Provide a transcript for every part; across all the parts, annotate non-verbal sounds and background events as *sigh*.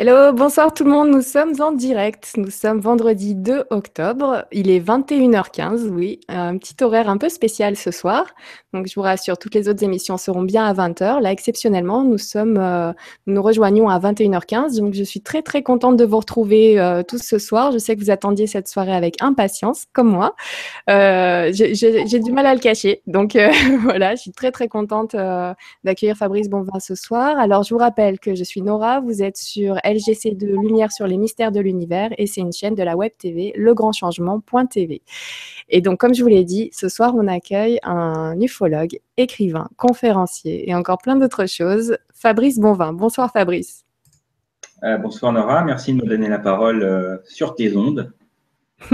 Hello, bonsoir tout le monde. Nous sommes en direct. Nous sommes vendredi 2 octobre. Il est 21h15, oui. Un petit horaire un peu spécial ce soir. Donc, je vous rassure, toutes les autres émissions seront bien à 20h. Là, exceptionnellement, nous sommes, euh, nous rejoignons à 21h15. Donc, je suis très, très contente de vous retrouver euh, tous ce soir. Je sais que vous attendiez cette soirée avec impatience, comme moi. Euh, j'ai du mal à le cacher. Donc, *laughs* voilà, je suis très, très contente d'accueillir Fabrice Bonvin ce soir. Alors, je vous rappelle que je suis Nora. Vous êtes sur LGC de Lumière sur les mystères de l'univers et c'est une chaîne de la web TV, legrandchangement.tv. Et donc, comme je vous l'ai dit, ce soir, on accueille un ufologue, écrivain, conférencier et encore plein d'autres choses, Fabrice Bonvin. Bonsoir Fabrice. Euh, bonsoir Nora, merci de me donner la parole euh, sur tes ondes. *laughs*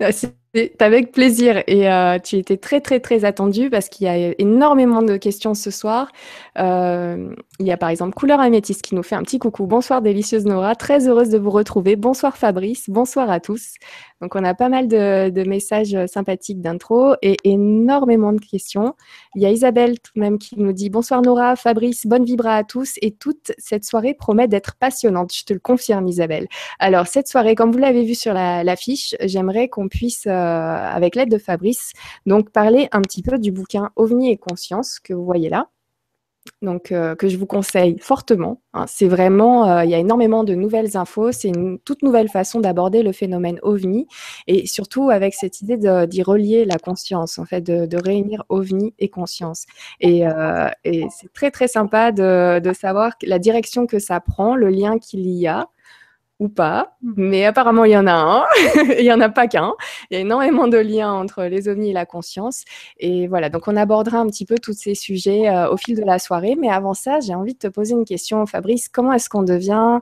C'est avec plaisir et euh, tu étais très très très attendu parce qu'il y a énormément de questions ce soir. Euh, il y a par exemple Couleur Améthyste qui nous fait un petit coucou. Bonsoir délicieuse Nora, très heureuse de vous retrouver. Bonsoir Fabrice, bonsoir à tous. Donc on a pas mal de, messages sympathiques d'intro et énormément de questions. Il y a Isabelle tout même qui nous dit bonsoir Nora, Fabrice, bonne vibra à tous et toute cette soirée promet d'être passionnante. Je te le confirme Isabelle. Alors cette soirée, comme vous l'avez vu sur l'affiche, j'aimerais qu'on puisse euh, avec l'aide de Fabrice donc parler un petit peu du bouquin OVNI et conscience que vous voyez là donc euh, que je vous conseille fortement. Hein. C'est vraiment, euh, il y a énormément de nouvelles infos, c'est une toute nouvelle façon d'aborder le phénomène OVNI et surtout avec cette idée d'y relier la conscience, en fait, de, réunir OVNI et conscience. Euh, et, c'est très très sympa de, savoir la direction que ça prend, le lien qu'il y a ou pas, mmh. mais apparemment il y en a un, *laughs* il n'y en a pas qu'un. Il y a énormément de liens entre les ovnis et la conscience. Et voilà, donc on abordera un petit peu tous ces sujets euh, au fil de la soirée. Mais avant ça, j'ai envie de te poser une question, Fabrice. Comment est-ce qu'on devient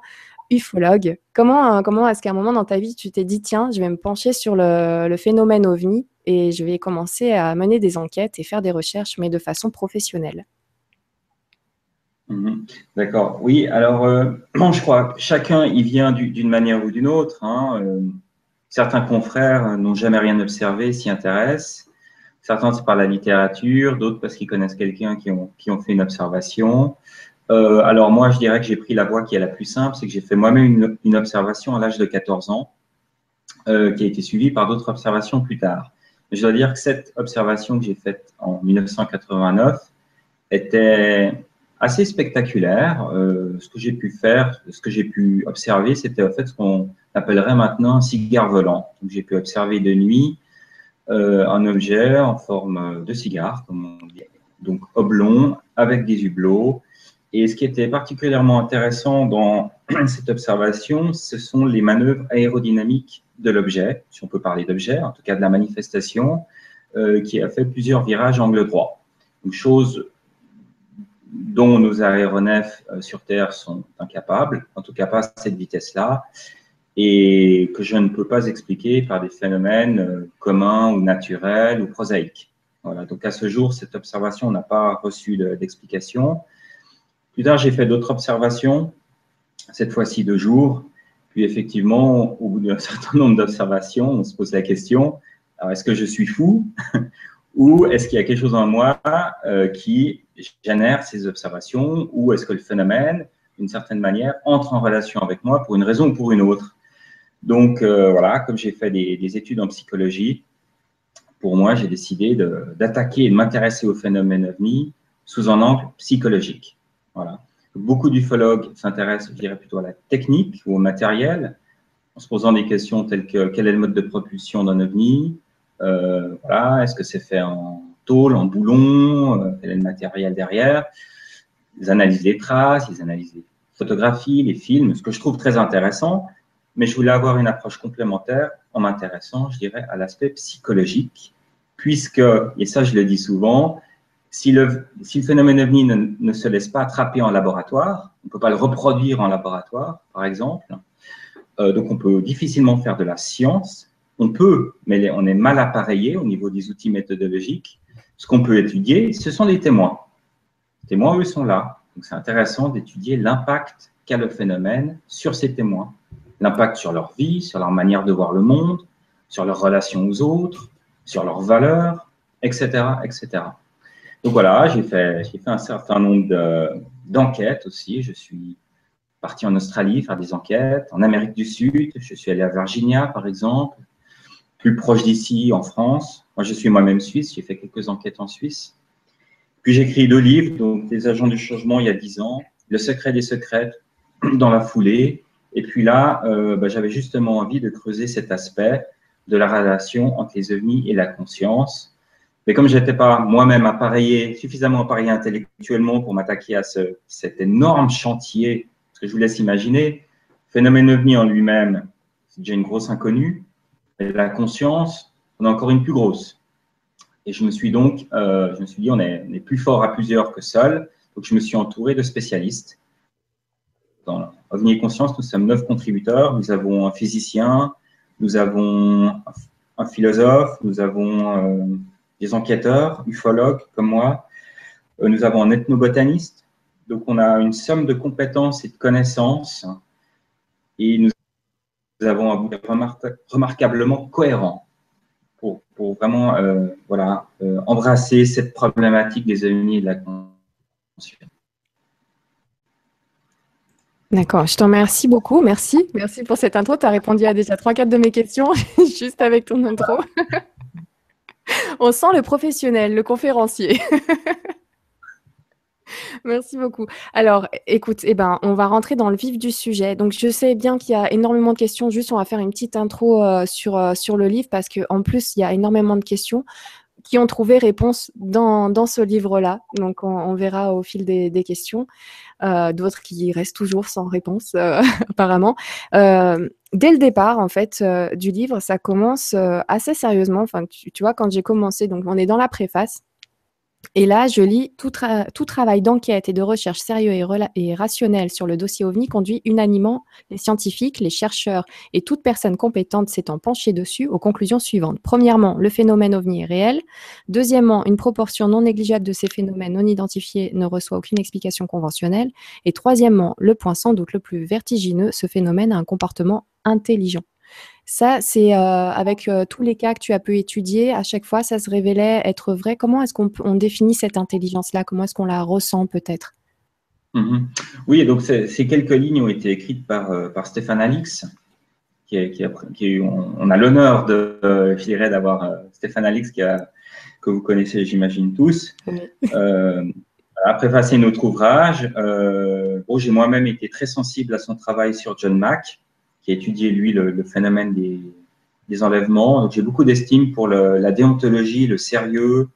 ufologue? Comment, euh, comment est-ce qu'à un moment dans ta vie, tu t'es dit, tiens, je vais me pencher sur le, le phénomène ovni et je vais commencer à mener des enquêtes et faire des recherches, mais de façon professionnelle? Mhm. D'accord. Oui, alors, euh, *clears throat* je crois que chacun y vient d'une manière ou d'une autre. Hein, euh, certains confrères n'ont jamais rien observé, s'y intéressent. Certains, c'est par la littérature, d'autres parce qu'ils connaissent quelqu'un qui ont, qui ont fait une observation. Euh, alors, moi, je dirais que j'ai pris la voie qui est la plus simple, c'est que j'ai fait moi-même une, une, observation à l'âge de 14 ans, qui a été suivie par d'autres observations plus tard. Je dois dire que cette observation que j'ai faite en 1989 était assez spectaculaire. Euh, ce que j'ai pu faire, ce que j'ai pu observer, c'était en fait ce qu'on appellerait maintenant un cigare volant. Donc j'ai pu observer de nuit euh, un objet en forme de cigare, comme on dit, donc oblong avec des hublots. Et ce qui était particulièrement intéressant dans *clears throat* cette observation, ce sont les manœuvres aérodynamiques de l'objet, si on peut parler d'objet, en tout cas de la manifestation, euh, qui a fait plusieurs virages angle droit. Une chose dont nos aéronefs euh, sur Terre sont incapables, en tout cas pas à cette vitesse-là, et que je ne peux pas expliquer par des phénomènes euh, communs ou naturels ou prosaïques. Voilà, donc à ce jour, cette observation n'a pas reçu d'explication. Plus tard, j'ai fait d'autres observations, cette fois-ci de jour. Puis effectivement, au bout d'un *laughs* certain nombre d'observations, on se pose la question, est-ce que je suis fou? *laughs* Ou est-ce qu'il y a quelque chose en moi euh, qui génère ces observations ou est-ce que le phénomène, d'une certaine manière, entre en relation avec moi pour une raison ou pour une autre Donc euh, voilà, comme j'ai fait des, études en psychologie, pour moi, j'ai décidé d'attaquer et de m'intéresser au phénomène ovni sous un angle psychologique. Voilà. Beaucoup d'ufologues s'intéressent, je dirais plutôt à la technique ou au matériel, en se posant des questions telles que quel est le mode de propulsion d'un ovni, euh, voilà, est-ce que c'est fait en tôle, en boulon, euh, quel est le matériel derrière. Ils analysent les traces, ils analysent les photographies, les films, ce que je trouve très intéressant, mais je voulais avoir une approche complémentaire en m'intéressant, je dirais, à l'aspect psychologique, puisque, et ça je le dis souvent, si le, si le phénomène ovni ne, ne, se laisse pas attraper en laboratoire, on ne peut pas le reproduire en laboratoire, par exemple, euh, donc on peut difficilement faire de la science, on peut, mais on est mal appareillé au niveau des outils méthodologiques. Ce qu'on peut étudier, ce sont les témoins. Les témoins, eux, sont là. Donc, c'est intéressant d'étudier l'impact qu'a le phénomène sur ces témoins. L'impact sur leur vie, sur leur manière de voir le monde, sur leur relation aux autres, sur leurs valeurs, etc., etc. Donc voilà, j'ai fait, fait un certain nombre d'enquêtes aussi. Je suis parti en Australie faire des enquêtes, en Amérique du Sud, je suis allé à Virginia par exemple, plus proche d'ici en France. Moi, je suis moi-même suisse, j'ai fait quelques enquêtes en Suisse. Puis j'ai écrit deux livres, donc Les agents du changement il y a dix ans, Le secret des secrets *clears throat* dans la foulée. Et puis là, euh, bah, j'avais justement envie de creuser cet aspect de la relation entre les ovnis et la conscience. Mais comme je n'étais pas moi-même appareillé, suffisamment appareillé intellectuellement pour m'attaquer à ce, cet énorme chantier, ce que je vous laisse imaginer, phénomène ovni en lui-même, c'est déjà une grosse inconnue. Et la conscience, on a encore une plus grosse. Et je me suis donc, euh, je me suis dit, on est, plus fort à plusieurs que seul. Donc, je me suis entouré de spécialistes. Dans et Conscience, nous sommes neuf contributeurs. Nous avons un physicien, nous avons un philosophe, nous avons euh, des enquêteurs, ufologues comme moi, euh, nous avons un ethnobotaniste. Donc, on a une somme de compétences et de connaissances. Et nous avons un bout remarquablement cohérent pour, vraiment euh, euh, embrasser cette problématique des amis de la conscience. D'accord, je t'en remercie beaucoup. Merci. Merci pour cette intro. Tu as répondu à déjà 3-4 de mes questions *laughs* juste avec ton intro. *laughs* On sent le professionnel, le conférencier. *laughs* Merci beaucoup. Alors, écoute, eh ben, on va rentrer dans le vif du sujet. Donc, je sais bien qu'il y a énormément de questions. Juste, on va faire une petite intro euh, sur, euh, sur le livre parce qu'en plus, il y a énormément de questions qui ont trouvé réponse dans, dans ce livre-là. Donc, on, verra au fil des, questions. Euh, d'autres qui restent toujours sans réponse, *laughs* apparemment. dès le départ, en fait, du livre, ça commence assez sérieusement. Enfin, tu, tu vois, quand j'ai commencé, donc on est dans la préface. Et là, je lis tout, travail d'enquête et de recherche sérieux et, rationnel sur le dossier OVNI conduit unanimement les scientifiques, les chercheurs et toute personne compétente s'étant penchée dessus aux conclusions suivantes. Premièrement, le phénomène OVNI est réel. Deuxièmement, une proportion non négligeable de ces phénomènes non identifiés ne reçoit aucune explication conventionnelle. Et troisièmement, le point sans doute le plus vertigineux, ce phénomène a un comportement intelligent. Ça, c'est euh, avec euh, tous les cas que tu as pu étudier, à chaque fois, ça se révélait être vrai. Comment est-ce qu'on définit cette intelligence-là? Comment est-ce qu'on la ressent peut-être? Mm-hmm. Oui, donc ces quelques lignes ont été écrites par, euh, par Stéphane Alix, qui, on, a l'honneur de euh, d'avoir Stéphane Alix qui a, que vous connaissez, j'imagine tous. a préfacé notre ouvrage. bon, j'ai moi-même été très sensible à son travail sur John Mack qui a étudié, lui, le, phénomène des, des enlèvements. J'ai beaucoup d'estime pour la déontologie, le sérieux,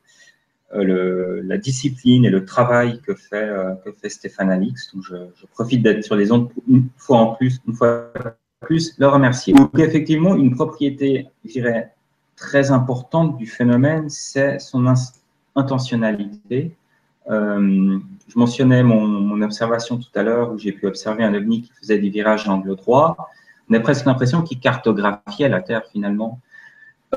euh, le, la discipline et le travail que fait, euh, que fait Stéphane Alix. Donc, je, profite d'être sur les ondes une fois en plus, une fois plus, le remercier. Effectivement, une propriété, je dirais, très importante du phénomène, c'est son intentionnalité. Euh, je mentionnais mon, observation tout à l'heure où j'ai pu observer un ovni qui faisait des virages à angle droit on a presque l'impression qu'il cartographiait la Terre finalement.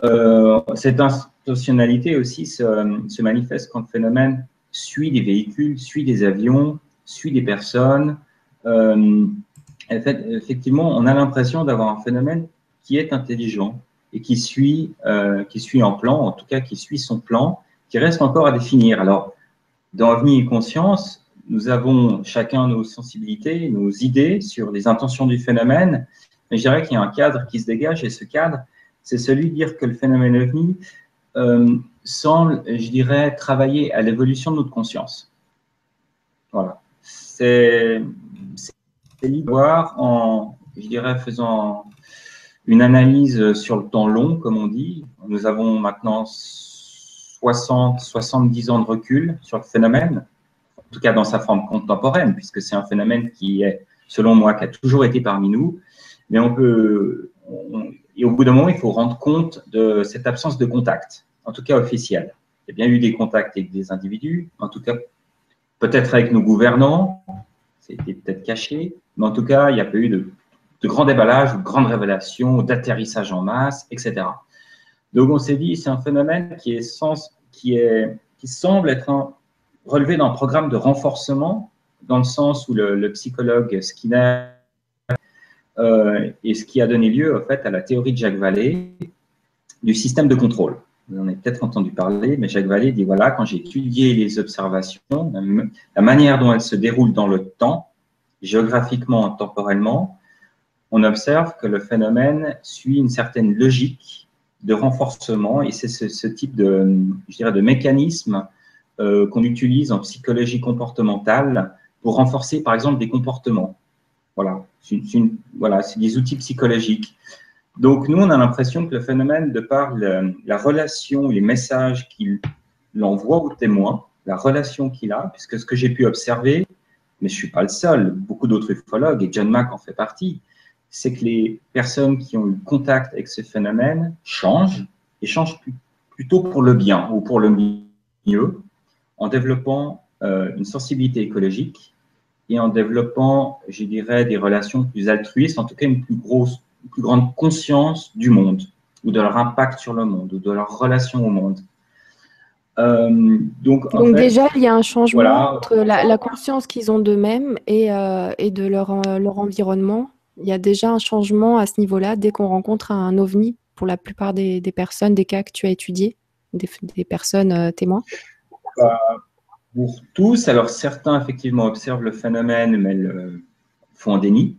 Euh, cette intentionnalité aussi se, manifeste quand le phénomène suit des véhicules, suit des avions, suit des personnes. Euh, effectivement, on a l'impression d'avoir un phénomène qui est intelligent et qui suit, euh, qui suit plan, en tout cas qui suit son plan, qui reste encore à définir. Alors, dans OVNI et conscience, nous avons chacun nos sensibilités, nos idées sur les intentions du phénomène, mais je dirais qu'il y a un cadre qui se dégage et ce cadre, c'est celui de dire que le phénomène OVNI euh, semble, je dirais, travailler à l'évolution de notre conscience. Voilà. C'est voir en, je dirais, faisant une analyse sur le temps long, comme on dit. Nous avons maintenant 60, 70 ans de recul sur le phénomène, en tout cas dans sa forme contemporaine, puisque c'est un phénomène qui est, selon moi, qui a toujours été parmi nous, mais on peut, et au bout d'un moment, il faut rendre compte de cette absence de contact, en tout cas officiel. Il y a bien eu des contacts avec des individus, en tout cas peut-être avec nos gouvernants, c'était peut-être caché, mais en tout cas, il n'y a pas eu de, de grands déballages, de grandes révélations, d'atterrissage en masse, etc. Donc on s'est dit, c'est un phénomène qui, est sens, qui, est, qui semble être un, relevé d'un programme de renforcement, dans le sens où le psychologue Skinner euh, et ce qui a donné lieu en fait à la théorie de Jacques Vallée du système de contrôle. Vous en avez peut-être entendu parler, mais Jacques Vallée dit voilà, quand j'ai étudié les observations, la manière dont elles se déroulent dans le temps, géographiquement, temporellement, on observe que le phénomène suit une certaine logique de renforcement et c'est ce, type de, je dirais, de mécanisme euh, qu'on utilise en psychologie comportementale pour renforcer, par exemple, des comportements. Voilà, c'est des outils psychologiques. Donc, nous, on a l'impression que le phénomène, de par la relation, les messages qu'il envoie au témoin, la relation qu'il a, puisque ce que j'ai pu observer, mais je ne suis pas le seul, beaucoup d'autres ufologues, et John Mack en fait partie, c'est que les personnes qui ont eu contact avec ce phénomène changent, et changent plutôt pour le bien ou pour le mieux, en développant euh, une sensibilité écologique et en développant, je dirais, des relations plus altruistes, en tout cas une plus grosse, une plus grande conscience du monde, ou de leur impact sur le monde, ou de leur relation au monde. Euh, donc, déjà, il y a un changement entre la, conscience qu'ils ont d'eux-mêmes et, euh, et, de leur, leur environnement. Il y a déjà un changement à ce niveau-là dès qu'on rencontre un ovni pour la plupart des, personnes, des cas que tu as étudiés, des, personnes euh, témoins. Bah, Pour tous, alors certains effectivement observent le phénomène mais font un déni,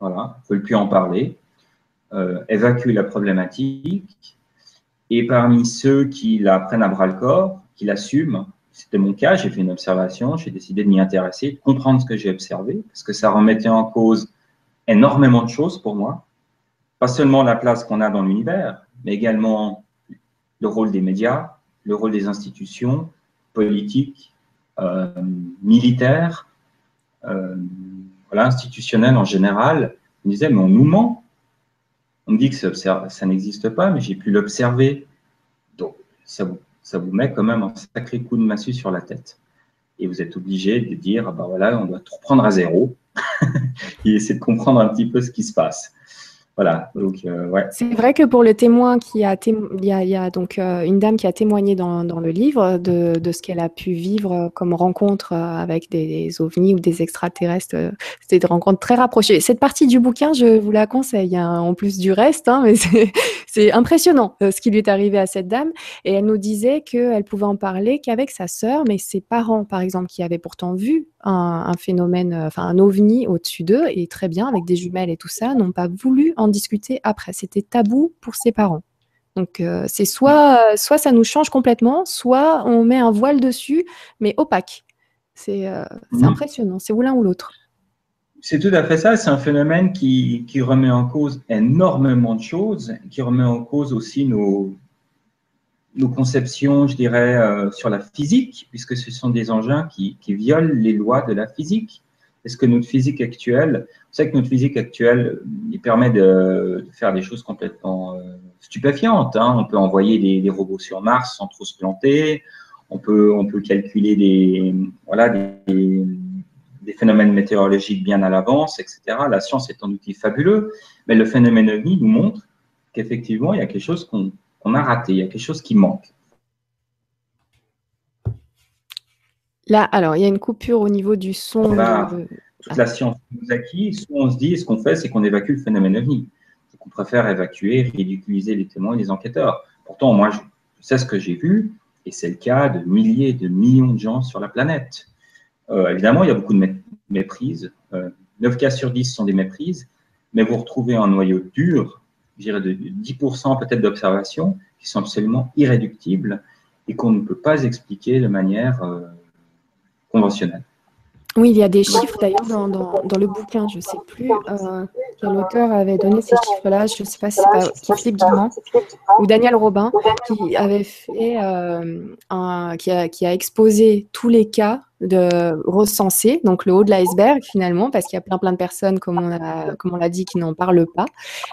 voilà, ne veulent plus en parler, euh, évacuent la problématique, et parmi ceux qui la prennent à bras le corps, qui l'assument, c'était mon cas, j'ai fait une observation, j'ai décidé de m'y intéresser, de comprendre ce que j'ai observé, parce que ça remettait en cause énormément de choses pour moi. Pas seulement la place qu'on a dans l'univers, mais également le rôle des médias, le rôle des institutions politiques, euh, militaires, euh, voilà, institutionnelles en général. On disait, mais on nous ment. On me dit que ça, n'existe pas, mais j'ai pu l'observer. Donc, ça vous, met quand même un sacré coup de massue sur la tête. Et vous êtes obligé de dire, ah ben voilà, on doit tout reprendre à zéro *laughs* et essayer de comprendre un petit peu ce qui se passe. Voilà, donc euh, ouais. C'est vrai que pour le témoin qui a, il, y a, donc euh, une dame qui a témoigné dans, dans le livre de, de ce qu'elle a pu vivre comme rencontre euh, avec des, ovnis ou des extraterrestres. C'était des rencontres très rapprochées. Cette partie du bouquin, je vous la conseille, hein, en plus du reste, hein, *laughs* mais c'est impressionnant ce qui lui est arrivé à cette dame. Et elle nous disait qu'elle pouvait en parler qu'avec sa sœur, mais ses parents, par exemple, qui avaient pourtant vu un, phénomène, euh, enfin un ovni au-dessus d'eux, et très bien, avec des jumelles et tout ça, n'ont pas voulu en discuter après. C'était tabou pour ses parents. Donc euh, c'est soit, soit ça nous change complètement, soit on met un voile dessus, mais opaque. C'est euh, mhm. impressionnant, c'est ou l'un ou l'autre. C'est tout à fait ça, c'est un phénomène qui, qui, remet en cause énormément de choses, qui remet en cause aussi nos, nos conceptions, je dirais, euh, sur la physique, puisque ce sont des engins qui, qui violent les lois de la physique. Est-ce que notre physique actuelle, vous savez que notre physique actuelle, il permet de, faire des choses complètement euh, stupéfiantes. Hein. On peut envoyer des, robots sur Mars sans trop se planter. On peut, on calculer des, phénomènes météorologiques bien à l'avance, etc. La science est un outil fabuleux, mais le phénomène OVNI nous montre qu'effectivement, il y a quelque chose qu'on on a raté, il y a quelque chose qui manque. Là, alors, il y a une coupure au niveau du son. toute la science nous acquis, soit on se dit, ce qu'on fait, c'est qu'on évacue le phénomène ovni. On préfère évacuer, ridiculiser les témoins et les enquêteurs. Pourtant, moi, je sais ce que j'ai vu, et c'est le cas de milliers, de millions de gens sur la planète. Euh, évidemment, il y a beaucoup de méprises. 9 euh, cas sur 10 sont des méprises, mais vous retrouvez un noyau dur je dirais, de 10% peut-être d'observations qui sont absolument irréductibles et qu'on ne peut pas expliquer de manière euh, conventionnelle. Oui, il y a des chiffres d'ailleurs dans, dans, le bouquin, je ne sais plus euh, quel auteur avait donné ces chiffres-là, je ne sais pas si c'est Philippe Guimand ou Daniel Robin, qui avait fait euh, un, qui, a, qui a exposé tous les cas de recenser, donc le haut de l'iceberg finalement, parce qu'il y a plein plein de personnes, comme on l'a, comme on l'a dit, qui n'en parlent pas.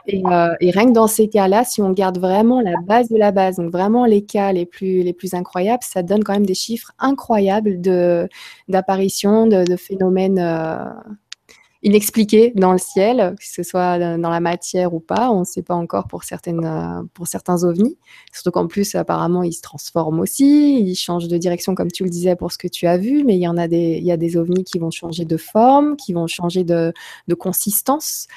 Et, euh, et, rien que dans ces cas-là, si on garde vraiment la base de la base, donc vraiment les cas les plus, les plus incroyables, ça donne quand même des chiffres incroyables de, d'apparitions, de, de phénomènes euh, inexpliqué dans le ciel, que ce soit dans la matière ou pas. On ne sait pas encore pour, certaines, euh, pour certains ovnis. Surtout qu'en plus, apparemment, ils se transforment aussi. Ils changent de direction, comme tu le disais, pour ce que tu as vu. Mais il y en a des, il y a des ovnis qui vont changer de forme, qui vont changer de, de consistance.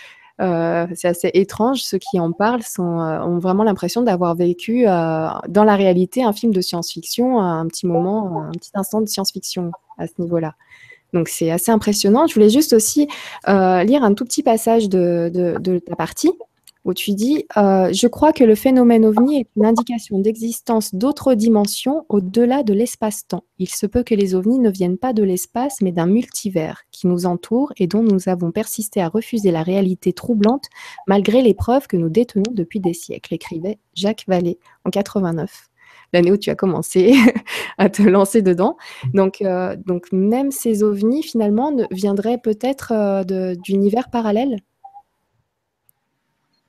Euh, c'est assez étrange. Ceux qui en parlent euh, ont vraiment l'impression d'avoir vécu dans la réalité un film de science-fiction, un petit moment, un petit instant de science-fiction à ce niveau-là. Donc c'est assez impressionnant. Je voulais juste aussi euh, lire un tout petit passage de, ta partie où tu dis euh, Je crois que le phénomène ovni est une indication d'existence d'autres dimensions au-delà de l'espace-temps. Il se peut que les ovnis ne viennent pas de l'espace, mais d'un multivers qui nous entoure et dont nous avons persisté à refuser la réalité troublante malgré les preuves que nous détenons depuis des siècles, écrivait Jacques Vallée en 89 l'année où tu as commencé *laughs* à te lancer dedans. Donc, euh, donc même ces ovnis, finalement, viendraient peut-être euh, d'univers parallèles?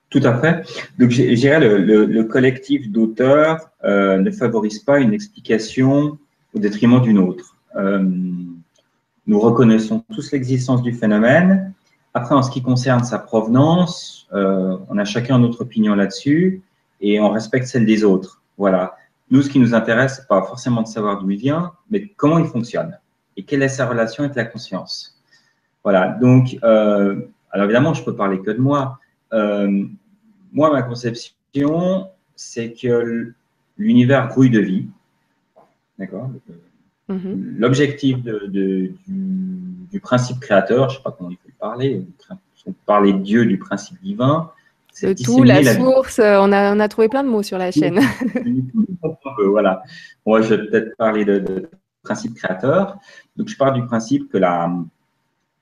Tout à fait. Donc, je dirais le, le, collectif d'auteurs euh, ne favorise pas une explication au détriment d'une autre. nous reconnaissons tous l'existence du phénomène. Après, en ce qui concerne sa provenance, on a chacun notre opinion là-dessus et on respecte celle des autres. Voilà. Nous, ce qui nous intéresse, n'est pas forcément de savoir d'où il vient, mais comment il fonctionne et quelle est sa relation avec la conscience. Voilà, donc, euh, alors évidemment, je peux parler que de moi. Euh, moi, ma conception, c'est que l'univers grouille de vie. D'accord? Mm-hmm. L'objectif de, du, principe créateur, je ne sais pas comment il faut parler, parler de Dieu, du principe divin, le tout, la, source, euh, on a, on a trouvé plein de mots sur la chaîne. *laughs* voilà. Moi, je vais peut-être parler de, principe créateur. Donc, je parle du principe que la,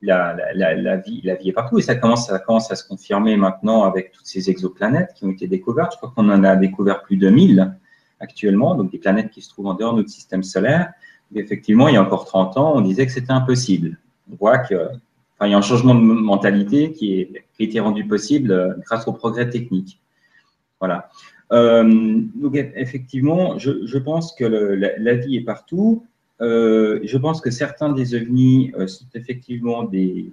la, la, vie, la vie est partout et ça commence, ça commence à se confirmer maintenant avec toutes ces exoplanètes qui ont été découvertes. Je crois qu'on en a découvert plus de 1000 actuellement, donc des planètes qui se trouvent en dehors de notre système solaire. effectivement, il y a encore 30 ans, on disait que c'était impossible. On voit que il y a un changement de mentalité qui, a été rendu possible euh, grâce au progrès technique. Voilà. Euh, donc effectivement, je, pense que le, la, vie est partout. Euh, je pense que certains des ovnis sont effectivement des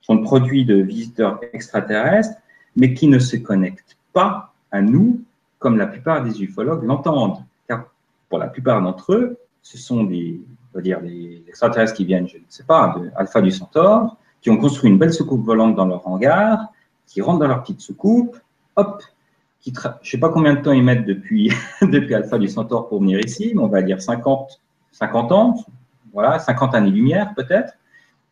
sont produits de visiteurs extraterrestres, mais qui ne se connectent pas à nous comme la plupart des ufologues l'entendent. Car pour la plupart d'entre eux, ce sont des, dire des extraterrestres qui viennent, je ne sais pas, de Alpha du Centaure, qui ont construit une belle soucoupe volante dans leur hangar, qui rentrent dans leur petite soucoupe, hop, qui je ne sais pas combien de temps ils mettent *laughs* depuis, Alpha du Centaure pour venir ici, mais on va dire 50, 50 ans, voilà, 50 années-lumière peut-être.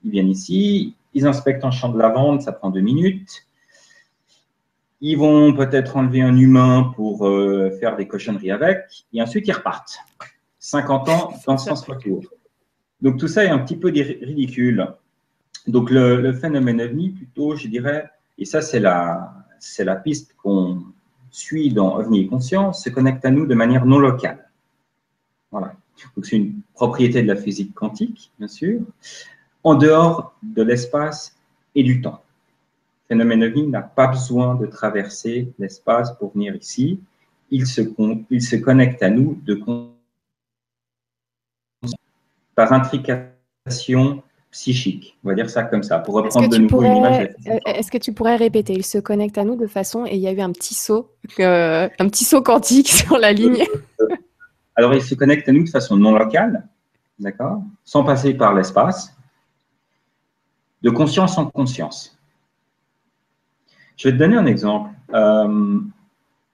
Ils viennent ici, ils inspectent un champ de lavande, ça prend deux minutes. Ils vont peut-être enlever un humain pour euh, faire des cochonneries avec, et ensuite ils repartent. 50 ans dans le sens retour. Donc tout ça est un petit peu ridicule. Donc le, phénomène OVNI, plutôt, je dirais, et ça c'est la, c'est la piste qu'on suit dans OVNI et conscience, se connecte à nous de manière non locale. Voilà. Donc c'est une propriété de la physique quantique, bien sûr, en dehors de l'espace et du temps. Le phénomène OVNI n'a pas besoin de traverser l'espace pour venir ici. Il se, il se connecte à nous de par intrication psychique. On va dire ça comme ça, pour reprendre de nouveau une image. Euh, est-ce que tu pourrais répéter? Il se connecte à nous de façon, et il y a eu un petit saut, euh, un petit saut quantique *laughs* sur la ligne. *laughs* Alors, il se connecte à nous de façon non locale, d'accord? Sans passer par l'espace, de conscience en conscience. Je vais te donner un exemple. Euh,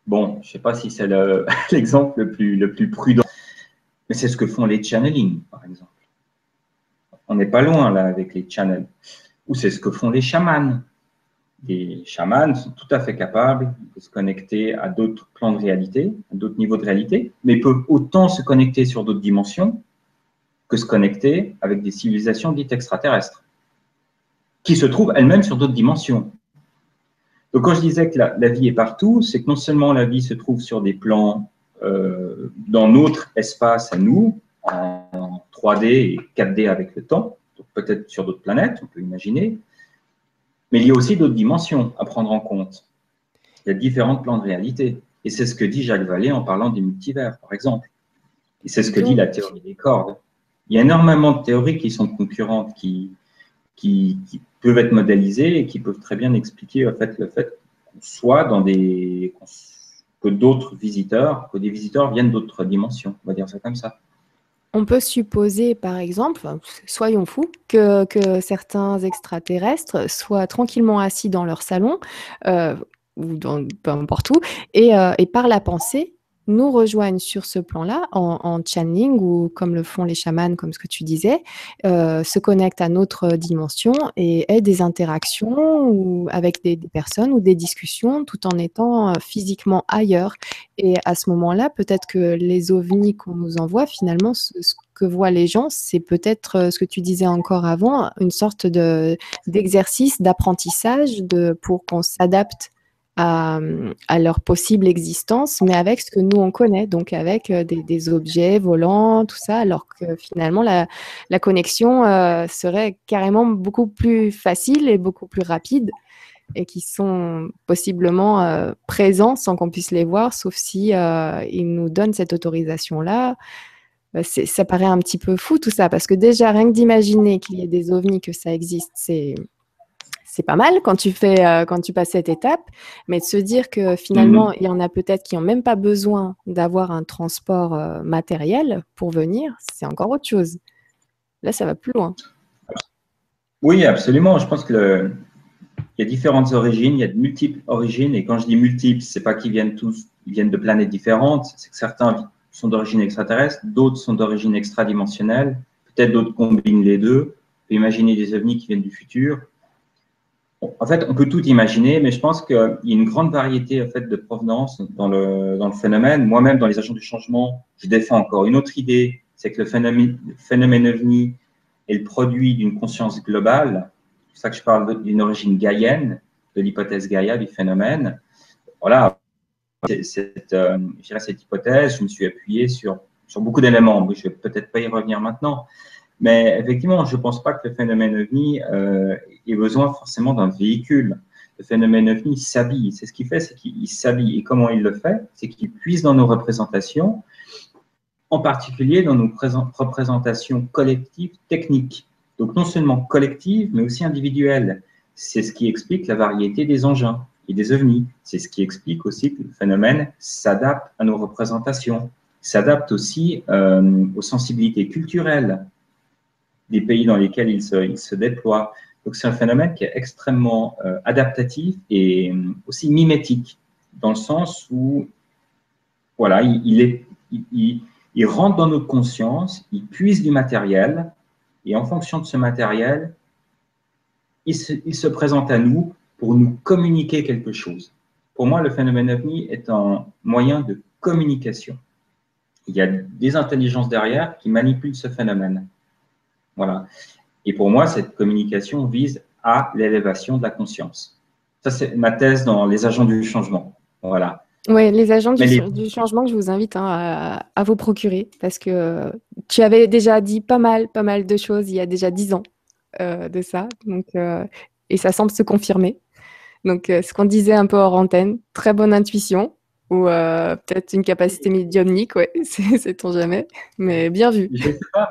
bon, je ne sais pas si c'est *laughs* l'exemple le, plus, le plus prudent, mais c'est ce que font les channeling, par exemple. On n'est pas loin là avec les channels. Ou c'est ce que font les chamans. Les chamans sont tout à fait capables de se connecter à d'autres plans de réalité, à d'autres niveaux de réalité, mais peuvent autant se connecter sur d'autres dimensions que se connecter avec des civilisations dites extraterrestres, qui se trouvent elles-mêmes sur d'autres dimensions. Donc quand je disais que la vie est partout, c'est que non seulement la vie se trouve sur des plans euh, dans notre espace à nous, en 3D et 4D avec le temps, peut-être sur d'autres planètes, on peut imaginer, mais il y a aussi d'autres dimensions à prendre en compte. Il y a différents plans de réalité. Et c'est ce que dit Jacques Vallée en parlant des multivers, par exemple. Et c'est ce que dit la théorie des cordes. Il y a énormément de théories qui sont concurrentes, qui, qui, qui peuvent être modélisées et qui peuvent très bien expliquer en fait, le fait qu'on soit dans des, que d'autres visiteurs, que des visiteurs viennent d'autres dimensions. On va dire ça comme ça. On peut supposer, par exemple, soyons fous, que, certains extraterrestres soient tranquillement assis dans leur salon, euh, ou dans peu importe où, et, euh, et, par la pensée, nous rejoignent sur ce plan-là en, channeling ou comme le font les chamans, comme ce que tu disais, euh, se connectent à notre dimension et aient des interactions ou avec des, personnes ou des discussions tout en étant euh, physiquement ailleurs. Et à ce moment-là, peut-être que les ovnis qu'on nous envoie, finalement, ce, que voient les gens, c'est peut-être euh, ce que tu disais encore avant, une sorte de d'exercice, d'apprentissage de, pour qu'on s'adapte à, leur possible existence, mais avec ce que nous on connaît, donc avec euh, des, objets volants, tout ça, alors que finalement la, connexion euh, serait carrément beaucoup plus facile et beaucoup plus rapide et qui sont possiblement euh, présents sans qu'on puisse les voir, sauf si ils nous donnent cette autorisation-là. Ça paraît un petit peu fou tout ça, parce que déjà, rien que d'imaginer qu'il y ait des ovnis, que ça existe, c'est c'est pas mal quand tu fais euh, quand tu passes cette étape, mais de se dire que finalement mhm. il y en a peut-être qui n'ont même pas besoin d'avoir un transport euh, matériel pour venir, c'est encore autre chose. Là, ça va plus loin. Oui, absolument. Je pense que il y a différentes origines, il y a de multiples origines, et quand je dis multiples, c'est pas qu'ils viennent tous, ils viennent de planètes différentes. C'est que certains sont d'origine extraterrestre, d'autres sont d'origine extradimensionnelle, peut-être d'autres combinent les deux. On peut imaginer des ovnis qui viennent du futur, en fait, on peut tout imaginer, mais je pense qu'il y a une grande variété en fait, de provenance dans le, dans le phénomène. Moi-même, dans les agents du changement, je défends encore une autre idée, c'est que le phénomène, phénomène ovni est le produit d'une conscience globale. C'est pour ça que je parle d'une origine gaïenne, de l'hypothèse Gaïa du phénomène. Voilà, cette, euh, cette hypothèse, je me suis appuyé sur, sur beaucoup d'éléments. Je ne vais peut-être pas y revenir maintenant, mais effectivement, je ne pense pas que le phénomène ovni euh, ait besoin forcément d'un véhicule. Le phénomène ovni s'habille. C'est ce qu'il fait, c'est qu'il s'habille. Et comment il le fait? C'est qu'il puise dans nos représentations, en particulier dans nos représentations collectives techniques. Donc non seulement collectives, mais aussi individuelles. C'est ce qui explique la variété des engins et des ovnis. C'est ce qui explique aussi que le phénomène s'adapte à nos représentations, s'adapte aussi euh, aux sensibilités culturelles des pays dans lesquels se, il se déploie. Donc c'est un phénomène qui est extrêmement euh, adaptatif et euh, aussi mimétique, dans le sens où voilà, il, rentre dans notre conscience, il puise du matériel, et en fonction de ce matériel, il se, il se présente à nous pour nous communiquer quelque chose. Pour moi, le phénomène OVNI est un moyen de communication. Il y a des intelligences derrière qui manipulent ce phénomène. Voilà. Et pour moi, cette communication vise à l'élévation de la conscience. Ça, c'est ma thèse dans les agents du changement. Voilà. Oui, les agents du, changement que je vous invite hein, à, vous procurer parce que tu avais déjà dit pas mal, pas mal de choses il y a déjà dix ans euh, de ça. Donc, euh, et ça semble se confirmer. Donc, euh, ce qu'on disait un peu hors antenne, très bonne intuition ou peut-être une capacité médiumnique, ouais, *laughs* c'est ton jamais, mais bien vu. Je sais pas.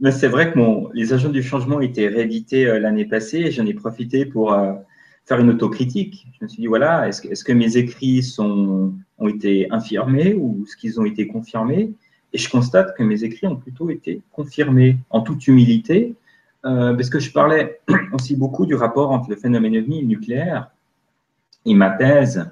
Mais c'est vrai que les agents du changement été réédités euh, l'année passée et j'en ai profité pour euh, faire une autocritique. Je me suis dit, voilà, est-ce, est que mes écrits ont été infirmés ou est-ce qu'ils ont été confirmés? Et je constate que mes écrits ont plutôt été confirmés en toute humilité, euh, parce que je parlais *clears throat* aussi beaucoup du rapport entre le phénomène ovni et le nucléaire. Et ma thèse,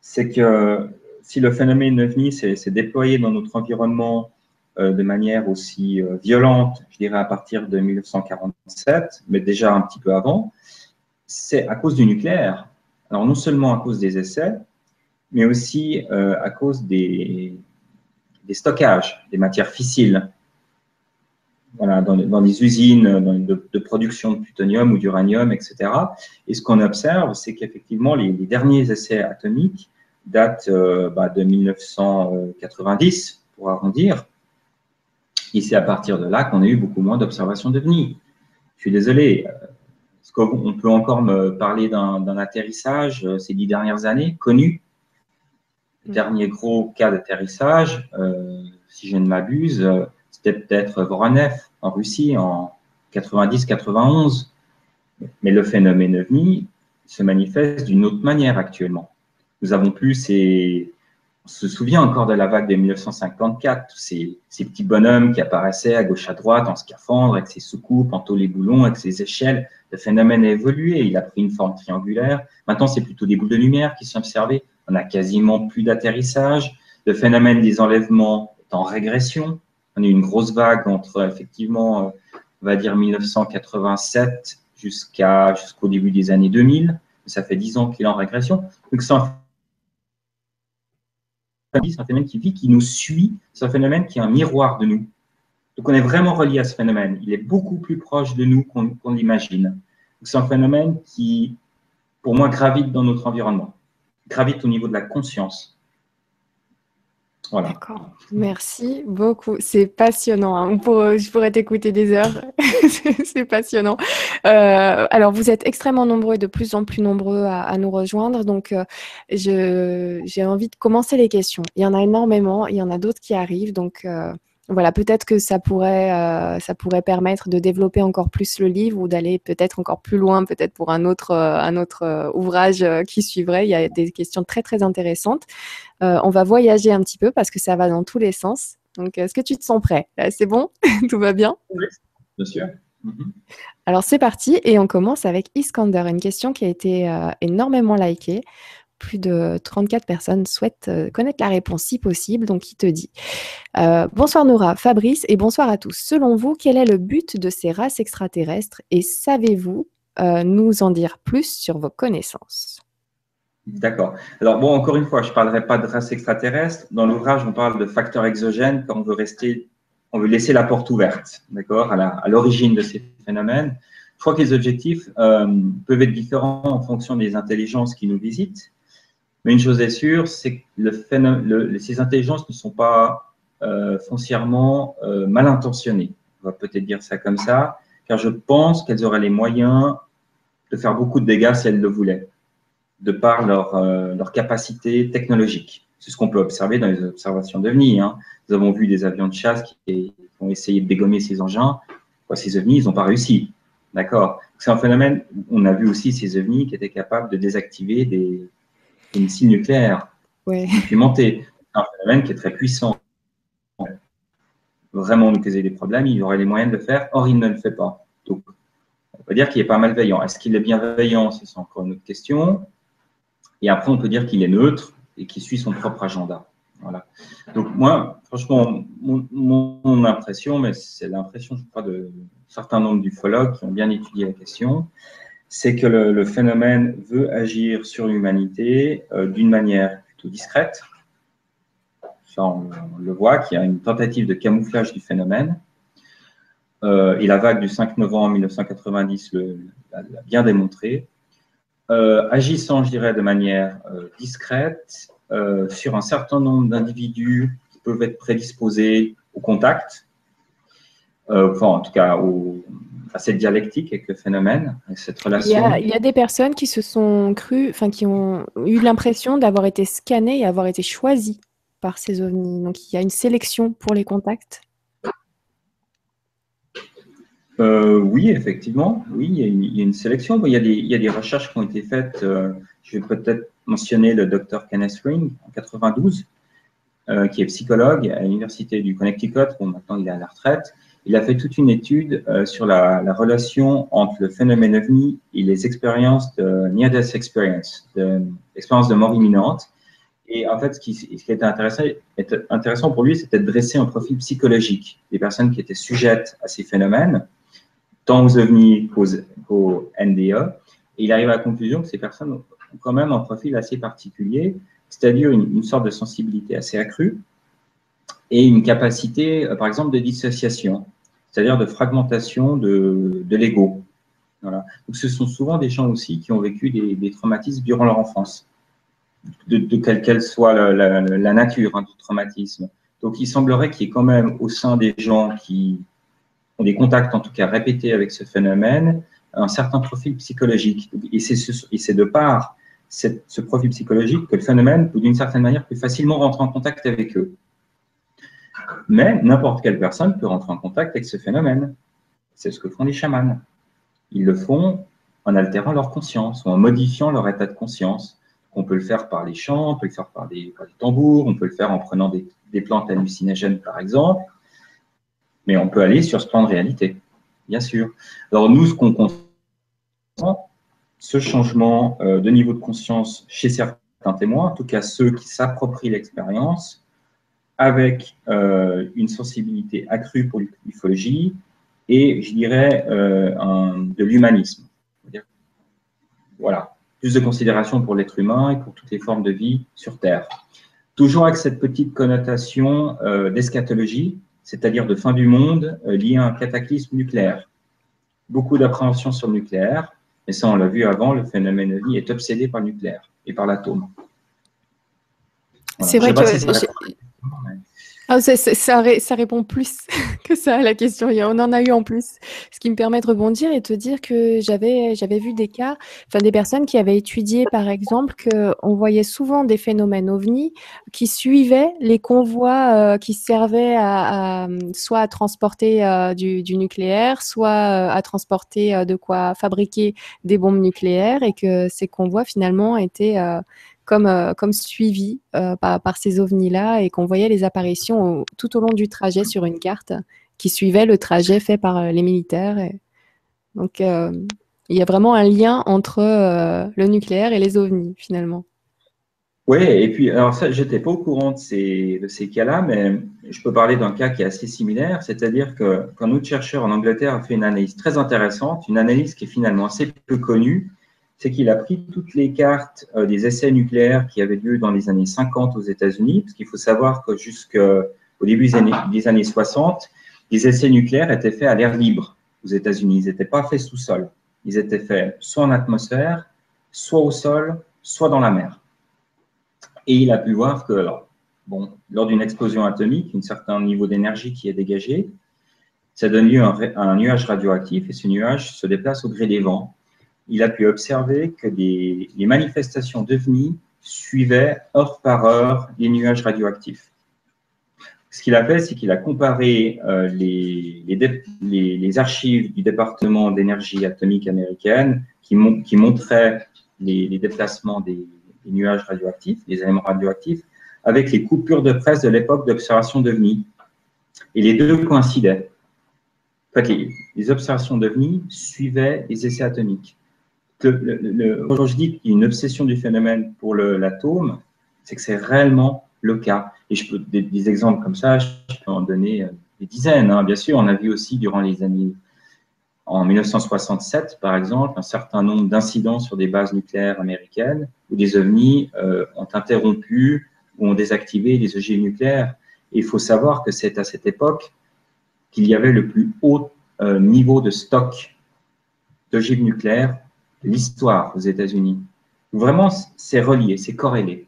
c'est que si le phénomène ovni s'est déployé dans notre environnement de manière aussi euh, violente, je dirais à partir de 1947, mais déjà un petit peu avant, c'est à cause du nucléaire. Alors non seulement à cause des essais, mais aussi euh, à cause des, stockages, des matières fissiles. Voilà, dans, dans des usines de, production de plutonium ou d'uranium, etc. Et ce qu'on observe, c'est qu'effectivement, les, derniers essais atomiques datent bah, de 1990, pour arrondir, et c'est à partir de là qu'on a eu beaucoup moins d'observations de Je suis désolé. Est-ce qu'on peut encore me parler d'un atterrissage euh, ces dix dernières années connu Le dernier gros cas d'atterrissage, euh, si je ne m'abuse, euh, c'était peut-être Voronev en Russie en 90-91. Mais le phénomène OVNI se manifeste d'une autre manière actuellement. Nous avons plus ces, se souvient encore de la vague de 1954, tous ces, petits bonhommes qui apparaissaient à gauche à droite en scaphandre, avec ses soucoupes, en les boulons, avec ses échelles. Le phénomène a évolué, il a pris une forme triangulaire. Maintenant, c'est plutôt des boules de lumière qui sont observées. On a quasiment plus d'atterrissage. Le phénomène des enlèvements est en régression. On a eu une grosse vague entre, effectivement, on va dire 1987 jusqu'à jusqu'au début des années 2000. Ça fait 10 ans qu'il est en régression. Phénomène qui vit, qui nous suit. C'est un phénomène qui est un miroir de nous. Donc, on est vraiment relié à ce phénomène. Il est beaucoup plus proche de nous qu'on l'imagine. C'est un phénomène qui, pour moi, gravite dans notre environnement, gravite au niveau de la conscience. D'accord. Merci beaucoup. C'est passionnant. Hein. je pourrais t'écouter des heures. *laughs* c'est passionnant. Euh, alors, vous êtes extrêmement nombreux et de plus en plus nombreux à, nous rejoindre. Donc, euh, j'ai envie de commencer les questions. Il y en a énormément. Il y en a d'autres qui arrivent. Donc, euh, voilà, peut-être que ça pourrait, euh, ça pourrait permettre de développer encore plus le livre ou d'aller peut-être encore plus loin, peut-être pour un autre, euh, un autre euh, ouvrage qui suivrait. Il y a des questions très très intéressantes. on va voyager un petit peu parce que ça va dans tous les sens. Donc, est-ce que tu te sens prêt? C'est bon? *laughs* Tout va bien? Oui, bien sûr. Mhm. Alors c'est parti et on commence avec Iskander, une question qui a été énormément likée plus de 34 personnes souhaitent euh, connaître la réponse si possible. Donc, il te dit euh, Bonsoir Nora, Fabrice et bonsoir à tous. Selon vous, quel est le but de ces races extraterrestres et savez-vous euh, nous en dire plus sur vos connaissances? D'accord. Alors, bon, encore une fois, je ne parlerai pas de races extraterrestres. Dans l'ouvrage, on parle de facteurs exogènes quand on veut rester, on veut laisser la porte ouverte, d'accord, à l'origine de ces phénomènes. Je crois que les objectifs peuvent être différents en fonction des intelligences qui nous visitent. Mais une chose est sûre, c'est que ces intelligences ne sont pas euh, foncièrement euh, mal intentionnées. On va peut-être dire ça comme ça, car je pense qu'elles auraient les moyens de faire beaucoup de dégâts si elles le voulaient, de par leur, euh, capacité technologique. C'est ce qu'on peut observer dans les observations d'OVNI. Hein. Nous avons vu des avions de chasse qui ont essayé de dégommer ces engins. ces ovnis, ils n'ont pas réussi. D'accord? C'est un phénomène, on a vu aussi ces ovnis qui étaient capables de désactiver des, des missiles nucléaires ouais. C'est un phénomène qui est très puissant. Vraiment nous causer des problèmes, il aurait les moyens de le faire, or il ne le fait pas. Donc, on peut dire qu'il est pas malveillant. Est-ce qu'il est bienveillant? C'est encore une autre question. Et après, on peut dire qu'il est neutre et qu'il suit son propre agenda. Voilà. Donc moi, franchement, mon, impression, mais c'est l'impression, je crois, de certains nombre d'ufologues qui ont bien étudié la question, c'est que le, phénomène veut agir sur l'humanité euh, d'une manière plutôt discrète. On, le voit, qu'il y a une tentative de camouflage du phénomène. Euh, et la vague du 5 novembre 1990 l'a bien démontré. Euh, agissant, je dirais, de manière discrète sur un certain nombre d'individus qui peuvent être prédisposés au contact, enfin, en tout cas, au, cette dialectique avec le phénomène, cette relation. Il y, a, des personnes qui se sont crues, enfin qui ont eu l'impression d'avoir été scannées et avoir été choisies par ces ovnis. Donc il y a une sélection pour les contacts. Euh, oui, effectivement, oui, il y, a une, sélection. Il y a, des, il y a, des, recherches qui ont été faites. Euh, je vais peut-être mentionner le docteur Kenneth Ring en 92, euh, qui est psychologue à l'université du Connecticut. Bon, maintenant il est à la retraite il a fait toute une étude euh, sur la, relation entre le phénomène OVNI et les expériences de near-death experience, l'expérience de, mort imminente. Et en fait, ce qui, était intéressant, intéressant pour lui, c'était de dresser un profil psychologique des personnes qui étaient sujettes à ces phénomènes, tant aux OVNI qu'aux NDE. Et il arrive à la conclusion que ces personnes ont quand même un profil assez particulier, c'est-à-dire une, une sorte de sensibilité assez accrue et une capacité, euh, par exemple, de dissociation c'est-à-dire de fragmentation de, l'ego. Donc, ce sont souvent des gens aussi qui ont vécu des, traumatismes durant leur enfance, de, de quelle qu'elle soit la, nature hein, du traumatisme. Donc, il semblerait qu'il y ait quand même au sein des gens qui ont des contacts, en tout cas répétés avec ce phénomène, un certain profil psychologique. Et c'est de par ce profil psychologique que le phénomène peut d'une certaine manière plus facilement rentrer en contact avec eux. Mais n'importe quelle personne peut rentrer en contact avec ce phénomène. C'est ce que font les chamans. Ils le font en altérant leur conscience ou en modifiant leur état de conscience. On peut le faire par les chants, on peut le faire par des, tambours, on peut le faire en prenant des, plantes hallucinogènes, par exemple. Mais on peut aller sur ce plan de réalité, bien sûr. Alors nous, ce qu'on constate, ce changement euh, de niveau de conscience chez certains témoins, en tout cas ceux qui s'approprient l'expérience, avec une sensibilité accrue pour l'ufologie et, je dirais, de l'humanisme. Voilà, plus de considération pour l'être humain et pour toutes les formes de vie sur Terre. Toujours avec cette petite connotation d'eschatologie, c'est-à-dire de fin du monde liée à un cataclysme nucléaire. Beaucoup d'appréhension sur le nucléaire, mais ça on l'a vu avant, le phénomène de vie est obsédé par le nucléaire et par l'atome. C'est vrai que ah, ça, ça, répond plus *laughs* que ça à la question. On en a eu en plus. Ce qui me permet de rebondir et de te dire que j'avais, vu des cas, enfin des personnes qui avaient étudié, par exemple, qu'on voyait souvent des phénomènes ovnis qui suivaient les convois euh, qui servaient à, soit à transporter euh, du, nucléaire, soit euh, à transporter de quoi fabriquer des bombes nucléaires et que ces convois finalement étaient comme, euh, comme suivi euh, par, ces ovnis-là et qu'on voyait les apparitions tout au long du trajet sur une carte qui suivait le trajet fait par euh, les militaires. Donc, il y a vraiment un lien entre le nucléaire et les ovnis, finalement. Oui, et puis, alors ça, j'étais pas au courant de ces, cas-là, mais je peux parler d'un cas qui est assez similaire, c'est-à-dire qu'un autre chercheur en Angleterre a fait une analyse très intéressante, une analyse qui est finalement assez peu connue, c'est qu'il a pris toutes les cartes euh, des essais nucléaires qui avaient lieu dans les années 50 aux États-Unis, parce qu'il faut savoir que jusqu'au début des années, des années 60, les essais nucléaires étaient faits à l'air libre aux États-Unis. Ils n'étaient pas faits sous sol. Ils étaient faits soit en atmosphère, soit au sol, soit dans la mer. Et il a pu voir que, lors d'une explosion atomique, un certain niveau d'énergie qui est dégagé, ça donne lieu à un nuage radioactif et ce nuage se déplace au gré des vents il a pu observer que les, manifestations d'OVNI suivaient heure par heure les nuages radioactifs. Ce qu'il a fait, c'est qu'il a comparé euh, les, les, archives du département d'énergie atomique américaine qui, montraient les, déplacements des, nuages radioactifs, des éléments radioactifs, avec les coupures de presse de l'époque d'observation d'OVNI. Et les deux coïncidaient. En fait, les, les observations d'OVNI suivaient les essais atomiques quand je dis qu'il y a une obsession du phénomène pour l'atome, c'est que c'est réellement le cas. Et je peux des, exemples comme ça, je peux en donner euh, des dizaines. Hein. Bien sûr, on a vu aussi durant les années en 1967, par exemple, un certain nombre d'incidents sur des bases nucléaires américaines où des ovnis euh, ont interrompu ou ont désactivé les ogives nucléaires. Et il faut savoir que c'est à cette époque qu'il y avait le plus haut euh, niveau de stock d'ogives nucléaires l'histoire aux États-Unis. Vraiment, c'est relié, c'est corrélé.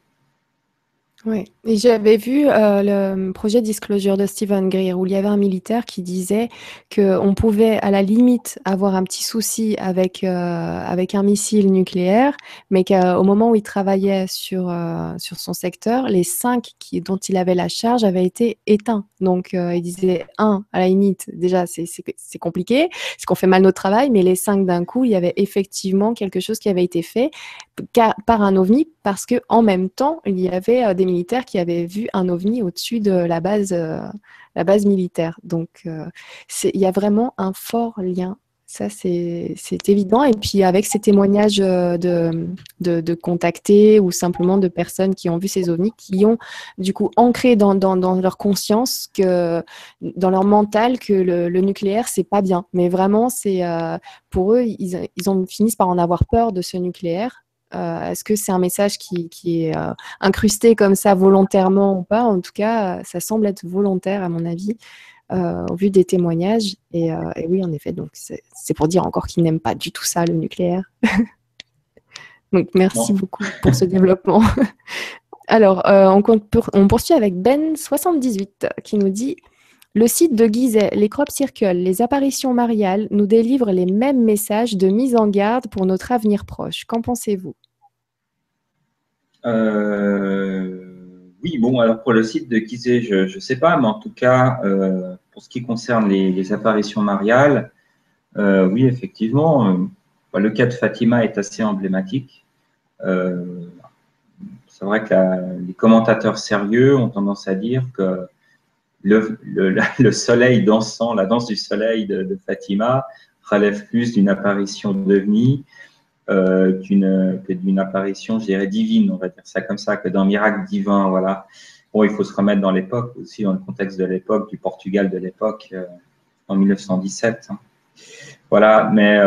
Oui, et j'avais vu euh, le projet Disclosure de Stephen Greer où il y avait un militaire qui disait qu'on pouvait à la limite avoir un petit souci avec, euh, avec un missile nucléaire, mais qu'au moment où il travaillait sur, euh, sur son secteur, les cinq qui, dont il avait la charge avaient été éteints. Donc il disait, un, à la limite, déjà c'est compliqué, c'est qu'on fait mal notre travail, mais les cinq d'un coup, il y avait effectivement quelque chose qui avait été fait par un ovni parce que en même temps, il y avait des militaires qui avaient vu un ovni au-dessus de la base, euh, la base militaire. Donc, euh, il y a vraiment un fort lien. Ça, c'est évident. Et puis, avec ces témoignages euh, de, de, contactés ou simplement de personnes qui ont vu ces ovnis, qui ont du coup ancré dans, dans, leur conscience, que, dans leur mental, que le, le nucléaire, c'est pas bien. Mais vraiment, c'est pour eux, ils, ils ont, finissent par en avoir peur de ce nucléaire euh, est-ce que c'est un message qui, est euh, incrusté comme ça volontairement ou pas? En tout cas, ça semble être volontaire à mon avis. Euh, au vu des témoignages. Et, oui, en effet, donc c'est pour dire encore qu'ils n'aiment pas du tout ça, le nucléaire. *laughs* donc merci beaucoup pour ce développement. *laughs* Alors, on, on, poursuit avec Ben78 qui nous dit le site de Gizeh, les crop circles, les apparitions mariales nous délivrent les mêmes messages de mise en garde pour notre avenir proche. Qu'en pensez-vous? euh, Oui, bon, alors pour le site de Gizeh, je ne sais pas, mais en tout cas, euh, pour ce qui concerne les, apparitions mariales, euh, oui, effectivement, bah, le cas de Fatima est assez emblématique. C'est vrai que les commentateurs sérieux ont tendance à dire que le, le, *laughs* soleil dansant, la danse du soleil de, Fatima relève plus d'une apparition d'OVNI euh, qu'une apparition, je dirais, divine, on va dire ça comme ça, que d'un miracle divin, voilà. Bon, il faut se remettre dans l'époque, aussi dans le contexte de l'époque, du Portugal de l'époque, en 1917. Hein. Voilà, mais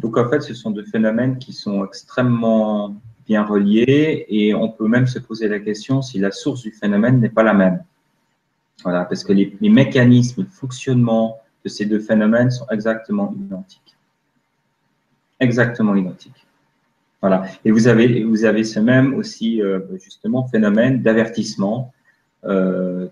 donc en fait, ce sont deux phénomènes qui sont extrêmement bien reliés et on peut même se poser la question si la source du phénomène n'est pas la même. Voilà, parce que les, mécanismes de fonctionnement de ces deux phénomènes sont exactement identiques. Exactement identiques. Voilà. Et vous avez, vous avez ce même aussi, euh, justement, phénomène d'avertissement, euh,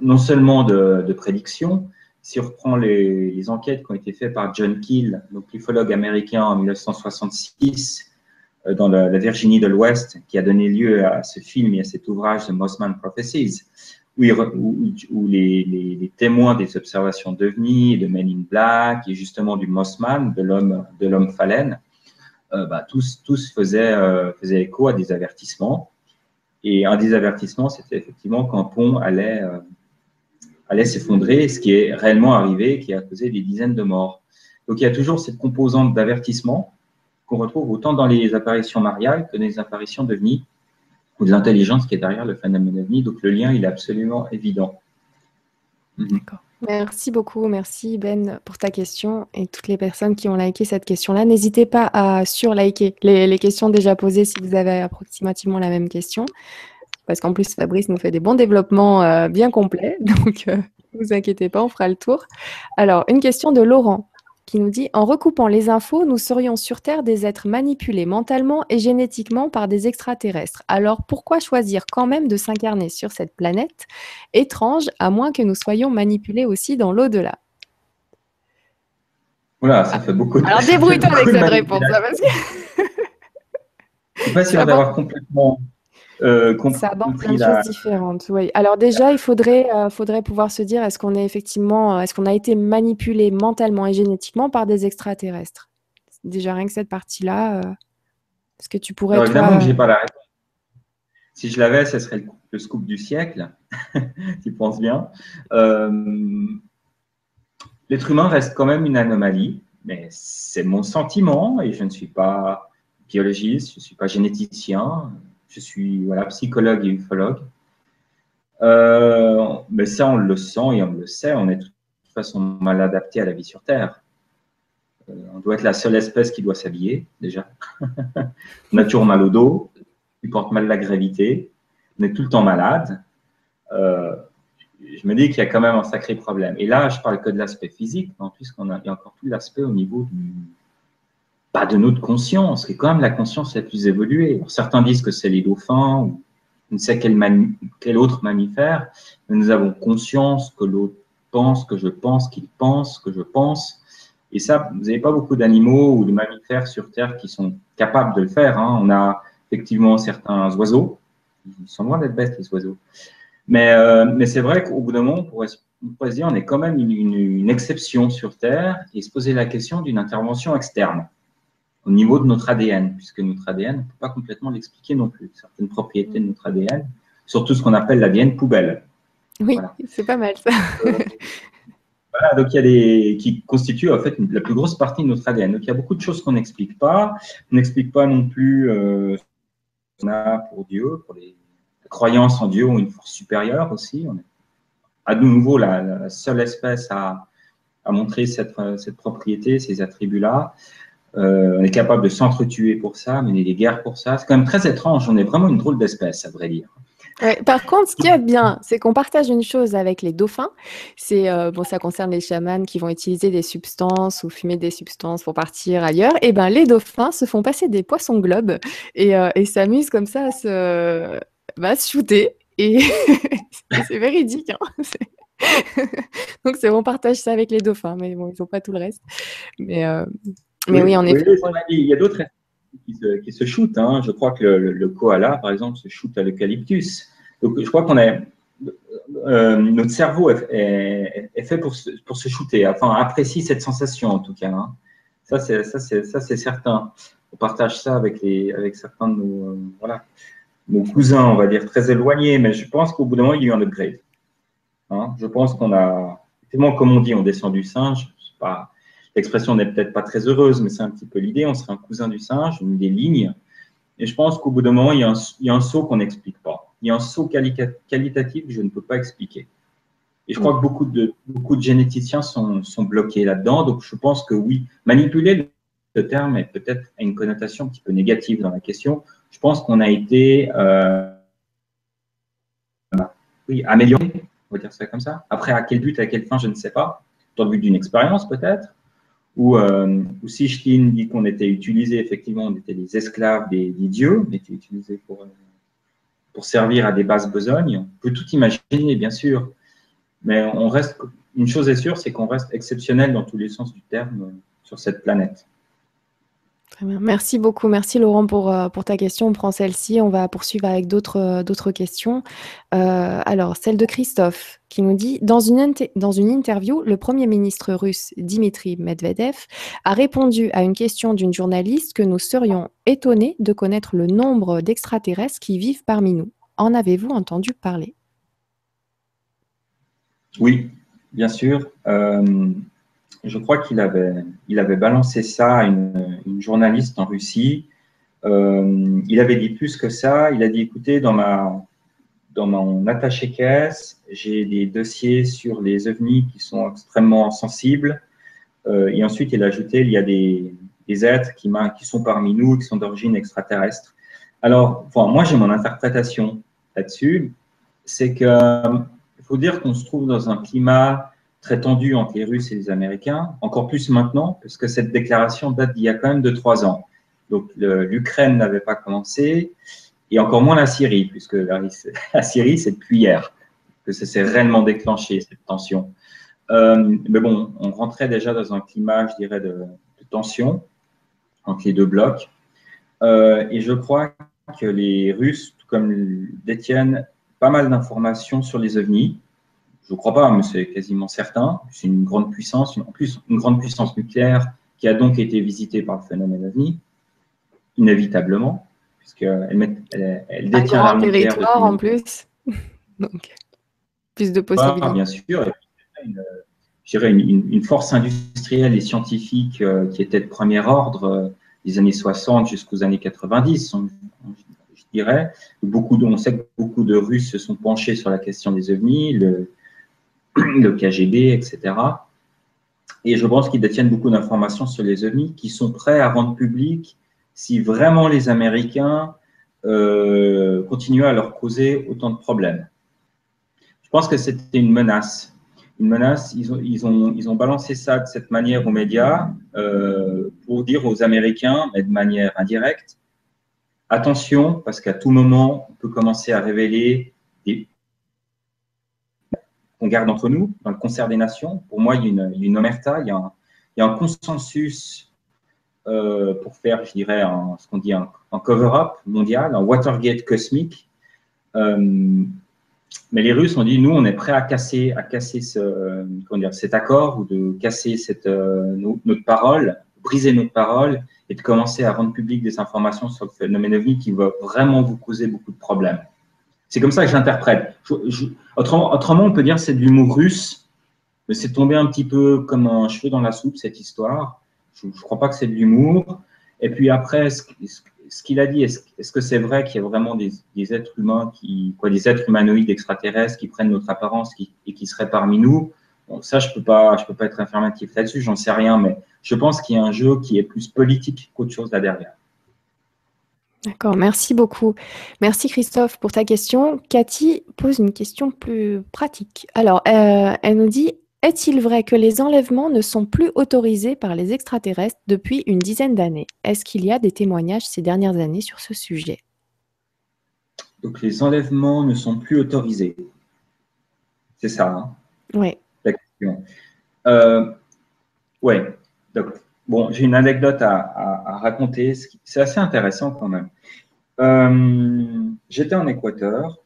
non seulement de, prédiction, si on reprend les, enquêtes qui ont été faites par John Keel, donc l'ufologue américain en 1966, euh, dans la, Virginie de l'Ouest, qui a donné lieu à ce film et à cet ouvrage de Mossman Prophecies, où, les, témoins des observations d'OVNI, de Men in Black et justement du Mossman, de l'homme de phalène, euh, bah, tous, tous faisaient, euh, faisaient écho à des avertissements. Et un des avertissements, c'était effectivement qu'un pont allait, allait s'effondrer, ce qui est réellement arrivé, qui a causé des dizaines de morts. Donc il y a toujours cette composante d'avertissement qu'on retrouve autant dans les apparitions mariales que dans les apparitions d'OVNI ou de l'intelligence qui est derrière le phénomène OVNI. Donc le lien, il est absolument évident. Mhm. D'accord. Merci beaucoup, merci Ben pour ta question et toutes les personnes qui ont liké cette question-là. N'hésitez pas à sur-liker les, questions déjà posées si vous avez approximativement la même question. Parce qu'en plus, Fabrice nous fait des bons développements euh, bien complets. *laughs* Donc, euh, ne vous inquiétez pas, on fera le tour. Alors, une question de Laurent qui nous dit En recoupant les infos, nous serions sur Terre des êtres manipulés mentalement et génétiquement par des extraterrestres. Alors pourquoi choisir quand même de s'incarner sur cette planète? Étrange, à moins que nous soyons manipulés aussi dans l'au-delà Voilà, ça fait beaucoup de Alors *laughs* débrouille-toi avec cette réponse. Je ne sais pas si on va avoir complètement euh, ça aborde plein de choses différentes. Oui. Alors déjà, il faudrait, euh, faudrait pouvoir se dire est-ce qu'on est effectivement, est-ce qu'on a été manipulé mentalement et génétiquement par des extraterrestres? Déjà rien que cette partie-là, euh, est-ce que tu pourrais. évidemment que j'ai pas la réponse. Si je l'avais, ce serait le, scoop du siècle. *laughs* tu penses bien. L'être humain reste quand même une anomalie, mais c'est mon sentiment et je ne suis pas biologiste, je ne suis pas généticien je suis voilà, psychologue et ufologue. Euh, mais ça, on le sent et on le sait, on est de toute façon mal adapté à la vie sur Terre. Euh, on doit être la seule espèce qui doit s'habiller, déjà. *laughs* on a toujours mal au dos, on porte mal la gravité, on est tout le temps malade. Euh, je me dis qu'il y a quand même un sacré problème. Et là, je parle que de l'aspect physique, il y a encore tout l'aspect au niveau du, pas de notre conscience, qui est quand même la conscience la plus évoluée. certains disent que c'est les dauphins ou ne sait quel, autre mammifère, mais nous avons conscience que l'autre pense, que je pense, qu'il pense, que je pense. Et ça, vous n'avez pas beaucoup d'animaux ou de mammifères sur Terre qui sont capables de le faire. Hein. On a effectivement certains oiseaux, ils sont loin d'être bêtes les oiseaux. Mais, euh, c'est vrai qu'au bout d'un moment, on pourrait, on se dire on est quand même une, une exception sur Terre et se poser la question d'une intervention externe au niveau de notre ADN, puisque notre ADN, on ne peut pas complètement l'expliquer non plus. Certaines propriétés de notre ADN, surtout ce qu'on appelle l'ADN poubelle. Oui, c'est pas mal ça. Euh, voilà, donc il y a des qui constituent en fait la plus grosse partie de notre ADN. Donc il y a beaucoup de choses qu'on n'explique pas. On n'explique pas non plus euh, ce qu'on a pour Dieu, pour les, croyances en Dieu ou une force supérieure aussi. On est à nouveau la, seule espèce à, à montrer cette, cette propriété, ces attributs-là. Euh, on est capable de s'entretuer pour ça, mener des guerres pour ça. C'est quand même très étrange. On est vraiment une drôle d'espèce, à vrai dire. par contre, ce qui est bien, c'est qu'on partage une chose avec les dauphins. C'est euh, bon, ça concerne les chamans qui vont utiliser des substances ou fumer des substances pour partir ailleurs. Et eh ben, les dauphins se font passer des poissons globes et, euh, s'amusent comme ça à se, bah, se shooter. Et *laughs* c'est véridique. Hein. *laughs* *laughs* Donc, c'est on partage ça avec les dauphins, mais bon, ils n'ont pas tout le reste. Mais mais oui, en effet. il y a d'autres qui se, qui se shootent. Hein. Je crois que le, koala, par exemple, se shoot à l'eucalyptus. Donc, je crois qu'on a. Euh, notre cerveau est, fait pour se, pour se shooter, enfin, apprécie cette sensation en tout cas. Hein. Ça, c'est certain. On partage ça avec, les, avec certains de nos, euh, voilà, nos cousins, on va dire, très éloignés, mais je pense qu'au bout d'un moment, il y a eu un upgrade. Hein. Je pense qu'on a, effectivement, comme on dit, on descend du singe. Je sais pas, L'expression n'est peut-être pas très heureuse, mais c'est un petit peu l'idée. On serait un cousin du singe, une des lignes. Et je pense qu'au bout d'un moment, il y, a un, saut qu'on n'explique pas. il y a un saut qualitatif que je ne peux pas expliquer. Et je crois que beaucoup de, généticiens sont, sont bloqués là-dedans. Donc, je pense que oui, manipuler le terme est peut-être une connotation un petit peu négative dans la question. Je pense qu'on a été euh, oui, amélioré, on va dire ça comme ça. Après, à quel but, à quelle fin, je ne sais pas. Dans le but d'une expérience, peut-être. Ou, euh, dit qu'on était utilisé, effectivement, on était des esclaves des, dieux, on était utilisés pour, euh, pour servir à des basses besognes. On peut tout imaginer, bien sûr. Mais on reste, une chose est sûre, c'est qu'on reste exceptionnel dans tous les sens du terme euh, sur cette planète. Merci beaucoup. Merci Laurent pour, euh, pour ta question. On prend celle-ci. On va poursuivre avec d'autres euh, questions. alors, celle de Christophe qui nous dit dans une, dans une interview, le Premier ministre russe Dimitri Medvedev a répondu à une question d'une journaliste que nous serions étonnés de connaître le nombre d'extraterrestres qui vivent parmi nous. En avez-vous entendu parler? Oui, bien sûr. Euh, je crois qu'il avait, il avait balancé ça à une, journaliste en Russie. Euh, il avait dit plus que ça. Il a dit, écoutez, dans, ma, dans mon attaché-caisse, j'ai des dossiers sur les ovnis qui sont extrêmement sensibles. Euh, et ensuite, il a ajouté, il y a des, des êtres qui, qui, sont parmi nous, qui sont d'origine extraterrestre. Alors, moi, j'ai mon interprétation là-dessus. C'est que il faut dire qu'on se trouve dans un climat très tendu entre les Russes et les Américains, encore plus maintenant, parce que cette déclaration date d'il y a quand même de trois ans. Donc l'Ukraine n'avait pas commencé, et encore moins la Syrie, puisque la, Syrie, c'est depuis hier que ça s'est réellement déclenché, cette tension. Euh, mais bon, on rentrait déjà dans un climat, je dirais, de, tension entre les deux blocs. Euh, et je crois que les Russes, tout comme détiennent pas mal d'informations sur les ovnis. Je ne crois pas, mais c'est quasiment certain. C'est une grande puissance, en plus une grande puissance nucléaire qui a donc été visitée par le phénomène ovni, inévitablement, puisqu'elle elle, elle détient un territoire en plus. *laughs* donc, plus de possibilités. bien sûr. Une, je dirais une, une, force industrielle et scientifique euh, qui était de premier ordre euh, des années 60 jusqu'aux années 90 dirais. Beaucoup de, on sait que beaucoup de Russes se sont penchés sur la question des ovnis, le, *clears throat* le KGB, etc. Et je pense qu'ils détiennent beaucoup d'informations sur les ovnis qui sont prêts à rendre public si vraiment les Américains euh, continuaient à leur causer autant de problèmes. Je pense que c'était une menace. Une menace, ils ont, ils, ont, ils ont balancé ça de cette manière aux médias euh, pour dire aux Américains, mais de manière indirecte, Attention, parce qu'à tout moment, on peut commencer à révéler des qu'on garde entre nous dans le concert des nations. Pour moi, il y a une, omerta, il y a un, consensus euh, pour faire, je dirais, ce qu'on dit un, cover-up mondial, un Watergate cosmique. Euh, mais les Russes ont dit, nous, on est prêts à casser, à casser cet accord ou de casser cette, euh, notre parole, briser notre parole et de commencer à rendre public des informations sur le phénomène OVNI qui va vraiment vous causer beaucoup de problèmes. C'est comme ça que j'interprète. Autrement, on peut dire que c'est de l'humour russe, mais c'est tombé un petit peu comme un cheveu dans la soupe, cette histoire. Je ne crois pas que c'est de l'humour. Et puis après, ce, qu'il a dit, est-ce que c'est vrai qu'il y a vraiment des, êtres humains, qui, quoi, des êtres humanoïdes extraterrestres qui prennent notre apparence et qui seraient parmi nous? Ça, je ne peux, peux pas être informatif là-dessus, j'en sais rien, mais je pense qu'il y a un jeu qui est plus politique qu'autre chose là derrière. D'accord, merci beaucoup. Merci Christophe pour ta question. Cathy pose une question plus pratique. Alors, euh, elle nous dit Est-il vrai que les enlèvements ne sont plus autorisés par les extraterrestres depuis une dizaine d'années? Est-ce qu'il y a des témoignages ces dernières années sur ce sujet? Donc, les enlèvements ne sont plus autorisés. C'est ça, hein? Oui. Euh, ouais, donc, bon, j'ai une anecdote à, raconter. C'est assez intéressant quand même. Euh, j'étais en Équateur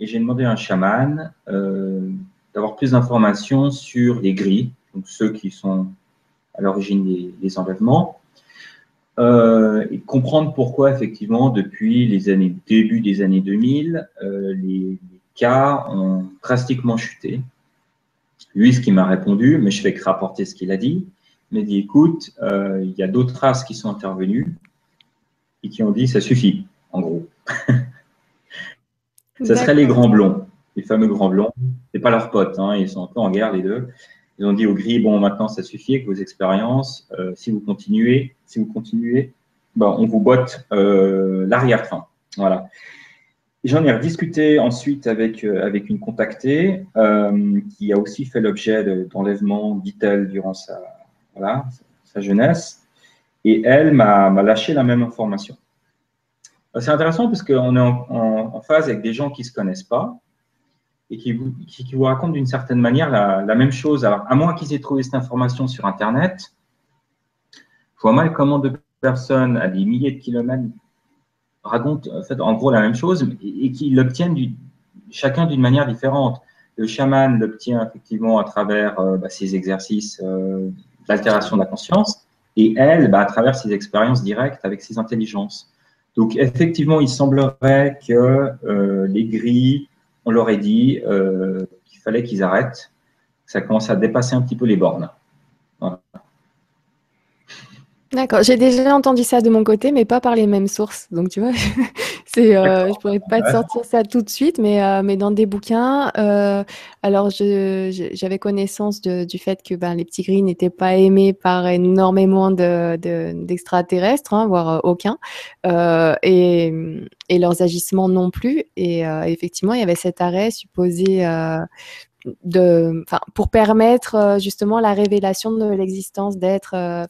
et j'ai demandé à un chaman euh, d'avoir plus d'informations sur les gris, donc ceux qui sont à l'origine des, enlèvements, et comprendre pourquoi effectivement depuis les années début des années 2000, les, cas ont drastiquement chuté. Lui, ce qu'il m'a répondu, mais je fais que rapporter ce qu'il a dit, m'a dit, écoute, euh, il y a d'autres races qui sont intervenues et qui ont dit, ça suffit, en gros. *laughs* Ce serait les grands blonds, les fameux grands blonds. C'est pas leurs potes, hein, ils sont un peu en guerre les deux. Ils ont dit au gris, bon, maintenant ça suffit avec vos expériences. Euh, si vous continuez, si vous continuez, ben, on vous botte euh, l'arrière-fin. Voilà. J'en ai rediscuté ensuite avec, avec une contactée qui a aussi fait l'objet d'enlèvement, dit-elle, durant sa, voilà, sa jeunesse. Et elle m'a lâché la même information. C'est intéressant parce qu'on est en, phase avec des gens qui ne se connaissent pas, et qui vous, qui, racontent d'une certaine manière la, même chose. Alors, à moins qu'ils aient trouvé cette information sur Internet, je vois mal comment deux personnes à des milliers de kilomètres racontent en, fait, en gros la même chose et, qu'ils l'obtiennent chacun d'une manière différente. Le chaman l'obtient effectivement à travers euh, bah, ses exercices euh, d'altération de la conscience et elle bah, à travers ses expériences directes avec ses intelligences. Donc effectivement, il semblerait que euh, les grilles on leur a dit euh, qu'il fallait qu'ils arrêtent. Ça commence à dépasser un petit peu les bornes. D'accord, j'ai déjà entendu ça de mon côté, mais pas par les mêmes sources. Donc, tu vois, c'est, euh, je pourrais pas te sortir ça tout de suite, mais, euh, mais dans des bouquins. Euh, alors, j'avais connaissance du fait que ben, les petits gris n'étaient pas aimés par énormément de, d'extraterrestres, hein, voire aucun, et, et, leurs agissements non plus. Et effectivement, il y avait cet arrêt supposé de, pour permettre euh, justement la révélation de l'existence d'être, euh,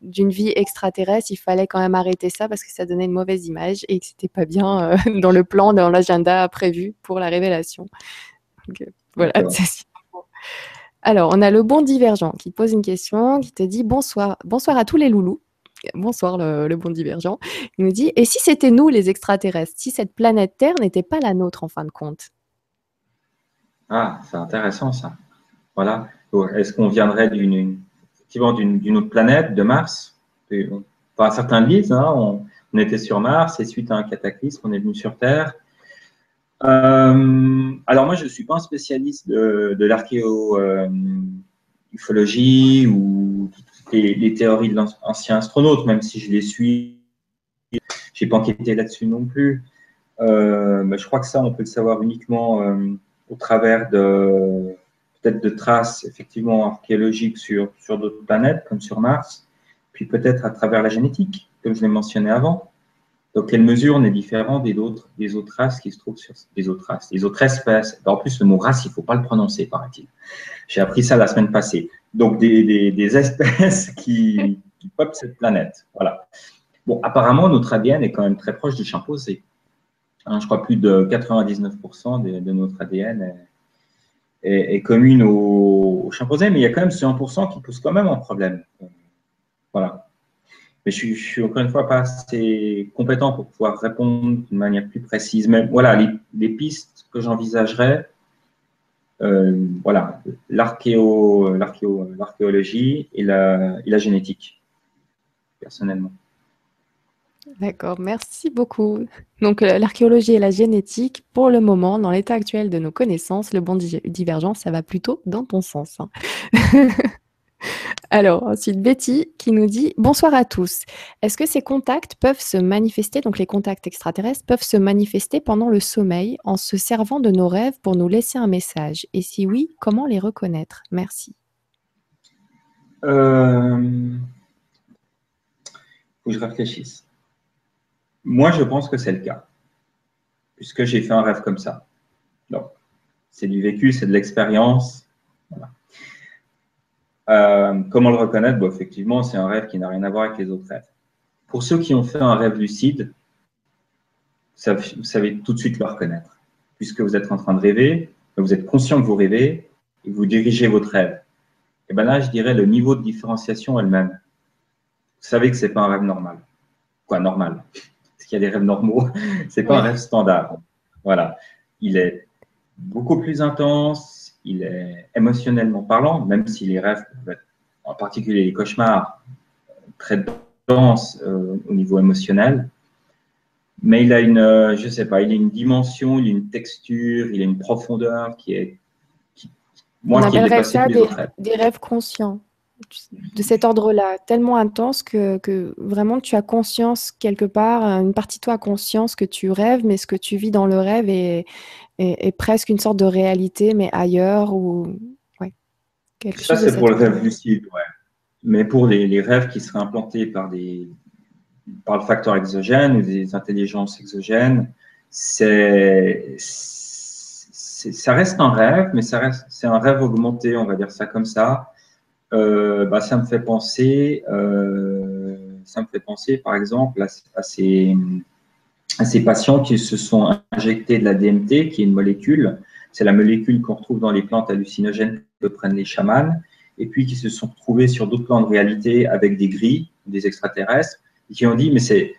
d'une vie extraterrestre, il fallait quand même arrêter ça parce que ça donnait une mauvaise image et que c'était pas bien euh, *laughs* dans le plan, dans l'agenda prévu pour la révélation. voilà. Alors, on a le bon divergent qui pose une question, qui te dit bonsoir, bonsoir à tous les loulous. Bonsoir le, le, bon divergent. Il nous dit Et si c'était nous les extraterrestres Si cette planète Terre n'était pas la nôtre en fin de compte? Ah, c'est intéressant ça. Voilà. Est-ce qu'on viendrait d'une autre planète, de Mars? Enfin, certains disent, hein, on, était sur Mars et suite à un cataclysme, on est venu sur Terre. Euh, alors moi, je ne suis pas un spécialiste de, de l'archéo-ufologie euh, ou les, théories de l'ancien astronaute, même si je les suis. Je n'ai pas enquêté là-dessus non plus. Euh, mais je crois que ça, on peut le savoir uniquement au travers de peut-être de traces effectivement archéologiques sur, sur d'autres planètes comme sur Mars, puis peut-être à travers la génétique, comme je l'ai mentionné avant. Donc, quelle mesure n'est différente des autres, des autres races qui se trouvent sur des autres races, des autres espèces? En plus, le mot race, il ne faut pas le prononcer, paraît-il. J'ai appris ça la semaine passée. Donc, des, des, des espèces *laughs* qui, qui peuplent cette planète. Voilà. Bon, apparemment, notre ADN est quand même très proche du chimpanzé. Hein, je crois plus de 99% de, notre ADN est, commune aux, chimpanzés, mais il y a quand même ce 1% qui pose quand même un problème. Voilà. Mais je, suis encore une fois pas assez compétent pour pouvoir répondre d'une manière plus précise. Mais voilà, les, pistes que j'envisagerais, euh, voilà, l'archéologie et la, et la génétique, personnellement. D'accord, merci beaucoup. Donc, euh, l'archéologie et la génétique, pour le moment, dans l'état actuel de nos connaissances, le bon divergent, ça va plutôt dans ton sens. Hein. *laughs* Alors, ensuite, Betty qui nous dit Bonsoir à tous. Est-ce que ces contacts peuvent se manifester, donc les contacts extraterrestres, peuvent se manifester pendant le sommeil en se servant de nos rêves pour nous laisser un message Et si oui, comment les reconnaître? Merci. Euh... Faut que je réfléchisse. Moi, je pense que c'est le cas, puisque j'ai fait un rêve comme ça. Donc, c'est du vécu, c'est de l'expérience. Euh, comment le reconnaître? Bon, Effectivement, c'est un rêve qui n'a rien à voir avec les autres rêves. Pour ceux qui ont fait un rêve lucide, vous savez tout de suite le reconnaître, puisque vous êtes en train de rêver, vous êtes conscient que vous rêvez et vous dirigez votre rêve. Et bien là, je dirais le niveau de différenciation elle-même. Vous savez que ce n'est pas un rêve normal. Quoi, normal? Qu'il y a des rêves normaux. *laughs* c'est pas un rêve standard. Voilà. Il est beaucoup plus intense, il est émotionnellement parlant, même si les rêves en particulier les cauchemars, très denses euh, au niveau émotionnel. Mais il a une, euh, je sais pas, il a une dimension, il a une texture, il a une profondeur qui est, moi, On appellerait ça des, des, rêves conscients. De cet ordre-là, tellement intense que, vraiment tu as conscience quelque part, une partie de toi a conscience que tu rêves, mais ce que tu vis dans le rêve est, est, presque une sorte de réalité, mais ailleurs ou ouais, Ça, c'est pour le rêve lucide, ouais. Mais pour les, rêves qui seraient implantés par, des, par le facteur exogène ou des intelligences exogènes, c'est ça reste un rêve, mais ça reste c'est un rêve augmenté, on va dire ça comme ça. Euh, bah, ça me fait penser, euh, ça me fait penser par exemple à, ces, patients qui se sont injectés de la DMT, qui est une molécule. C'est la molécule qu'on retrouve dans les plantes hallucinogènes que prennent les chamans, et puis qui se sont retrouvés sur d'autres plans de réalité avec des gris, des extraterrestres, et qui ont dit mais c'est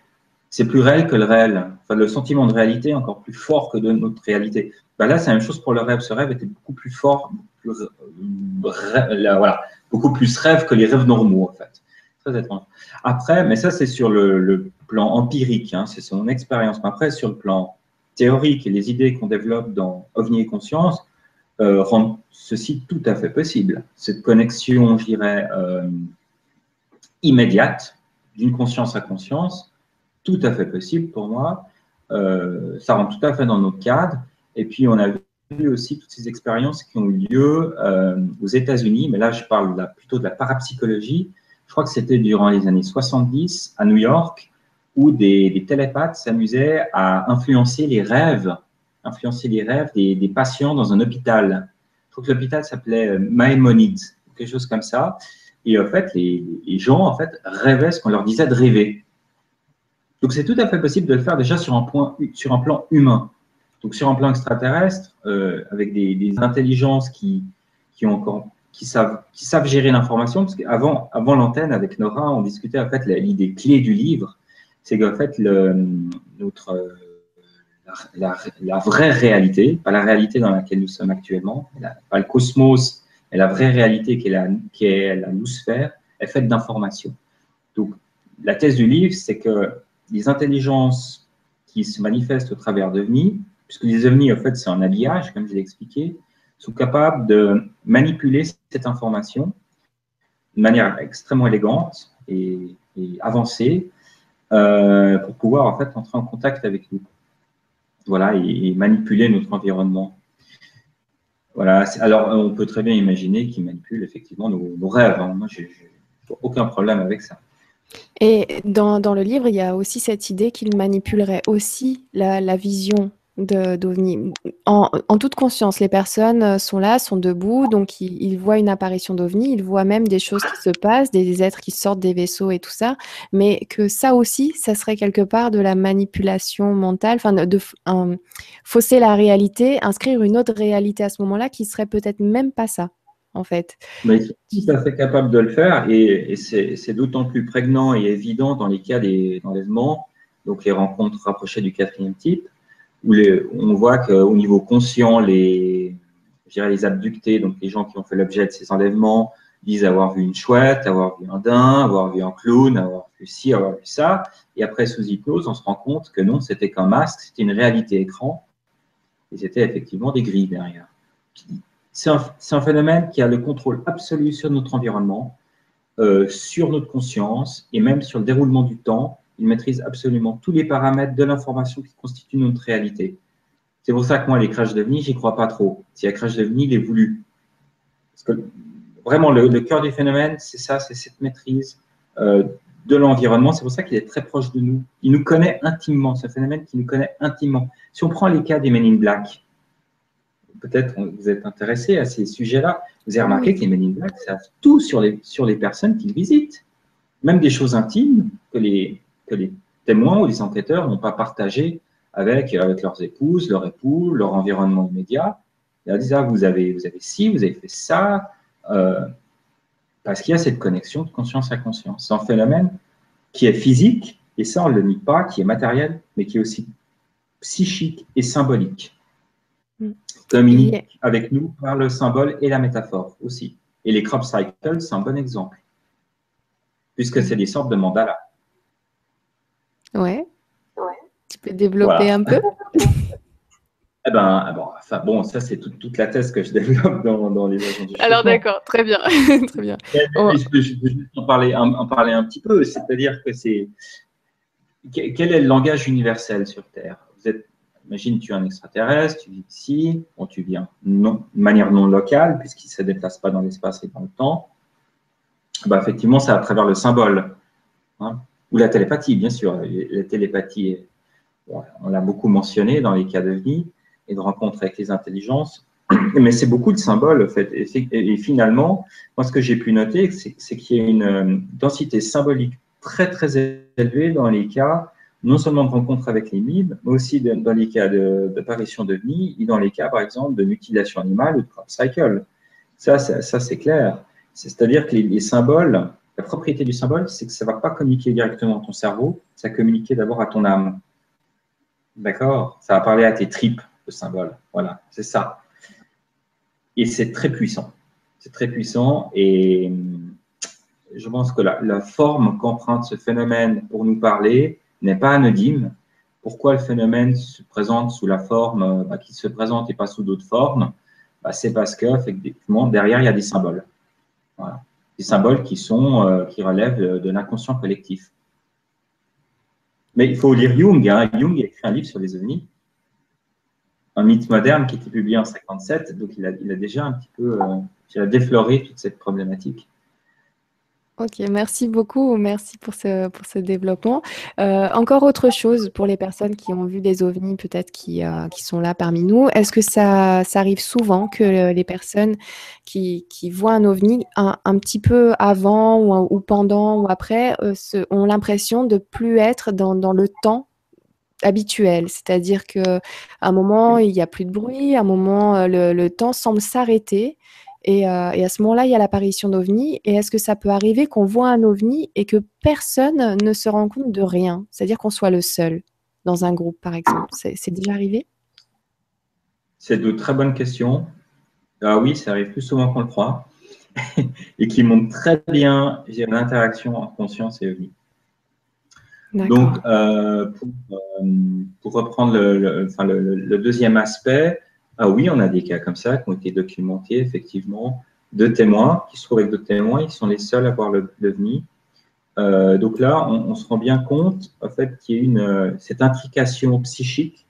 c'est plus réel que le réel. Enfin, le sentiment de réalité est encore plus fort que de notre réalité. Ben là, c'est la même chose pour le rêve. Ce rêve était beaucoup plus fort, euh, beaucoup plus rêve que les rêves normaux, en fait. Très étrange. Après, mais ça, c'est sur le, plan empirique, hein, c'est son expérience. Mais après, sur le plan théorique et les idées qu'on développe dans OVNI et conscience, euh, rendent ceci tout à fait possible. Cette connexion, je dirais, euh, immédiate d'une conscience à conscience, tout à fait possible pour moi. Euh, ça rentre tout à fait dans notre cadre. Et puis, on a aussi toutes ces expériences qui ont eu lieu euh, aux États-Unis, mais là, je parle plutôt de la parapsychologie. Je crois que c'était durant les années 70 à New York, où des, télépathes s'amusaient à influencer les rêves, influencer les rêves des, patients dans un hôpital. Je crois que l'hôpital s'appelait euh, Maimonides, quelque chose comme ça. Et en fait, les, les gens en fait rêvaient ce qu'on leur disait de rêver. Donc c'est tout à fait possible de le faire déjà sur un, point, sur un plan humain. Donc sur un plan extraterrestre, euh, avec des, intelligences qui, savent, gérer l'information, parce qu'avant avant, l'antenne, avec Nora, on discutait en fait l'idée clé du livre, c'est qu'en fait notre, la, la, vraie réalité, pas la réalité dans laquelle nous sommes actuellement, pas le cosmos, mais la vraie réalité qui est la, qui est la loosphère, est faite d'informations. Donc la thèse du livre, c'est que les intelligences qui se manifestent au travers d'OVNI, puisque les OVNI, en fait, c'est un habillage, comme je l'ai expliqué, sont capables de manipuler cette information de manière extrêmement élégante et, avancée euh, pour pouvoir, en fait, entrer en contact avec nous. Voilà, et, manipuler notre environnement. Voilà, alors on peut très bien imaginer qu'ils manipulent effectivement nos, rêves. Hein. Moi, j'ai aucun problème avec ça. Et dans, le livre, il y a aussi cette idée qu'il manipulerait aussi la vision d'OVNI. En, toute conscience, les personnes euh, sont là, sont debout, donc ils, voient une apparition d'OVNI, ils voient même des choses qui se passent, des, êtres qui sortent des vaisseaux et tout ça, mais que ça aussi, ça serait quelque part de la manipulation mentale, enfin de, fausser la réalité, inscrire une autre réalité à ce moment-là qui serait peut-être même pas ça en fait. Mais tout à fait capables de le faire et, c'est d'autant plus prégnant et évident dans les cas d'enlèvement, donc les rencontres rapprochées du quatrième type, où on voit qu'au niveau conscient, les, les abductés, donc les gens qui ont fait l'objet de ces enlèvements, disent avoir vu une chouette, avoir vu un daim, avoir vu un clown, avoir vu ci, avoir vu ça. Et après, sous hypnose, on se rend compte que non, c'était qu'un masque, c'était une réalité écran. Et c'était effectivement des grilles derrière. C'est un, phénomène qui a le contrôle absolu sur notre environnement, euh, sur notre conscience et même sur le déroulement du temps. Il maîtrise absolument tous les paramètres de l'information qui constitue notre réalité. C'est pour ça que moi, les crashs d'OVNI, j'y crois pas trop. S'il y a crash d'OVNI, il est voulu. Parce que vraiment, le, cœur du phénomène, c'est ça, c'est cette maîtrise euh, de l'environnement. C'est pour ça qu'il est très proche de nous. Il nous connaît intimement, ce phénomène qui nous connaît intimement. Si on prend les cas des Men in Black, peut-être vous êtes intéressé à ces sujets-là, vous avez remarqué que les Men in Black savent tout sur les, sur les personnes qu'ils visitent, même des choses intimes que les, que les témoins ou les enquêteurs n'ont pas partagées avec, avec leurs épouses, leurs époux, leur environnement immédiat. Ils disent, ah, vous avez, vous avez ci, vous avez fait ça, euh, parce qu'il y a cette connexion de conscience à conscience. C'est un phénomène qui est physique, et ça on ne le nie pas, qui est matériel, mais qui est aussi psychique et symbolique. Mm communique avec nous par le symbole et la métaphore aussi. Et les crop cycles, c'est un bon exemple, puisque c'est des sortes de mandalas. Ouais. ouais. Tu peux développer un peu? *laughs* Eh ben, ah bon, ça c'est toute la thèse que je développe dans, les agents du Alors d'accord, très bien, *laughs* très bien. Je, peux, juste en parler, en, parler un petit peu, c'est-à-dire que c'est quel est le langage universel sur Terre? Vous êtes, imagine, tu es un extraterrestre, tu vis ici, bon, tu viens non, de manière non locale puisqu'il ne se déplace pas dans l'espace et dans le temps. Bah, effectivement, c'est à travers le symbole hein, ou la télépathie, bien sûr. La télépathie, on l'a beaucoup mentionné dans les cas de vie et de rencontres avec les intelligences. *clears throat* Mais c'est beaucoup de symboles, en fait. Et, finalement, moi, ce que j'ai pu noter, c'est qu'il y a une euh, densité symbolique très, très élevée dans les cas, non seulement de rencontres avec les mibes, mais aussi dans les cas d'apparition de, de vie, et dans les cas, par exemple, de mutilation animale ou de crop cycle. Ça, ça, c'est clair. C'est-à-dire que les, symboles, la propriété du symbole, c'est que ça ne va pas communiquer directement à ton cerveau, ça va communiquer d'abord à ton âme. D'accord? Ça va parler à tes tripes le symbole. Voilà, c'est ça. Et c'est très puissant. C'est très puissant et je pense que la, forme qu'emprunte ce phénomène pour nous parler n'est pas anodine. Pourquoi le phénomène se présente sous la forme bah, qui se présente et pas sous d'autres formes? Bah, C'est parce que effectivement derrière il y a des symboles. Des symboles qui sont euh, qui relèvent de, l'inconscient collectif. Mais il faut lire Jung. Hein. Jung a écrit un livre sur les ovnis un mythe moderne qui était publié en 57, donc il a, il a déjà un petit peu euh, défloré toute cette problématique. Ok, merci beaucoup, merci pour ce, pour ce développement. Euh, encore autre chose pour les personnes qui ont vu des ovnis, peut-être qui, euh, qui sont là parmi nous. Est-ce que ça, ça arrive souvent que les personnes qui, qui voient un ovni un, un, petit peu avant ou, ou pendant ou après ont l'impression de plus être dans, dans le temps habituel, c'est-à-dire que à un moment il n'y a plus de bruit, à un moment euh, le, temps semble s'arrêter, et, euh, et, à ce moment-là il y a l'apparition d'ovnis. Et est-ce que ça peut arriver qu'on voit un ovni et que personne ne se rend compte de rien, c'est-à-dire qu'on soit le seul dans un groupe par exemple C'est déjà arrivé? C'est de très bonnes questions. Ah oui, ça arrive plus souvent qu'on le croit *laughs* et qui montre très bien l'interaction entre conscience et ovni. Donc, euh, euh, pour, reprendre le, deuxième aspect, ah oui, on a des cas comme ça qui ont été documentés, effectivement, de témoins qui se trouvent avec d'autres témoins, ils sont les seuls à voir le, l'OVNI. Euh, donc là, on, se rend bien compte, en fait, qu'il y a une, cette intrication psychique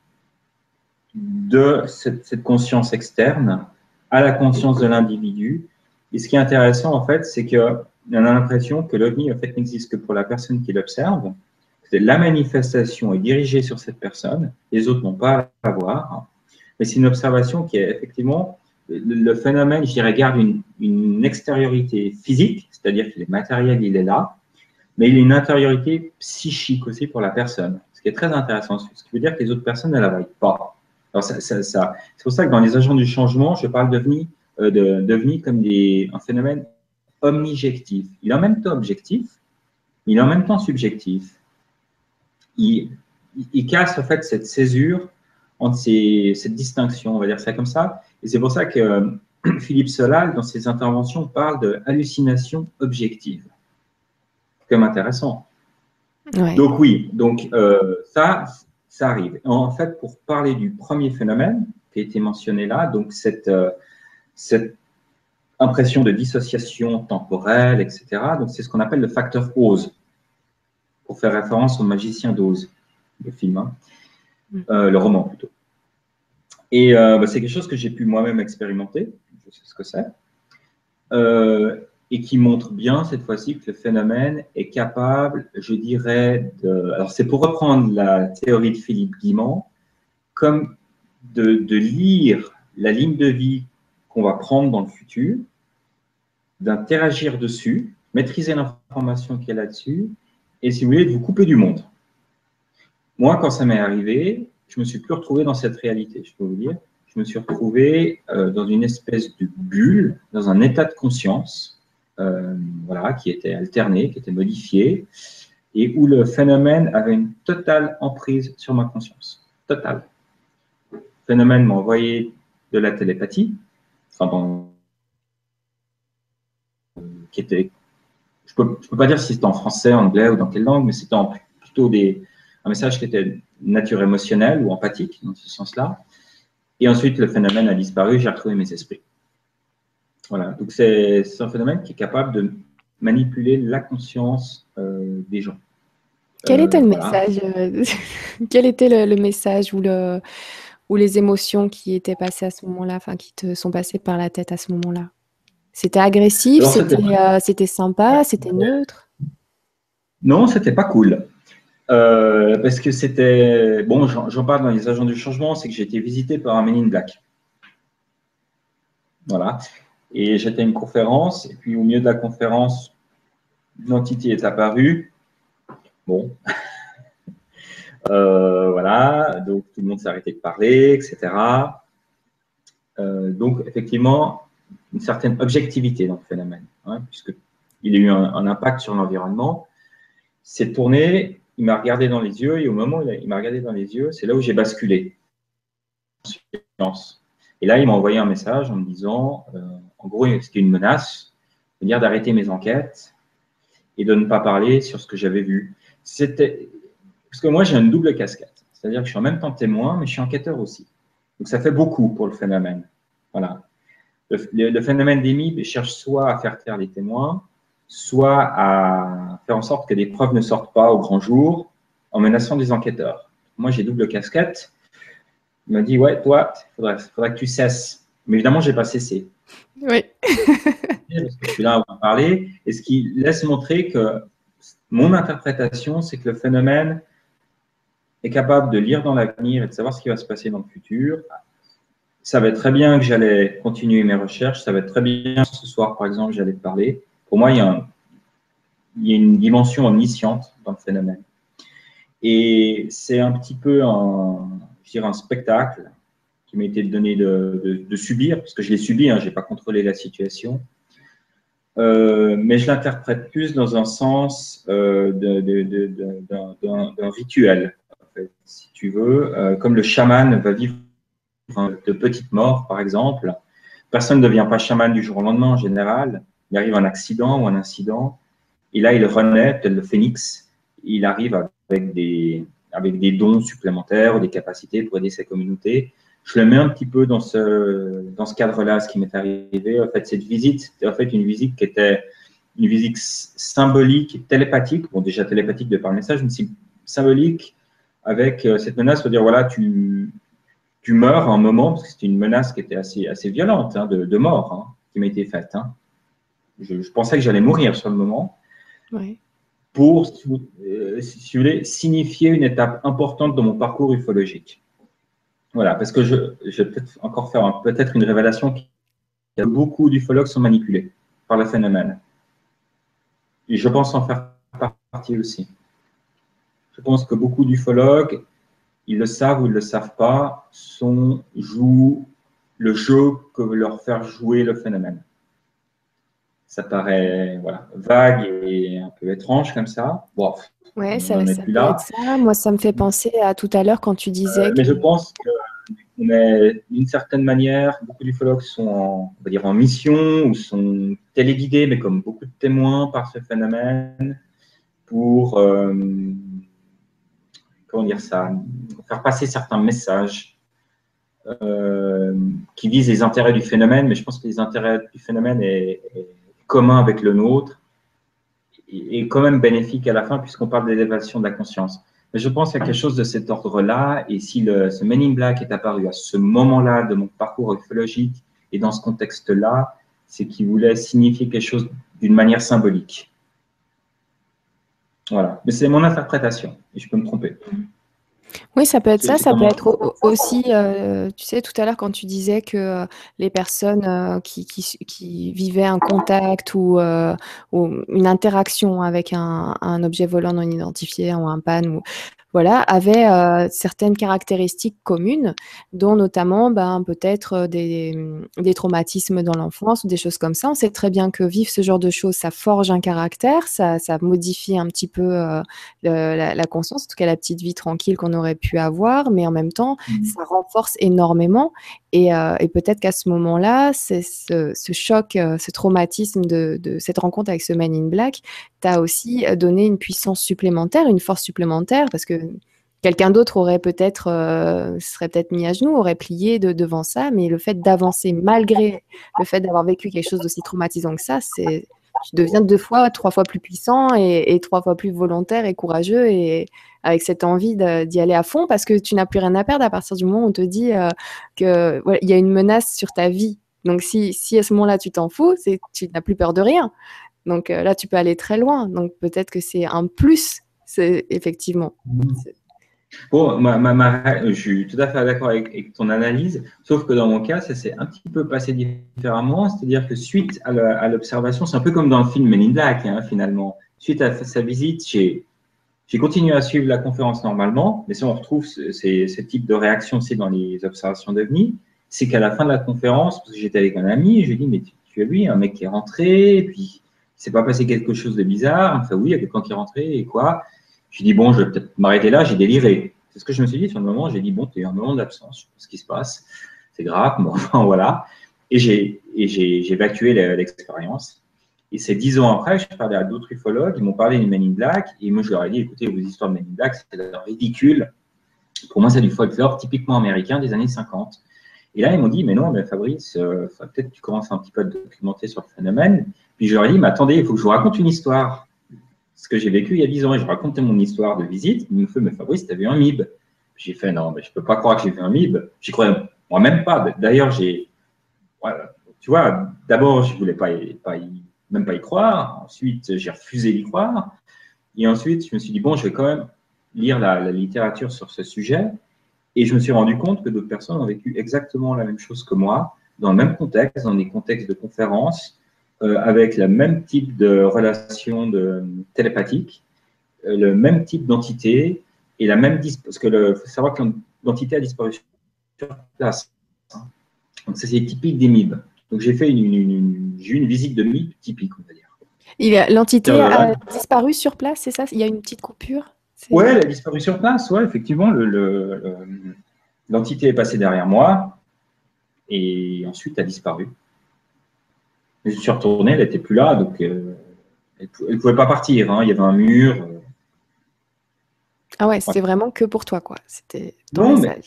de cette, conscience externe à la conscience de l'individu. Et ce qui est intéressant, en fait, c'est qu'on a l'impression que l'OVNI, en fait, n'existe que pour la personne qui l'observe, la manifestation est dirigée sur cette personne, les autres n'ont pas à la voir, mais c'est une observation qui est effectivement, le, phénomène, je dirais, garde une, extériorité physique, c'est-à-dire qu'il est matériel, il est là, mais il a une intériorité psychique aussi pour la personne, ce qui est très intéressant, ce qui veut dire que les autres personnes ne la voient pas. Alors c'est pour ça que dans les agents du changement, je parle de euh, de, comme un phénomène omnijectif. Il est en même temps objectif, mais il est en même temps subjectif il, casse en fait cette césure entre cette distinction, on va dire ça comme ça. Et c'est pour ça que euh, *clears throat* Philippe Solal, dans ses interventions, parle de hallucination objective. Comme intéressant. Donc oui, donc euh, ça, ça arrive. En fait, pour parler du premier phénomène qui a été mentionné là, donc cette, euh, cette impression de dissociation temporelle, etc. Donc c'est ce qu'on appelle le facteur Ose pour faire référence au magicien d'Oz, le film, hein. Euh, le roman plutôt. Et euh, bah, c'est quelque chose que j'ai pu moi-même expérimenter, je sais ce que c'est, euh, et qui montre bien cette fois-ci que le phénomène est capable, je dirais, de. Alors c'est pour reprendre la théorie de Philippe Guimand, comme de, de lire la ligne de vie qu'on va prendre dans le futur, d'interagir dessus, maîtriser l'information qu'il y a là-dessus, et si vous voulez, de vous couper du monde. Moi, quand ça m'est arrivé, je me suis plus retrouvé dans cette réalité, je peux vous dire. Je me suis retrouvé euh, dans une espèce de bulle, dans un état de conscience, euh, voilà, qui était alterné, qui était modifié, et où le phénomène avait une totale emprise sur ma conscience. Totale. Le phénomène m'a envoyé de la télépathie, enfin, qui était je ne peux, pas dire si c'était en français, anglais ou dans quelle langue, mais c'était plutôt des, un message qui était nature émotionnelle ou empathique, dans ce sens-là. Et ensuite, le phénomène a disparu, j'ai retrouvé mes esprits. Voilà, donc c'est un phénomène qui est capable de manipuler la conscience euh, des gens. Quel était le message *laughs* Quel était le, message ou, le, ou les émotions qui étaient passées à ce moment-là, enfin qui te sont passées par la tête à ce moment-là? C'était agressif, c'était sympa, c'était neutre? Non, c'était pas cool. Euh, parce que c'était. Bon, j'en parle dans les agents du changement, c'est que j'ai été visité par un Black. Voilà. Et j'étais à une conférence, et puis au milieu de la conférence, l'entité est apparue. Bon. *laughs* Euh, voilà. Donc tout le monde s'est arrêté de parler, etc. Euh, donc, effectivement, une certaine objectivité dans le phénomène, hein, puisqu'il a eu un, un impact sur l'environnement. C'est tourné il m'a regardé dans les yeux et au moment où il m'a regardé dans les yeux, c'est là où j'ai basculé. Et là, il m'a envoyé un message en me disant, euh, en gros, c'était une menace, de dire d'arrêter mes enquêtes et de ne pas parler sur ce que j'avais vu. C'était parce que moi, j'ai une double casquette, c'est-à-dire que je suis en même temps témoin, mais je suis enquêteur aussi. Donc, ça fait beaucoup pour le phénomène. Voilà. Le, phénomène des cherche soit à faire taire les témoins, soit à faire en sorte que des preuves ne sortent pas au grand jour en menaçant des enquêteurs. Moi, j'ai double casquette. Il m'a dit, ouais, toi, il faudrait, que tu cesses. Mais évidemment, je n'ai pas cessé. Oui. je suis là à parler. Et ce qui laisse montrer que mon interprétation, c'est que le phénomène est capable de lire dans l'avenir et de savoir ce qui va se passer dans le futur. Ça va être très bien que j'allais continuer mes recherches. Ça va être très bien ce soir, par exemple, j'allais te parler pour moi, il y, a une dimension omnisciente dans le phénomène. Et c'est un petit peu un, je un spectacle qui m'a été donné de, subir, parce que je l'ai subi, hein, je n'ai pas contrôlé la situation. Euh, mais je l'interprète plus dans un sens euh, d'un rituel, si tu veux. Euh, comme le chaman va vivre de petites morts, par exemple. Personne ne devient pas chaman du jour au lendemain en général il arrive un accident ou un incident, et là, il renaît, tel le phénix, il arrive avec des, dons supplémentaires ou des capacités pour aider sa communauté. Je le mets un petit peu dans ce, cadre-là, ce qui m'est arrivé. En fait, cette visite, en fait une visite qui était une visite symbolique télépathique. Bon, déjà télépathique de par le message, mais symbolique avec euh, cette menace pour dire voilà, tu, meurs un moment, parce que c'était une menace qui était assez, violente, hein, de, de, mort, hein, qui m'a été faite. Hein je, pensais que j'allais mourir sur le moment, pour, euh, si vous voulez, signifier une étape importante dans mon parcours ufologique. Voilà, parce que je, vais peut-être encore faire peut-être une révélation beaucoup d'ufologues sont manipulés par le phénomène. Et je pense en faire partie aussi. Je pense que beaucoup d'ufologues, ils le savent ou ils ne le savent pas, sont, jouent le jeu que veut leur faire jouer le phénomène ça paraît voilà, vague et un peu étrange comme ça. Bon, ouais, ça, ça peut être ça. Moi, ça me fait penser à tout à l'heure quand tu disais. Euh, mais je pense que d'une certaine manière, beaucoup d'ufologues sont en, on va dire, en mission ou sont téléguidés, mais comme beaucoup de témoins par ce phénomène, pour euh, comment dire ça, faire passer certains messages euh, qui visent les intérêts du phénomène, mais je pense que les intérêts du phénomène est commun avec le nôtre et quand même bénéfique à la fin puisqu'on parle d'élévation de la conscience. Mais je pense qu'il y a quelque chose de cet ordre-là et si ce Men Black est apparu à ce moment-là de mon parcours ufologique et dans ce contexte-là, c'est qu'il voulait signifier quelque chose d'une manière symbolique. Voilà. Mais c'est mon interprétation et je peux me tromper. Oui, ça peut être ça, ça peut être aussi, euh, tu sais, tout à l'heure quand tu disais que euh, les personnes euh, qui, qui, vivaient un contact ou, une interaction avec un, un, objet volant non identifié ou un pan ou voilà, avaient euh, certaines caractéristiques communes, dont notamment ben, peut-être euh, des, des, traumatismes dans l'enfance ou des choses comme ça. On sait très bien que vivre ce genre de choses, ça forge un caractère, ça, ça modifie un petit peu euh, la, la, conscience, en tout cas la petite vie tranquille qu'on aurait pu avoir, mais en même temps, mmh. ça renforce énormément. Et, euh, et peut-être qu'à ce moment-là, ce, choc, ce traumatisme de, cette rencontre avec ce Man in Black t'a aussi donné une puissance supplémentaire, une force supplémentaire, parce que quelqu'un d'autre aurait peut-être, euh, serait peut-être mis à genoux, aurait plié de, devant ça, mais le fait d'avancer malgré le fait d'avoir vécu quelque chose d'aussi traumatisant que ça, c'est tu deviens deux fois, trois fois plus puissant et, trois fois plus volontaire et courageux et avec cette envie d'y aller à fond parce que tu n'as plus rien à perdre à partir du moment où on te dit euh, qu'il y a une menace sur ta vie. Donc si, si à ce moment-là tu t'en fous, c'est tu n'as plus peur de rien. Donc euh, là tu peux aller très loin. Donc peut-être que c'est un plus, Bon, je suis tout à fait d'accord avec, ton analyse, sauf que dans mon cas, ça s'est un petit peu passé différemment. C'est-à-dire que suite à l'observation, c'est un peu comme dans le film Men in hein, finalement. Suite à sa visite, j'ai continué à suivre la conférence normalement, mais si on retrouve ce, ce type de réaction aussi dans les observations devenues, c'est qu'à la fin de la conférence, parce que j'étais avec un ami, je lui ai dit, mais tu, as vu, un mec qui est rentré, et puis il s'est pas passé quelque chose de bizarre. Enfin, oui, il y a quelqu'un qui est rentré, et quoi j'ai dit, bon, je vais peut-être m'arrêter là, j'ai déliré. C'est ce que je me suis dit sur le moment. J'ai dit, bon, tu un moment d'absence, je sais pas ce qui se passe, c'est grave, *laughs* enfin, voilà. Et j'ai évacué l'expérience. Et c'est dix ans après, je parlais à d'autres ufologues, ils m'ont parlé du Men Black, et moi, je leur ai dit, écoutez, vos histoires de Men Black, c'est ridicule. Pour moi, c'est du folklore typiquement américain des années 50. Et là, ils m'ont dit, mais non, mais Fabrice, euh, peut-être tu commences un petit peu à te documenter sur le phénomène. Puis je leur ai dit, mais attendez, il faut que je vous raconte une histoire ce que j'ai vécu il y a 10 ans. Et je racontais mon histoire de visite. Il me fait, mais Fabrice, tu as vu un MIB J'ai fait, non, mais je ne peux pas croire que j'ai vu un MIB. J'y croyais moi-même pas. D'ailleurs, j'ai. tu vois, d'abord, je ne voulais pas, pas même pas y croire. Ensuite, j'ai refusé d'y croire. Et ensuite, je me suis dit, bon, je vais quand même lire la, littérature sur ce sujet. Et je me suis rendu compte que d'autres personnes ont vécu exactement la même chose que moi, dans le même contexte, dans des contextes de conférences, avec le même type de relation de, télépathique, euh, le même type d'entité et la même parce que le faut savoir que l'entité a disparu sur place. Hein. Donc ça c'est typique des MIB. Donc j'ai fait une, une, une, visite de MIB typique, on va dire. L'entité a disparu sur place, c'est ça? Il y a une petite coupure? Oui, elle a disparu sur place, ouais, effectivement. L'entité le, est passée derrière moi et ensuite a disparu. Je suis retourné, elle n'était plus là, donc euh, elle ne pouvait pas partir. Hein. Il y avait un mur. Euh. Ah ouais, c'était vraiment que pour toi, quoi. C'était non, mais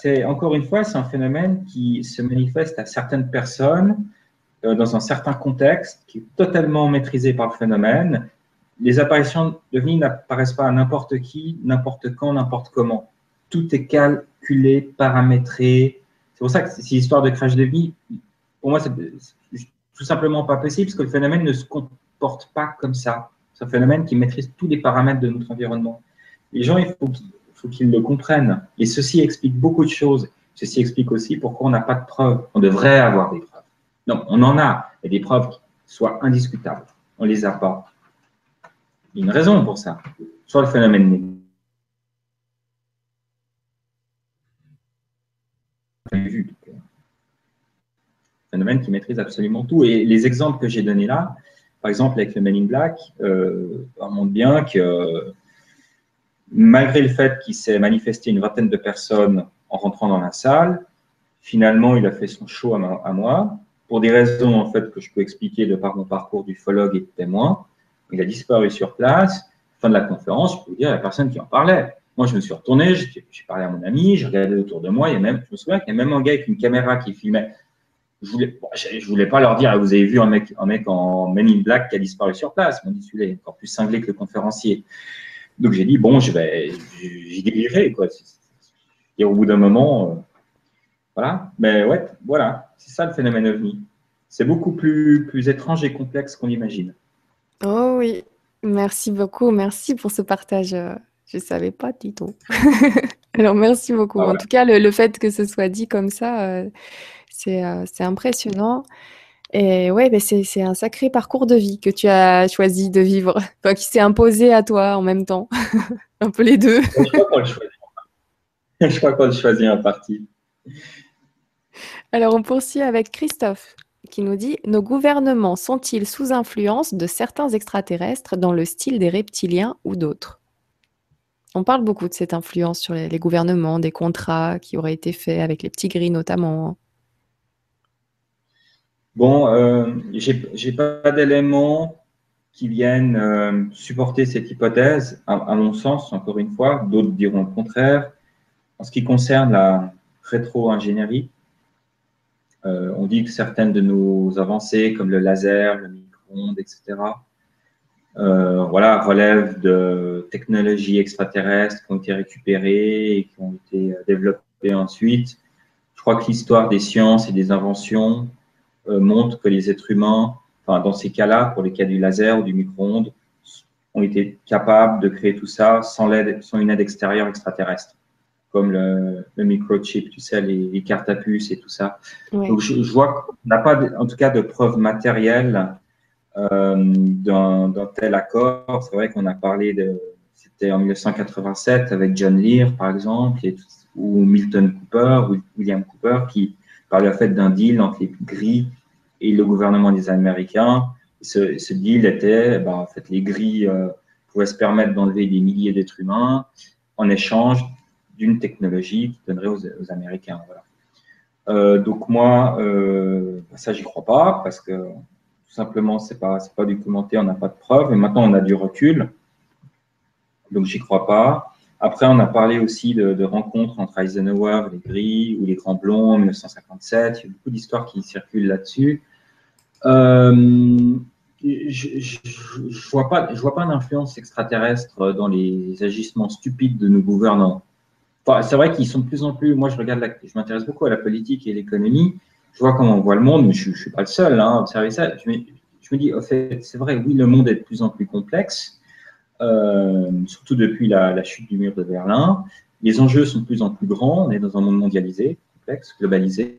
c'est encore une fois, c'est un phénomène qui se manifeste à certaines personnes euh, dans un certain contexte, qui est totalement maîtrisé par le phénomène. Les apparitions de vie n'apparaissent pas à n'importe qui, n'importe quand, n'importe comment. Tout est calculé, paramétré. C'est pour ça que c'est histoire de crash de vie. Pour moi, c'est tout simplement pas possible parce que le phénomène ne se comporte pas comme ça. C'est un phénomène qui maîtrise tous les paramètres de notre environnement. Les gens, il faut qu'ils le comprennent. Et ceci explique beaucoup de choses. Ceci explique aussi pourquoi on n'a pas de preuves. On devrait avoir des preuves. Non, on en a. A des preuves qui soient indiscutables. On ne les a pas. Il y a une raison pour ça. Soit le phénomène vu phénomène qui maîtrise absolument tout. Et les exemples que j'ai donnés là, par exemple avec le Men in Black, euh, montrent bien que malgré le fait qu'il s'est manifesté une vingtaine de personnes en rentrant dans la salle, finalement, il a fait son show à, moi, pour des raisons en fait que je peux expliquer de par mon parcours d'ufologue et de témoin. Il a disparu sur place. Fin de la conférence, je peux vous dire, il n'y a personne qui en parlait. Moi, je me suis retourné, j'ai parlé à mon ami, j'ai regardé autour de moi. Il y a même, je me souviens qu'il y a même un gars avec une caméra qui filmait je voulais, je voulais pas leur dire, vous avez vu un mec, un mec en Men in Black qui a disparu sur place. Mon dit, celui-là est encore plus cinglé que le conférencier. Donc j'ai dit, bon, je vais, j'ai déliré, quoi. Et au bout d'un moment, euh, voilà. Mais ouais, voilà, c'est ça le phénomène ovni. C'est beaucoup plus, plus étrange et complexe qu'on imagine. Oh oui, merci beaucoup, merci pour ce partage. Je ne savais pas, Tito. *laughs* Alors merci beaucoup. Ah en tout cas, le, fait que ce soit dit comme ça, euh, euh, c'est impressionnant. Et ouais, c'est un sacré parcours de vie que tu as choisi de vivre, *laughs* qui s'est imposé à toi en même temps. *laughs* un peu les deux. Je crois qu'on le choisit. *laughs* Je crois qu'on le choisit en partie. Alors, on poursuit avec Christophe qui nous dit Nos gouvernements sont-ils sous influence de certains extraterrestres dans le style des reptiliens ou d'autres? On parle beaucoup de cette influence sur les, les, gouvernements, des contrats qui auraient été faits avec les petits gris notamment. Bon, euh, j'ai pas d'éléments qui viennent euh, supporter cette hypothèse, à, mon sens, encore une fois, d'autres diront le contraire. En ce qui concerne la rétro-ingénierie, euh, on dit que certaines de nos avancées, comme le laser, le micro-ondes, etc., euh, voilà, relèvent de technologies extraterrestres qui ont été récupérées et qui ont été développées ensuite. Je crois que l'histoire des sciences et des inventions montre que les êtres humains dans ces cas-là, pour les cas du laser ou du micro-ondes, ont été capables de créer tout ça sans, l'aide, sans une aide extérieure extraterrestre, comme le, microchip, tu sais, les, cartes à puce et tout ça. Donc, je, vois qu'on n'a pas, en tout cas, de preuves matérielles euh, d'un, tel accord. C'est vrai qu'on a parlé de, c'était en 1987 avec John Lear, par exemple, ou Milton Cooper, ou William Cooper, qui parlait en fait d'un deal entre les gris et le gouvernement des Américains. Ce, deal était, ben, en fait, les grilles euh, pouvaient se permettre d'enlever des milliers d'êtres humains en échange d'une technologie qui donnerait aux, Américains. Euh, donc moi, euh, ça, j'y crois pas parce que tout simplement, c'est pas, c'est pas documenté, on n'a pas de preuves. Et maintenant, on a du recul, donc j'y crois pas. Après, on a parlé aussi de, rencontres entre Eisenhower, les gris ou les grands blonds en 1957. Il y a beaucoup d'histoires qui circulent là-dessus. Euh, je ne vois pas, je vois pas d'influence extraterrestre dans les agissements stupides de nos gouvernants. C'est vrai qu'ils sont de plus en plus. Moi, je regarde, je m'intéresse beaucoup à la politique et l'économie. Je vois comment on voit le monde, mais je, ne suis pas le seul hein, à observer ça. Je me, je me dis, en fait, c'est vrai, oui, le monde est de plus en plus complexe, surtout depuis la, la, chute du mur de Berlin. Les enjeux sont de plus en plus grands. On est dans un monde mondialisé, complexe, globalisé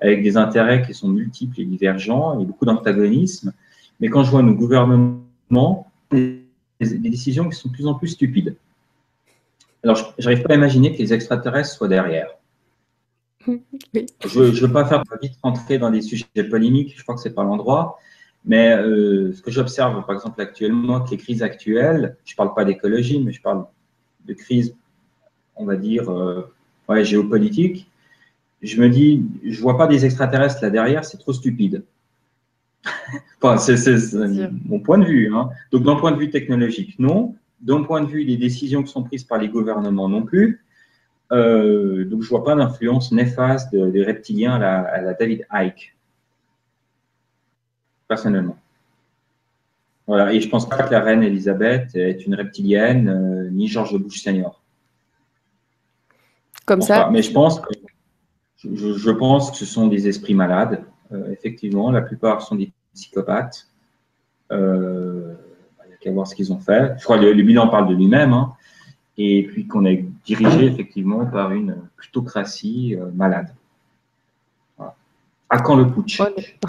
avec des intérêts qui sont multiples et divergents, et beaucoup d'antagonisme. Mais quand je vois nos gouvernements, des, des décisions qui sont de plus en plus stupides. Alors, je n'arrive pas à imaginer que les extraterrestres soient derrière. *laughs* Je ne veux pas faire vite rentrer dans des sujets polémiques, je crois que ce n'est pas l'endroit. Mais euh, ce que j'observe, par exemple, actuellement, avec les crises actuelles, je ne parle pas d'écologie, mais je parle de crise, on va dire, euh, ouais, géopolitique, je me dis, je vois pas des extraterrestres là derrière, c'est trop stupide. *laughs* enfin, c'est mon point de vue. Hein. Donc, d'un point de vue technologique, non. D'un point de vue des décisions qui sont prises par les gouvernements, non plus. Euh, donc, je vois pas d'influence néfaste des reptiliens à la, David Icke, personnellement. Voilà. Et je pense pas que la reine Elisabeth est une reptilienne, euh, ni George Bush senior. Comme ça. mais je pense que je, pense que ce sont des esprits malades. Euh, effectivement, la plupart sont des psychopathes. Euh, il n'y a qu'à voir ce qu'ils ont fait. Je crois que le, bilan parle de lui-même. Hein. et puis qu'on est dirigé effectivement par une plutocratie malade. À quand le putsch?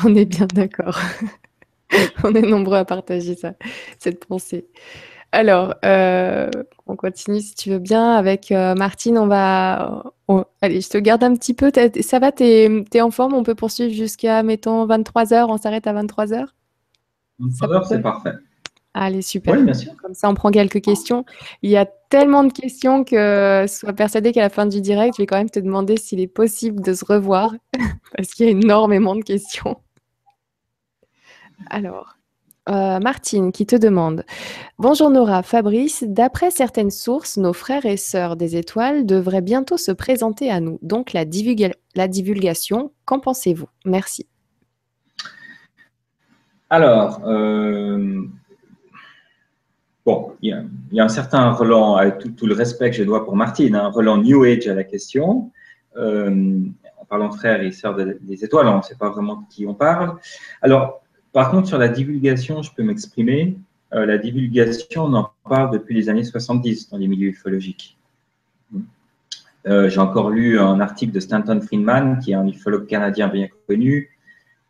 On est, bien d'accord. *laughs* on est nombreux à partager ça, cette pensée. Alors, on continue si tu veux bien avec Martine. On va, allez, je te garde un petit peu. Ça va, tu es, en forme? On peut poursuivre jusqu'à, mettons, 23h. On s'arrête à 23h 23h, c'est parfait. Allez, super. Oui, bien sûr. Comme ça, on prend quelques questions. Il y a tellement de questions que sois persuadé qu'à la fin du direct, je vais quand même te demander s'il est possible de se revoir *laughs* parce qu'il y a énormément de questions. Alors, euh, Martine qui te demande Bonjour Nora, Fabrice, d'après certaines sources, nos frères et sœurs des étoiles devraient bientôt se présenter à nous. Donc la, la divulgation, qu'en pensez-vous? Merci. Alors, euh, bon, il y, a un certain relan, avec tout, le respect que je dois pour Martine, un relan New Age à la question. Euh, en parlant de frères et sœurs des étoiles, on ne sait pas vraiment de qui on parle. Alors, par contre, sur la divulgation, je peux m'exprimer. Euh, la divulgation, on en parle depuis les années 70 dans les milieux ufologiques. Euh, j'ai encore lu un article de Stanton Friedman, qui est un ufologue canadien bien connu,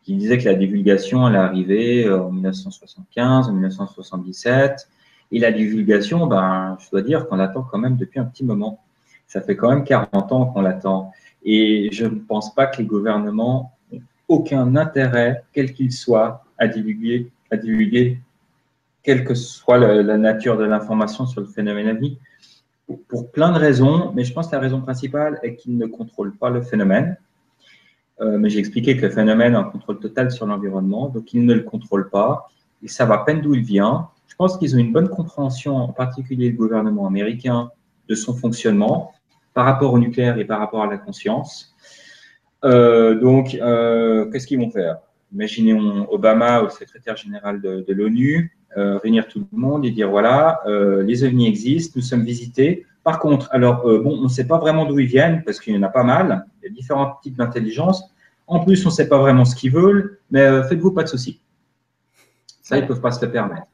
qui disait que la divulgation, elle est arrivée en 1975, en 1977. Et la divulgation, ben, je dois dire qu'on l'attend quand même depuis un petit moment. Ça fait quand même 40 ans qu'on l'attend. Et je ne pense pas que les gouvernements ont aucun intérêt, quel qu'il soit, à divulguer, à divulguer quelle que soit la, nature de l'information sur le phénomène à vie, pour, plein de raisons, mais je pense que la raison principale est qu'ils ne contrôlent pas le phénomène. Euh, mais j'ai expliqué que le phénomène a un contrôle total sur l'environnement, donc ils ne le contrôlent pas. ils savent à peine d'où il vient. Je pense qu'ils ont une bonne compréhension, en particulier le gouvernement américain, de son fonctionnement par rapport au nucléaire et par rapport à la conscience. Euh, donc, euh, qu'est-ce qu'ils vont faire? Imaginons Obama, au secrétaire général de, l'ONU, euh, réunir tout le monde et dire voilà, les ovnis existent, nous sommes visités. Par contre, alors, bon, on ne sait pas vraiment d'où ils viennent parce qu'il y en a pas mal, il y a différents types d'intelligence. En plus, on ne sait pas vraiment ce qu'ils veulent, mais faites-vous pas de soucis. Ça, ils ne peuvent pas se le permettre.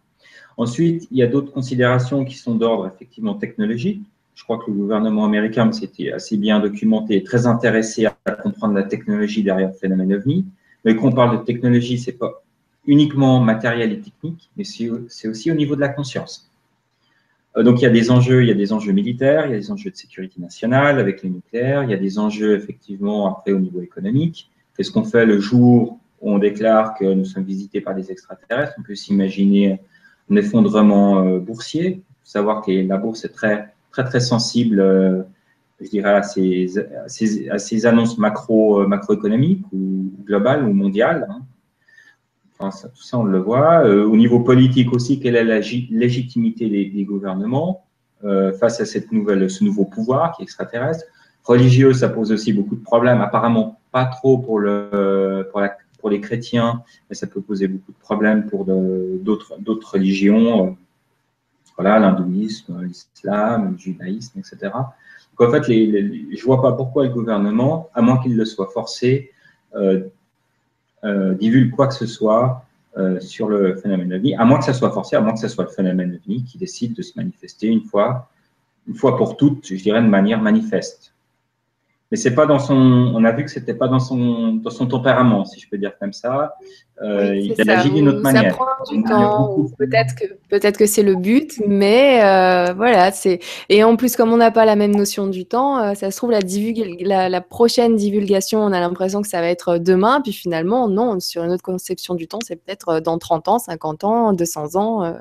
Ensuite, il y a d'autres considérations qui sont d'ordre effectivement technologique je crois que le gouvernement américain s'était assez bien documenté et très intéressé à comprendre la technologie derrière le phénomène OVNI. Mais quand on parle de technologie, c'est pas uniquement matériel et technique, mais c'est aussi au niveau de la conscience. Euh, donc il y a des enjeux, il y a des enjeux militaires, il y a des enjeux de sécurité nationale avec le nucléaire, il y a des enjeux effectivement après au niveau économique. Qu'est-ce qu'on fait le jour où on déclare que nous sommes visités par des extraterrestres? On peut s'imaginer un effondrement euh, boursier. Il faut savoir que la bourse est très très très sensible, euh, je dirais, à ces, à ces, annonces macro, euh, macroéconomiques ou globales ou mondiales. Hein. Enfin, tout ça, on le voit. Au niveau politique aussi, quelle est la légitimité des, gouvernements face à cette nouvelle, ce nouveau pouvoir qui est extraterrestre? Religieux, ça pose aussi beaucoup de problèmes. Apparemment, pas trop pour, le, pour, la, pour les chrétiens, mais ça peut poser beaucoup de problèmes pour d'autres religions voilà, l'hindouisme, l'islam, le judaïsme, etc. Donc en fait, je ne vois pas pourquoi le gouvernement, à moins qu'il le soit forcé, euh, euh, divulgue quoi que ce soit euh, sur le phénomène ovni, à moins que ça soit forcé, à moins que ce soit le phénomène ovni qui décide de se manifester une fois, une fois pour toutes, je dirais de manière manifeste mais c'est pas dans son. On a vu que c'était pas dans son dans son tempérament, si je peux dire comme ça. Euh, il agit d'une autre manière. Ça prend du temps. Peut-être que peut-être que c'est le but, mais euh, voilà. C'est et en plus comme on n'a pas la même notion du temps, euh, ça se trouve la, la, la prochaine divulgation, on a l'impression que ça va être demain, puis finalement non. Sur une autre conception du temps, c'est peut-être dans 30 ans, 50 ans, 200 ans,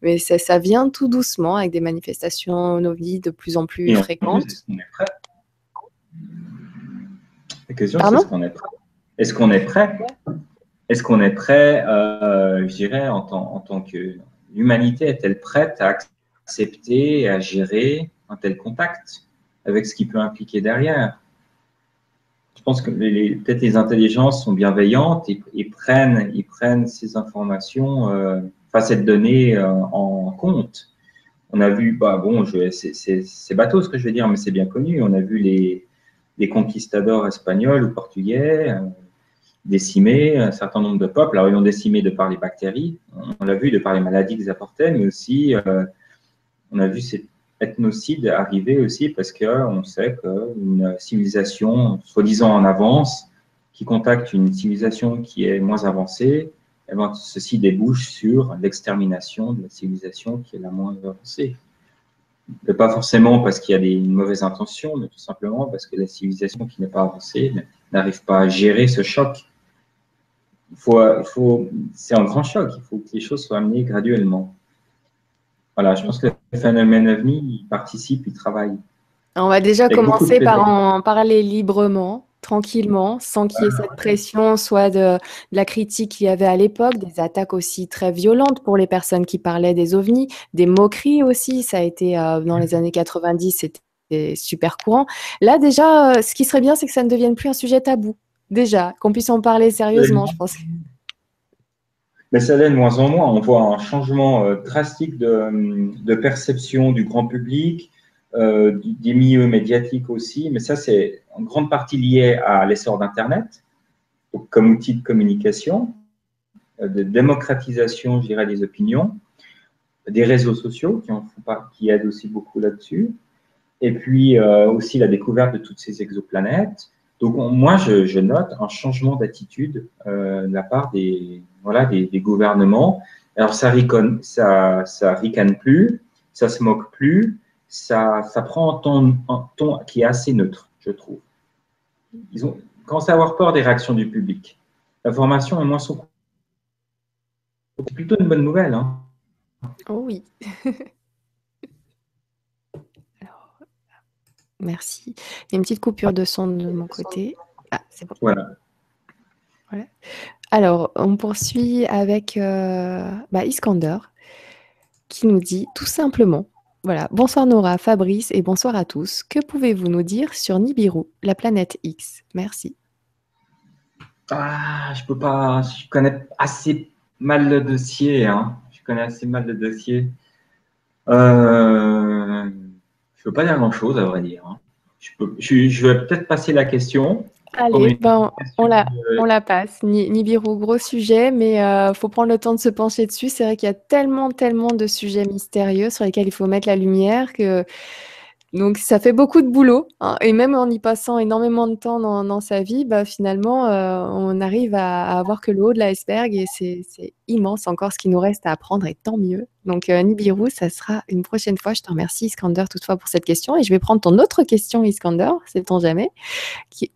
mais ça, ça vient tout doucement avec des manifestations nos vies de plus en plus fréquentes. La question, c'est est-ce qu'on est prêt? Est-ce qu'on est prêt? Est-ce qu'on est prêt, euh, je dirais, en tant, en tant que l'humanité est-elle prête à accepter et à gérer un tel contact avec ce qui peut impliquer derrière? Je pense que peut-être les intelligences sont bienveillantes et, prennent, ils prennent ces informations, euh, enfin cette donnée euh, en compte. On a vu, bah bon, c'est bateau ce que je vais dire, mais c'est bien connu. On a vu les, des conquistadors espagnols ou portugais, euh, décimés un certain nombre de peuples. Alors, ils ont décimé de par les bactéries, on l'a vu, de par les maladies qu'ils apportaient, mais aussi, euh, on a vu ces ethnocides arriver aussi parce qu'on sait qu'une civilisation, soi-disant en avance, qui contacte une civilisation qui est moins avancée, eh ben, ceci débouche sur l'extermination de la civilisation qui est la moins avancée pas forcément parce qu'il y a des, une mauvaise intention, mais tout simplement parce que la civilisation qui n'est pas avancée n'arrive pas à gérer ce choc. Il faut, il faut, c'est un grand choc, il faut que les choses soient amenées graduellement. Voilà, je pense que le phénomène OVNI, il participe, il travaille. On va déjà commencer par en parler librement tranquillement, sans qu'il y ait cette pression, soit de, la critique qu'il y avait à l'époque, des attaques aussi très violentes pour les personnes qui parlaient des ovnis, des moqueries aussi, ça a été euh, dans les années 90, c'était super courant. Là déjà, euh, ce qui serait bien, c'est que ça ne devienne plus un sujet tabou, déjà, qu'on puisse en parler sérieusement, je pense. Mais ça l'est de moins en moins. On voit un changement euh, drastique de, perception du grand public, des milieux médiatiques aussi, mais ça, c'est en grande partie lié à l'essor d'Internet comme outil de communication, euh, de démocratisation, je dirais, des opinions, des réseaux sociaux qui, en font pas, qui aident aussi beaucoup là-dessus, et puis euh, aussi la découverte de toutes ces exoplanètes. Donc moi, je, note un changement d'attitude euh, de la part des, voilà, des, gouvernements. Alors ça, ça ricane plus, ça se moque plus, ça, ça prend un ton, un ton qui est assez neutre je trouve. Ils ont commencé à avoir peur des réactions du public. La formation est moins sous. C'est plutôt une bonne nouvelle. Hein. Oh oui. *laughs* merci. Il y a une petite coupure de son de mon côté. Ah, c'est bon. Voilà. Alors, on poursuit avec euh, bah, Iskander qui nous dit tout simplement voilà, bonsoir Nora, Fabrice et bonsoir à tous. Que pouvez-vous nous dire sur Nibiru, la planète X? Merci. Ah, je peux pas, je connais assez mal le dossier. Hein. Je connais assez mal le dossier. Euh, je ne peux pas dire grand-chose, à vrai dire. Hein. Je, vais peut-être passer la question. Allez, ben, on, la, on la passe. Nibiru, gros sujet, mais il euh, faut prendre le temps de se pencher dessus. C'est vrai qu'il y a tellement, tellement de sujets mystérieux sur lesquels il faut mettre la lumière que donc ça fait beaucoup de boulot hein, et même en y passant énormément de temps dans, sa vie, bah, finalement, euh, on arrive à, avoir que le haut de l'iceberg et c'est immense encore ce qui nous reste à apprendre et tant mieux. Donc euh, Nibiru, ça sera une prochaine fois. Je te remercie Iskander toutefois pour cette question et je vais prendre ton autre question Iskander, sait-on jamais,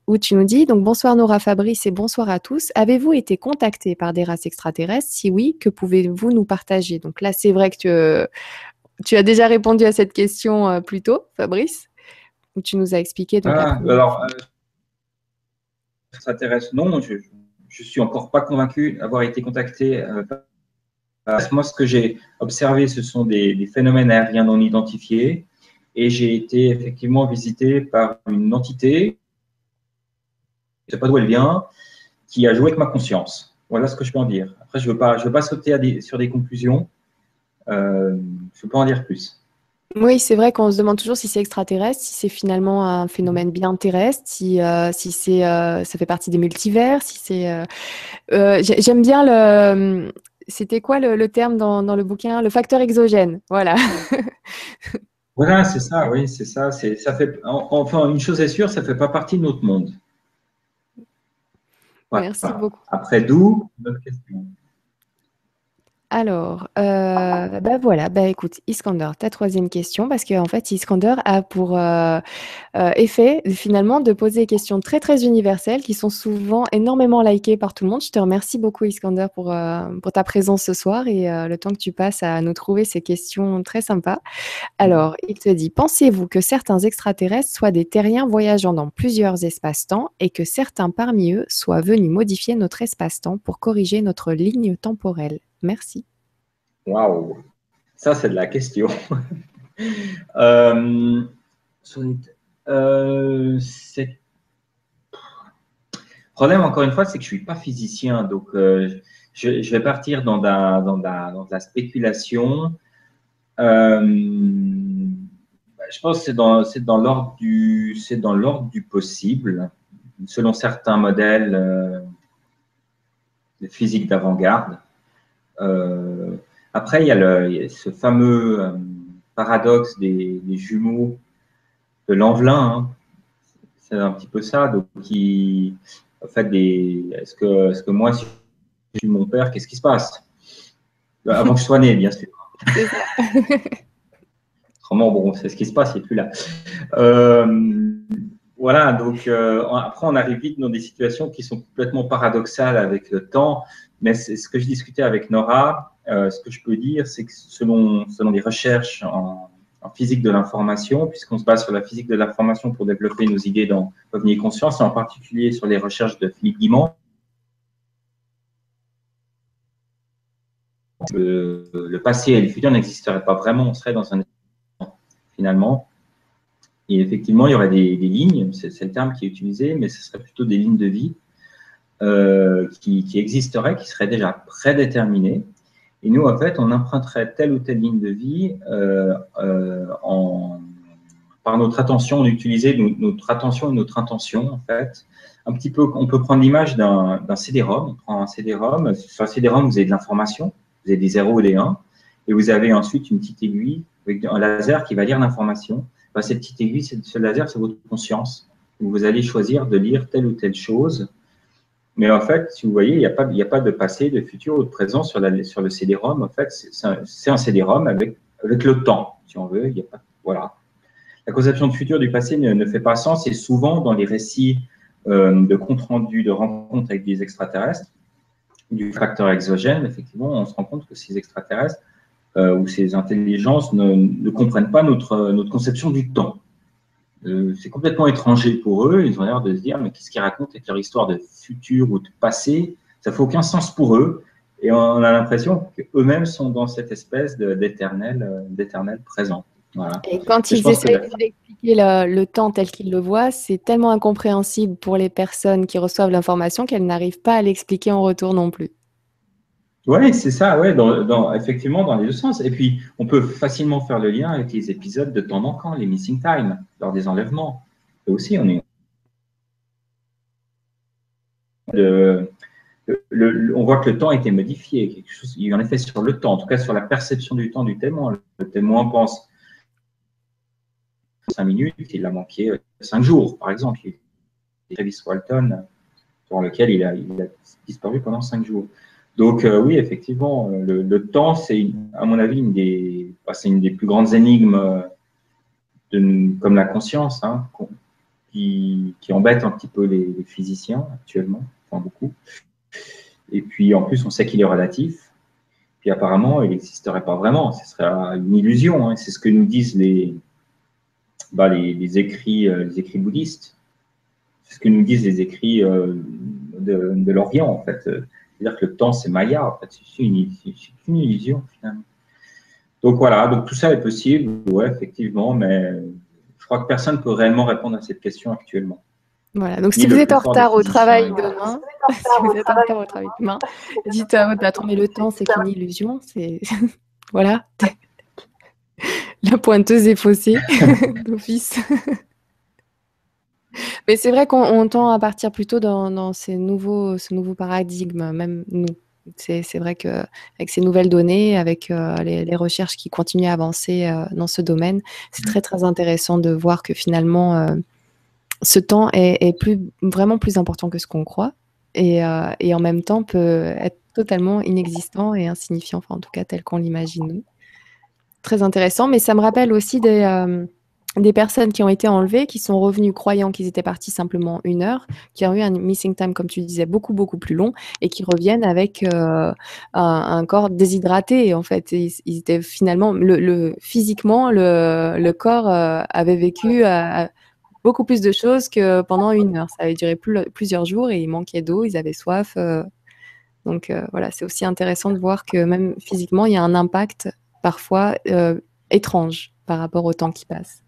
où tu nous dis donc bonsoir Nora Fabrice et bonsoir à tous. Avez-vous été contacté par des races extraterrestres? Si oui, que pouvez-vous nous partager? Donc là, c'est vrai que tu, tu as déjà répondu à cette question euh, plus tôt, Fabrice, où tu nous as expliqué. ah, alors, euh, extraterrestre, non, je ne suis encore pas convaincu d'avoir été contacté. Euh, moi, ce que j'ai observé, ce sont des, phénomènes aériens non identifiés. Et j'ai été effectivement visité par une entité, je ne sais pas d'où elle vient, qui a joué avec ma conscience. Voilà ce que je peux en dire. Après, je ne veux, veux pas sauter sur des conclusions. Euh, je ne peux pas en dire plus. Oui, c'est vrai qu'on se demande toujours si c'est extraterrestre, si c'est finalement un phénomène bien terrestre, si, euh, si c'est, euh, ça fait partie des multivers, si c'est. J'aime bien le. C'était quoi le, terme dans, dans, le bouquin? Le facteur exogène. Voilà. *laughs* voilà, c'est ça. Oui, c'est ça. C'est ça fait. Enfin, une chose est sûre, ça fait pas partie de notre monde. Merci beaucoup. Après, d'où? Notre question. Alors, euh, bah voilà, bah écoute, Iskander, ta troisième question, parce qu'en fait, Iskander a pour euh, euh, effet finalement de poser des questions très très universelles qui sont souvent énormément likées par tout le monde. Je te remercie beaucoup, Iskander, pour, pour ta présence ce soir et le temps que tu passes à nous trouver ces questions très sympas. Alors, il te dit Pensez-vous que certains extraterrestres soient des terriens voyageant dans plusieurs espaces-temps et que certains parmi eux soient venus modifier notre espace-temps pour corriger notre ligne temporelle? Merci. Waouh, ça c'est de la question. *laughs* euh, euh, problème, encore une fois, c'est que je ne suis pas physicien, donc euh, je, vais partir dans la, la spéculation. Euh, je pense que c'est dans, l'ordre du, du possible, selon certains modèles de physique d'avant-garde. Euh, après, il y, a ce fameux euh, paradoxe des, jumeaux de l'envelin. Hein. C'est un petit peu ça. Donc, qui, en fait, est-ce que, est que moi, si je suis mon père, qu'est-ce qui se passe? Avant que je sois né, bien sûr. Autrement, *laughs* bon, c'est ce qui se passe, il n'est plus là. Euh, voilà, donc après, on arrive vite dans des situations qui sont complètement paradoxales avec le temps. Mais ce que je discutais avec Nora. Euh, ce que je peux dire, c'est que selon, selon les recherches en, physique de l'information, puisqu'on se base sur la physique de l'information pour développer nos idées dans Revenir Conscience, et en particulier sur les recherches de Philippe Guimand, le, le passé et le futur n'existeraient pas vraiment, on serait dans un finalement. Et effectivement, il y aurait des, des lignes, c'est le terme qui est utilisé, mais ce serait plutôt des lignes de vie euh, qui, existeraient, qui seraient déjà prédéterminées. Et nous, en fait, on emprunterait telle ou telle ligne de vie euh, euh, par notre attention, on utilisait notre attention et notre intention, en fait. Un petit peu, on peut prendre l'image d'un CD-ROM. On prend un CD-ROM. Sur un CD-ROM, vous avez de l'information, vous avez des 0 et des 1, et vous avez ensuite une petite aiguille avec un laser qui va lire l'information. Cette petite aiguille, ce laser, c'est votre conscience. Vous allez choisir de lire telle ou telle chose mais en fait, si vous voyez, il n'y a, pas, de passé, de futur ou de présent sur, le CD-ROM. En fait, c'est un, CD-ROM avec, le temps, si on veut. Il y a pas, voilà. La conception de futur du passé ne, fait pas sens et souvent dans les récits euh, de compte rendu de rencontres avec des extraterrestres, du facteur exogène, effectivement, on se rend compte que ces extraterrestres euh, ou ces intelligences ne, ne, comprennent pas notre conception du temps. Euh, c'est complètement étranger pour eux. Ils ont l'air de se dire, mais qu'est-ce qu'ils racontent avec leur histoire de futur ou de passé? Ça fait aucun sens pour eux. Et on a l'impression qu'eux-mêmes sont dans cette espèce d'éternel, d'éternel présent. Et quand ils essaient d'expliquer le, temps tel qu'ils le voient, c'est tellement incompréhensible pour les personnes qui reçoivent l'information qu'elles n'arrivent pas à l'expliquer en retour non plus. Oui, c'est ça, ouais, dans, effectivement, dans les deux sens. Et puis, on peut facilement faire le lien avec les épisodes de temps manquant, les missing time, lors des enlèvements. Et aussi, on est. on voit que le temps a été modifié. Quelque chose, il y a un effet sur le temps, en tout cas sur la perception du temps du témoin. Le témoin pense 5 minutes, il a manqué 5 jours, par exemple. Travis Walton, sur lequel il a, disparu pendant 5 jours. Donc euh, oui, effectivement, le, temps, c'est à mon avis une des, bah, plus grandes énigmes euh, comme la conscience, hein, qui, qui, embête un petit peu les, physiciens actuellement, enfin beaucoup. Et puis en plus, on sait qu'il est relatif. Puis apparemment, il n'existerait pas vraiment. Ce serait une illusion. Hein. C'est ce que nous disent les, bah, écrits, euh, les écrits bouddhistes. C'est ce que nous disent les écrits euh, de, l'Orient, en fait. C'est-à-dire que le temps, c'est Maya, en fait. C'est une, une, illusion, finalement. Donc voilà, donc tout ça est possible, ouais, effectivement, mais je crois que personne ne peut réellement répondre à cette question actuellement. Voilà, donc si vous êtes en retard au travail demain, si vous êtes en *laughs* retard au travail demain, *laughs* dites à votre patron, mais le temps, c'est qu'une illusion, c'est. *laughs* voilà. La pointeuse est faussée d'office. *laughs* Mais c'est vrai qu'on tend à partir plutôt dans, ces nouveaux, ce nouveau paradigme, même nous. C'est vrai qu'avec ces nouvelles données, avec euh, les, recherches qui continuent à avancer euh, dans ce domaine, c'est très très intéressant de voir que finalement, euh, ce temps est, plus, vraiment plus important que ce qu'on croit et, en même temps peut être totalement inexistant et insignifiant, enfin en tout cas tel qu'on l'imagine très intéressant. Mais ça me rappelle aussi des, des personnes qui ont été enlevées, qui sont revenues croyant qu'ils étaient partis simplement une heure, qui ont eu un missing time, comme tu disais, beaucoup, beaucoup plus long, et qui reviennent avec euh, un, corps déshydraté. En fait, ils, étaient finalement, le, physiquement, le, corps euh, avait vécu beaucoup plus de choses que pendant une heure. Ça avait duré plusieurs jours et il manquait d'eau, ils avaient soif. donc voilà, c'est aussi intéressant de voir que même physiquement, il y a un impact parfois euh, étrange par rapport au temps qui passe.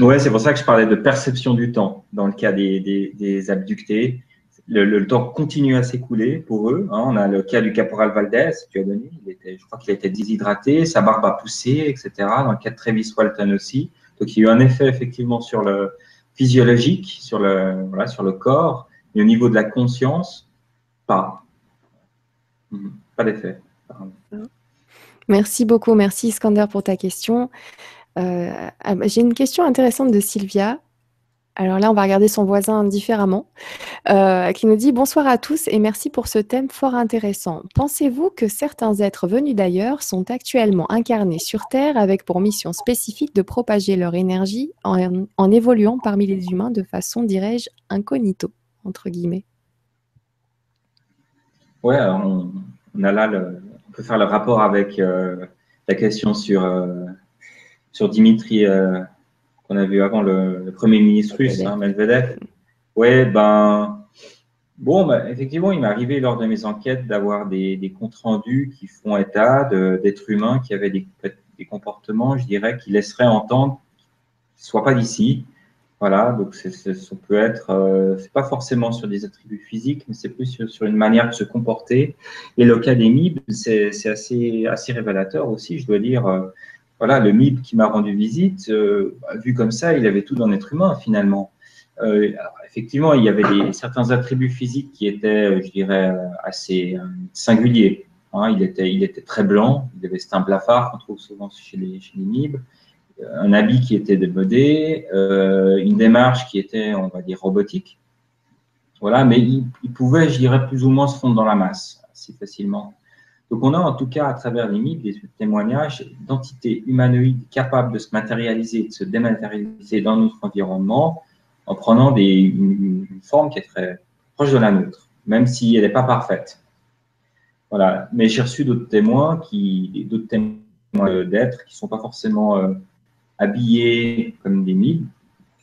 Oui, c'est pour ça que je parlais de perception du temps dans le cas des, abductés. Le, temps continue à s'écouler pour eux. Hein. On a le cas du caporal Valdez, tu as donné. Je crois qu'il a été déshydraté, sa barbe a poussé, etc. Dans le cas de Travis Walton aussi. Donc il y a eu un effet effectivement sur le physiologique, sur le, voilà, sur le corps, mais au niveau de la conscience, pas. Pas d'effet. Merci beaucoup. Merci Iskander pour ta question. Euh, ah, j'ai une question intéressante de Sylvia. Alors là, on va regarder son voisin différemment, euh, qui nous dit Bonsoir à tous et merci pour ce thème fort intéressant. Pensez-vous que certains êtres venus d'ailleurs sont actuellement incarnés sur Terre avec pour mission spécifique de propager leur énergie en, évoluant parmi les humains de façon, dirais-je, incognito, entre guillemets? Ouais, on, on a là le, peut faire le rapport avec euh, la question sur, sur Dimitri, euh, qu'on a vu avant, le, Premier ministre russe, hein, Medvedev. Oui, ben, bon, ben, effectivement, il m'est arrivé lors de mes enquêtes d'avoir des, des, comptes rendus qui font état d'êtres humains qui avaient des, des, comportements, je dirais, qui laisseraient entendre qu'ils ne soient pas d'ici, voilà, donc ça peut être, euh, c'est pas forcément sur des attributs physiques, mais c'est plus sur, une manière de se comporter. Et MIB, c'est assez, assez révélateur aussi, je dois dire. Euh, voilà, le MIB qui m'a rendu visite, euh, vu comme ça, il avait tout d'un être humain finalement. effectivement, il y avait des, certains attributs physiques qui étaient, je dirais, assez singuliers. Hein. il, était, il était très blanc, il avait un blafard qu'on trouve souvent chez les, chez MIB un habit qui était démodé, euh, une démarche qui était, on va dire, robotique. Voilà, mais il, pouvait, je dirais, plus ou moins se fondre dans la masse assez facilement. Donc, on a en tout cas, à travers les mythes, des témoignages d'entités humanoïdes capables de se matérialiser, de se dématérialiser dans notre environnement en prenant des, une, forme qui est très proche de la nôtre, même si elle n'est pas parfaite. Voilà. Mais j'ai reçu d'autres témoins qui, d'autres témoins d'êtres qui ne sont pas forcément euh, habillés comme des mibes,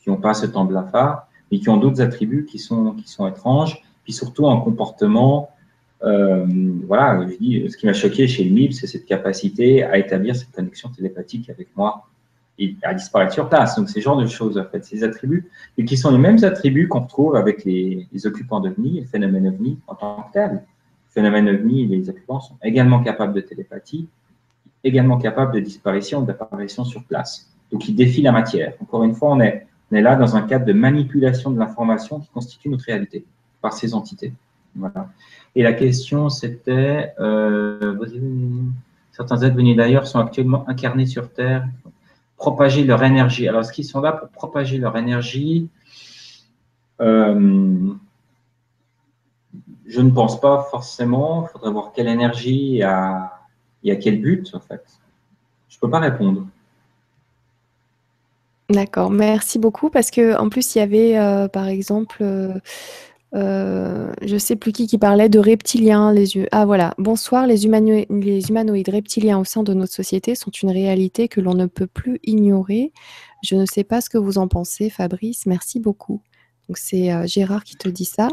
qui n'ont pas ce temps blafard, mais qui ont d'autres attributs qui sont, qui sont étranges puis surtout en comportement. Euh, voilà, je dis, ce qui m'a choqué chez le MIB, c'est cette capacité à établir cette connexion télépathique avec moi et à disparaître sur place. Donc, ces genres de choses, en fait, ces attributs, et qui sont les mêmes attributs qu'on retrouve avec les, occupants d'OVNI, le phénomène OVNI en tant que tel. Le phénomène OVNI et les occupants sont également capables de télépathie, également capables de disparition, d'apparition sur place. Donc, ils défient la matière. Encore une fois, on est là dans un cadre de manipulation de l'information qui constitue notre réalité par ces entités. Et la question, c'était, euh, certains êtres venus d'ailleurs sont actuellement incarnés sur Terre, propager leur énergie. Alors, est-ce qu'ils sont là pour propager leur énergie? Euh, Je ne pense pas forcément. Il faudrait voir quelle énergie et à, et à quel but, en fait. Je ne peux pas répondre. D'accord, merci beaucoup parce que en plus il y avait euh, par exemple euh, je sais plus qui qui parlait de reptiliens, les yeux. Ah voilà, bonsoir, les, les humanoïdes reptiliens au sein de notre société sont une réalité que l'on ne peut plus ignorer. Je ne sais pas ce que vous en pensez, Fabrice. Merci beaucoup. Donc c'est Gérard qui te dit ça.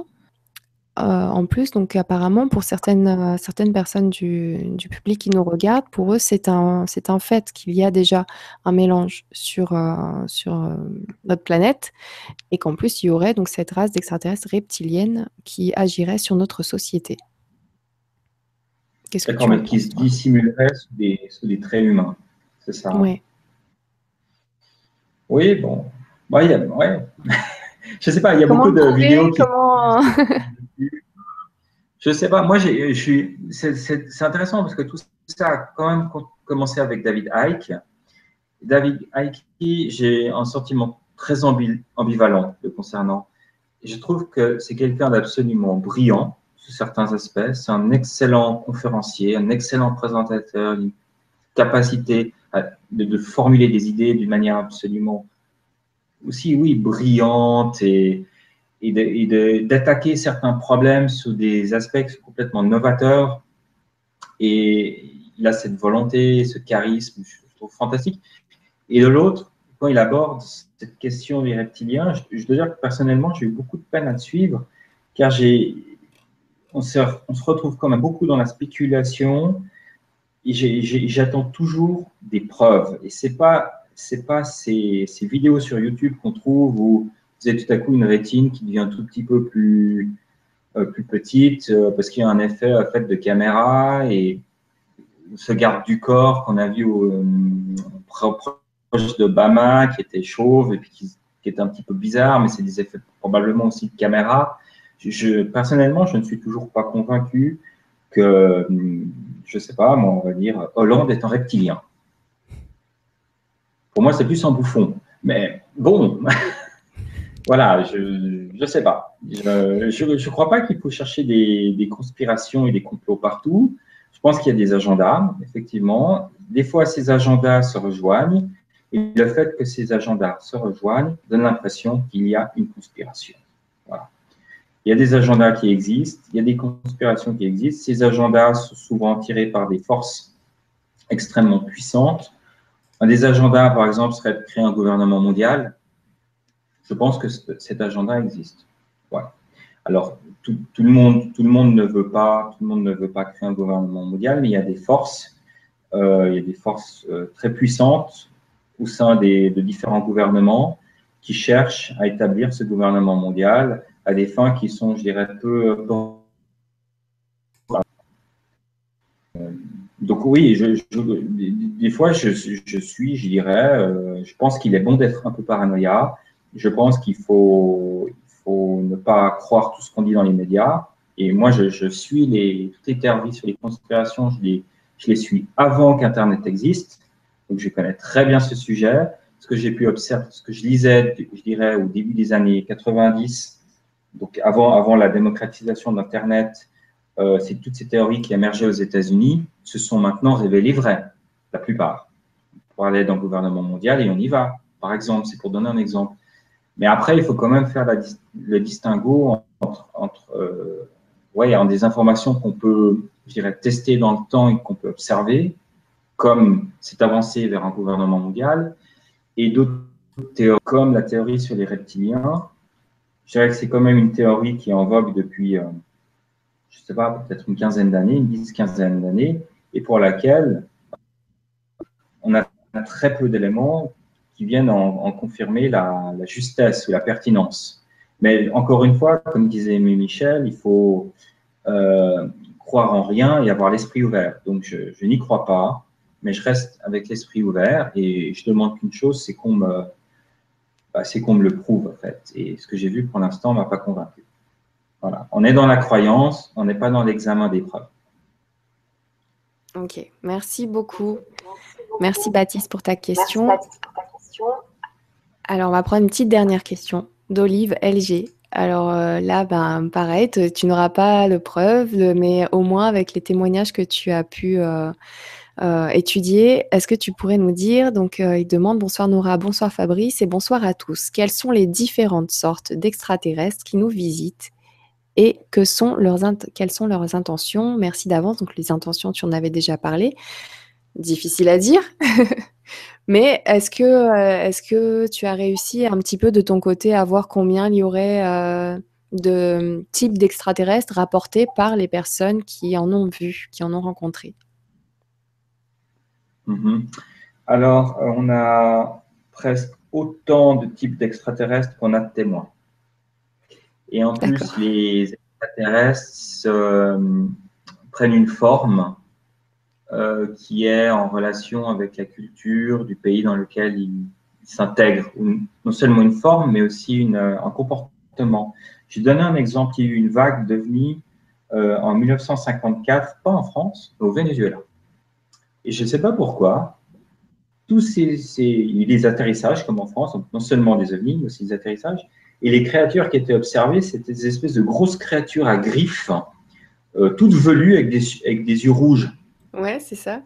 Euh, en plus, donc apparemment, pour certaines, euh, certaines personnes du, public qui nous regardent, pour eux, c'est un, c'est un fait qu'il y a déjà un mélange sur, euh, sur notre planète et qu'en plus, il y aurait donc cette race d'extraterrestres reptiliennes qui agirait sur notre société. Qu'est-ce que mais qui se dissimulerait sous des, sous des traits humains, c'est ça? Oui. Oui, bon. Ouais, ouais. *laughs* je sais pas, il y a beaucoup de vidéos qui... *laughs* *laughs* Je sais pas, moi, je suis, c'est intéressant parce que tout ça a quand même commencé avec David Icke. David Icke, j'ai un sentiment très ambivalent le concernant. je trouve que c'est quelqu'un d'absolument brillant sous certains aspects. C'est un excellent conférencier, un excellent présentateur, une capacité de, de formuler des idées d'une manière absolument aussi, oui, brillante et, et d'attaquer certains problèmes sous des aspects complètement novateurs. Et il a cette volonté, ce charisme, je trouve fantastique. Et de l'autre, quand il aborde cette question des reptiliens, je, dois dire que personnellement, j'ai eu beaucoup de peine à le suivre, car on, se, retrouve quand même beaucoup dans la spéculation, j'attends toujours des preuves. Et c'est pas, c'est pas ces, ces vidéos sur YouTube qu'on trouve où vous avez tout à coup une rétine qui devient tout petit peu plus, euh, plus petite euh, parce qu'il y a un effet fait, de caméra et ce garde du corps qu'on a vu au, euh, proche de Bama qui était chauve et puis qui, qui était un petit peu bizarre, mais c'est des effets probablement aussi de caméra. Personnellement, je ne suis toujours pas convaincu que, je ne sais pas, moi, on va dire, Hollande est un reptilien. Pour moi, c'est plus un bouffon. Mais bon, *laughs* voilà, je ne sais pas. Je ne crois pas qu'il faut chercher des, conspirations et des complots partout. Je pense qu'il y a des agendas, effectivement. Des fois, ces agendas se rejoignent. Et le fait que ces agendas se rejoignent donne l'impression qu'il y a une conspiration. Il y a des agendas qui existent, il y a des conspirations qui existent. Ces agendas sont souvent tirés par des forces extrêmement puissantes. Un des agendas, par exemple, serait de créer un gouvernement mondial je pense que cet agenda existe. Alors, tout, le monde, tout le monde ne veut pas, tout le monde ne veut pas créer un gouvernement mondial, mais il y a des forces, euh, il y a des forces euh, très puissantes au sein des, de différents gouvernements qui cherchent à établir ce gouvernement mondial à des fins qui sont, je dirais, peu. Euh, donc oui, des fois, je, suis, je dirais, je pense qu'il est bon d'être un peu paranoïa je pense qu'il faut, faut ne pas croire tout ce qu'on dit dans les médias. Et moi, je, suis les, toutes les théories sur les conspirations, je les, suis avant qu'Internet existe. Donc, je connais très bien ce sujet. Ce que j'ai pu observer, ce que je lisais, je dirais, au début des années 90, donc avant, avant la démocratisation d'Internet, euh, c'est toutes ces théories qui émergeaient aux États-Unis se sont maintenant révélées vraies, la plupart. Pour aller dans le gouvernement mondial et on y va. Par exemple, c'est pour donner un exemple. Mais après, il faut quand même faire le distinguo entre, euh, des informations qu'on peut, je dirais, tester dans le temps et qu'on peut observer, comme cette avancée vers un gouvernement mondial, et d'autres théories, comme la théorie sur les reptiliens. je dirais que c'est quand même une théorie qui est en vogue depuis, je ne sais pas, peut-être une quinzaine d'années, une dix, quinzaine d'années, et pour laquelle on a très peu d'éléments qui viennent en, confirmer la, justesse ou la pertinence. Mais encore une fois, comme disait Michel, il faut euh, croire en rien et avoir l'esprit ouvert. Donc, je, n'y crois pas, mais je reste avec l'esprit ouvert et je demande qu'une chose, c'est qu'on me, bah, c'est qu'on me le prouve, en fait. Et ce que j'ai vu pour l'instant ne m'a pas convaincu. Voilà. On est dans la croyance, on n'est pas dans l'examen des preuves. Ok, merci beaucoup. Merci Baptiste pour ta question. Alors, on va prendre une petite dernière question d'Olive LG. Alors euh, là, ben, pareil, tu n'auras pas le preuve, mais au moins avec les témoignages que tu as pu euh, euh, étudier, est-ce que tu pourrais nous dire, donc il demande bonsoir Nora, bonsoir Fabrice et bonsoir à tous, quelles sont les différentes sortes d'extraterrestres qui nous visitent et que quelles sont leurs intentions? Merci d'avance, donc les intentions, tu en avais déjà parlé. Difficile à dire. *laughs* Mais est-ce que, euh, est-ce que tu as réussi un petit peu de ton côté à voir combien il y aurait euh, de types d'extraterrestres rapportés par les personnes qui en ont vu, qui en ont rencontré? Mm-hmm. Alors, on a presque autant de types d'extraterrestres qu'on a de témoins. Et en plus, les extraterrestres prennent une forme qui est en relation avec la culture du pays dans lequel il, s'intègre, non seulement une forme, mais aussi euh, un comportement. Je vais donner un exemple. Il y a eu une vague devenue euh, en 1954, pas en France, mais au Venezuela. Et je ne sais pas pourquoi, tous ces, ces, les atterrissages, comme en France, non seulement des ovnis, mais aussi des atterrissages, et les créatures qui étaient observées, c'était des espèces de grosses créatures à griffes, toutes velues avec des yeux rouges. Ouais, c'est ça.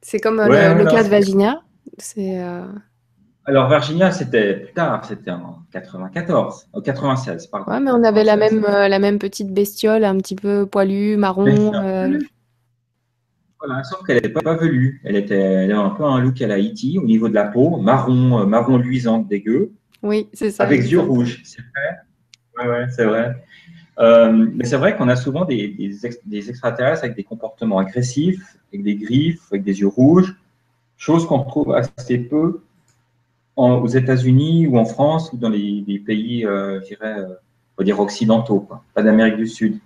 C'est comme euh, le, cas de Virginia. C'est. Euh, Alors Virginia, c'était plus tard, c'était en 94, en 96, pardon. Ouais, mais on avait la même, euh, la même petite bestiole, un petit peu poilue, marron. Voilà, sauf qu'elle n'était pas, velue. Elle, était, elle avait un peu un look à la Haïti au niveau de la peau, marron, marron luisante, dégueu. Oui, c'est ça. Avec yeux rouges, c'est vrai. Ouais, ouais, c'est vrai. Euh, mais c'est vrai qu'on a souvent des, extraterrestres avec des comportements agressifs, avec des griffes, avec des yeux rouges, chose qu'on retrouve assez peu aux États-Unis ou en France ou dans les, pays, euh, je dirais, euh, on va dire occidentaux, pas d'Amérique du Sud.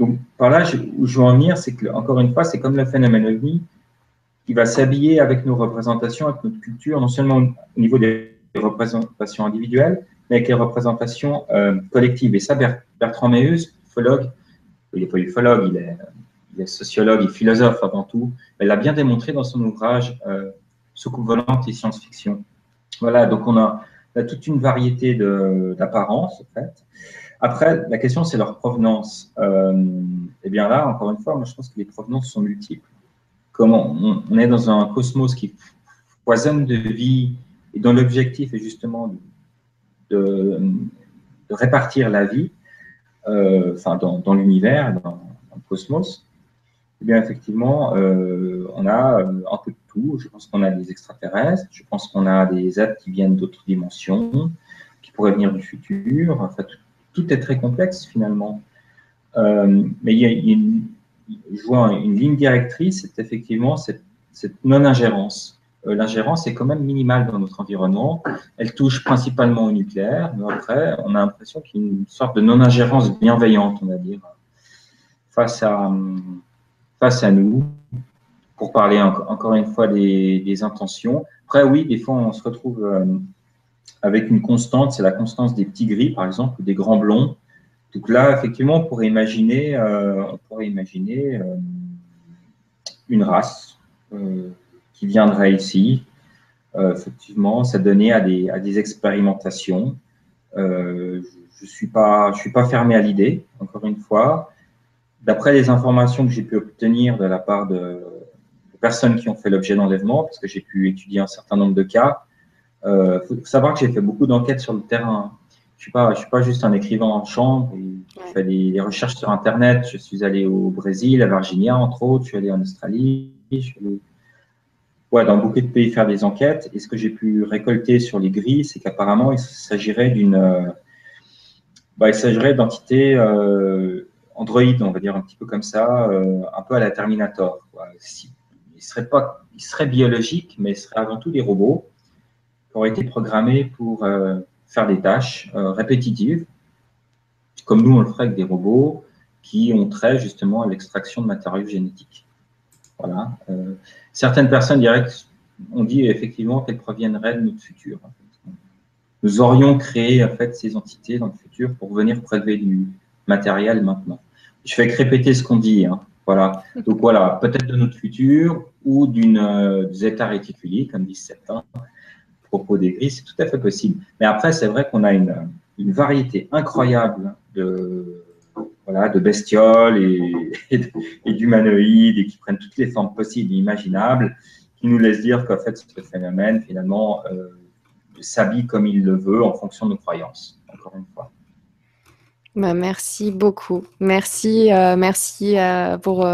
Donc par là, où je veux en venir, c'est que encore une fois, c'est comme le phénomène ovni qui va s'habiller avec nos représentations, avec notre culture, non seulement au niveau des représentations individuelles, avec les représentations euh, collectives. Et ça, Bertrand Meus, ufologue, il n'est pas ufologue, il est, il est, sociologue philosophe avant tout, il l'a bien démontré dans son ouvrage euh, Soucoupe volante et science-fiction. Voilà, donc on a, toute une variété d'apparences, en fait. Après, la question, c'est leur provenance. Euh, et bien là, encore une fois, moi, je pense que les provenances sont multiples. Comment on, est dans un cosmos qui foisonne de vie et dont l'objectif est justement de, répartir la vie euh, enfin, dans, l'univers, dans, le cosmos, eh bien, effectivement, euh, on a euh, un peu de tout. Je pense qu'on a des extraterrestres, je pense qu'on a des êtres qui viennent d'autres dimensions, qui pourraient venir du futur. Enfin, tout, est très complexe finalement. mais il y a, une ligne directrice, c'est effectivement cette non-ingérence. Euh, l'ingérence est quand même minimale dans notre environnement. Elle touche principalement au nucléaire, mais après, on a l'impression qu'il y a une sorte de non-ingérence bienveillante, on va dire, face à, face à nous, pour parler encore une fois des, intentions. Après, oui, des fois, on se retrouve euh, avec une constante, c'est la constance des petits gris, par exemple, ou des grands blonds. Donc là, effectivement, on pourrait imaginer, euh, on pourrait imaginer une race qui viendrait ici, euh, effectivement, à des, à des expérimentations. Euh, je ne suis, pas, je suis pas fermé à l'idée, encore une fois. D'après les informations que j'ai pu obtenir de la part de, personnes qui ont fait l'objet d'enlèvement, parce que j'ai pu étudier un certain nombre de cas, il euh, faut savoir que j'ai fait beaucoup d'enquêtes sur le terrain. Je ne suis, pas, je suis pas juste un écrivain en chambre. je fais des, recherches sur Internet. Je suis allé au Brésil, à Virginia, entre autres. Je suis allé en Australie. Je suis allé ouais, dans beaucoup de pays faire des enquêtes. Et ce que j'ai pu récolter sur les grilles, c'est qu'apparemment, il s'agirait d'une bah, il s'agirait d'entités euh, on va dire un petit peu comme ça, euh, un peu à la Terminator. Quoi. il serait pas, il serait biologique, mais il serait avant tout des robots qui auraient été programmés pour euh, faire des tâches répétitives, comme nous on le ferait avec des robots qui ont trait justement à l'extraction de matériaux génétiques. Voilà. certaines personnes diraient on dit effectivement qu'elles proviendraient de notre futur nous aurions créé en fait ces entités dans le futur pour venir prélever du matériel maintenant. Je fais que répéter ce qu'on dit. Hein. Voilà. Donc voilà, peut-être de notre futur ou d'une euh, zeta réticuli, comme disent certains, à propos des gris, c'est tout à fait possible. Mais après, c'est vrai qu'on a une, une, variété incroyable de, voilà, de bestioles *laughs* et, et d'humanoïdes et qui prennent toutes les formes possibles et imaginables, qui nous laissent dire qu'en fait, ce phénomène, finalement, euh, s'habille comme il le veut en fonction de nos croyances, encore une fois. Bah, merci beaucoup. Merci, euh, merci euh, pour,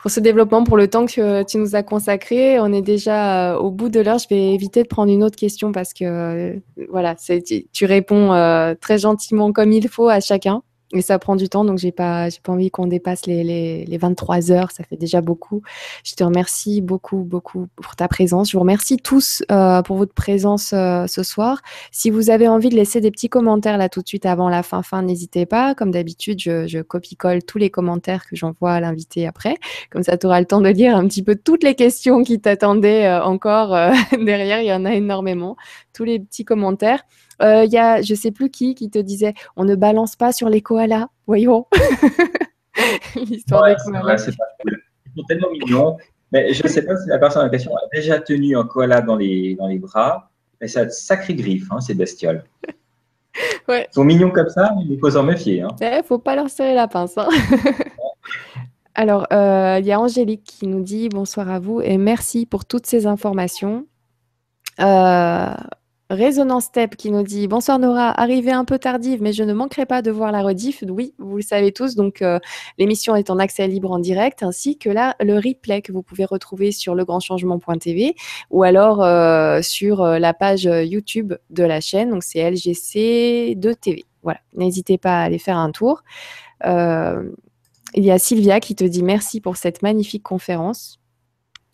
pour ce développement, pour le temps que tu nous as consacré. On est déjà au bout de l'heure. Je vais éviter de prendre une autre question parce que voilà, tu réponds très gentiment comme il faut à chacun. Et ça prend du temps, donc j'ai pas, j'ai pas envie qu'on dépasse les, les, les, 23 heures. Ça fait déjà beaucoup. Je te remercie beaucoup, beaucoup pour ta présence. Je vous remercie tous euh, pour votre présence euh, ce soir. Si vous avez envie de laisser des petits commentaires là tout de suite avant la fin, fin, n'hésitez pas. Comme d'habitude, je, copie-colle tous les commentaires que j'envoie à l'invité après. Comme ça, tu auras le temps de lire un petit peu toutes les questions qui t'attendaient euh, encore *laughs* derrière. Il y en a énormément. Tous les petits commentaires. Il euh, y a, je sais plus qui, qui te disait, on ne balance pas sur les koalas. Voyons. *laughs* L'histoire des koalas. Ils sont tellement mignons. Mais je ne sais pas si la personne en question a déjà tenu un koala dans les, dans les bras. Mais ça a de sacrées griffes, hein, ces bestioles. *laughs* Ouais. Ils sont mignons comme ça, mais il faut s'en méfier. Il hein. ne eh, faut pas leur serrer la pince. Hein. *laughs* Alors, euh, il y a Angélique qui nous dit bonsoir à vous et merci pour toutes ces informations. Euh, Résonance Step qui nous dit Bonsoir Nora, arrivée un peu tardive, mais je ne manquerai pas de voir la rediff. Oui, vous le savez tous, donc euh, l'émission est en accès libre en direct, ainsi que là, le replay que vous pouvez retrouver sur legrandchangement.tv ou alors euh, sur euh, la page YouTube de la chaîne, donc c'est LGC2TV. Voilà, n'hésitez pas à aller faire un tour. il y a Sylvia qui te dit merci pour cette magnifique conférence.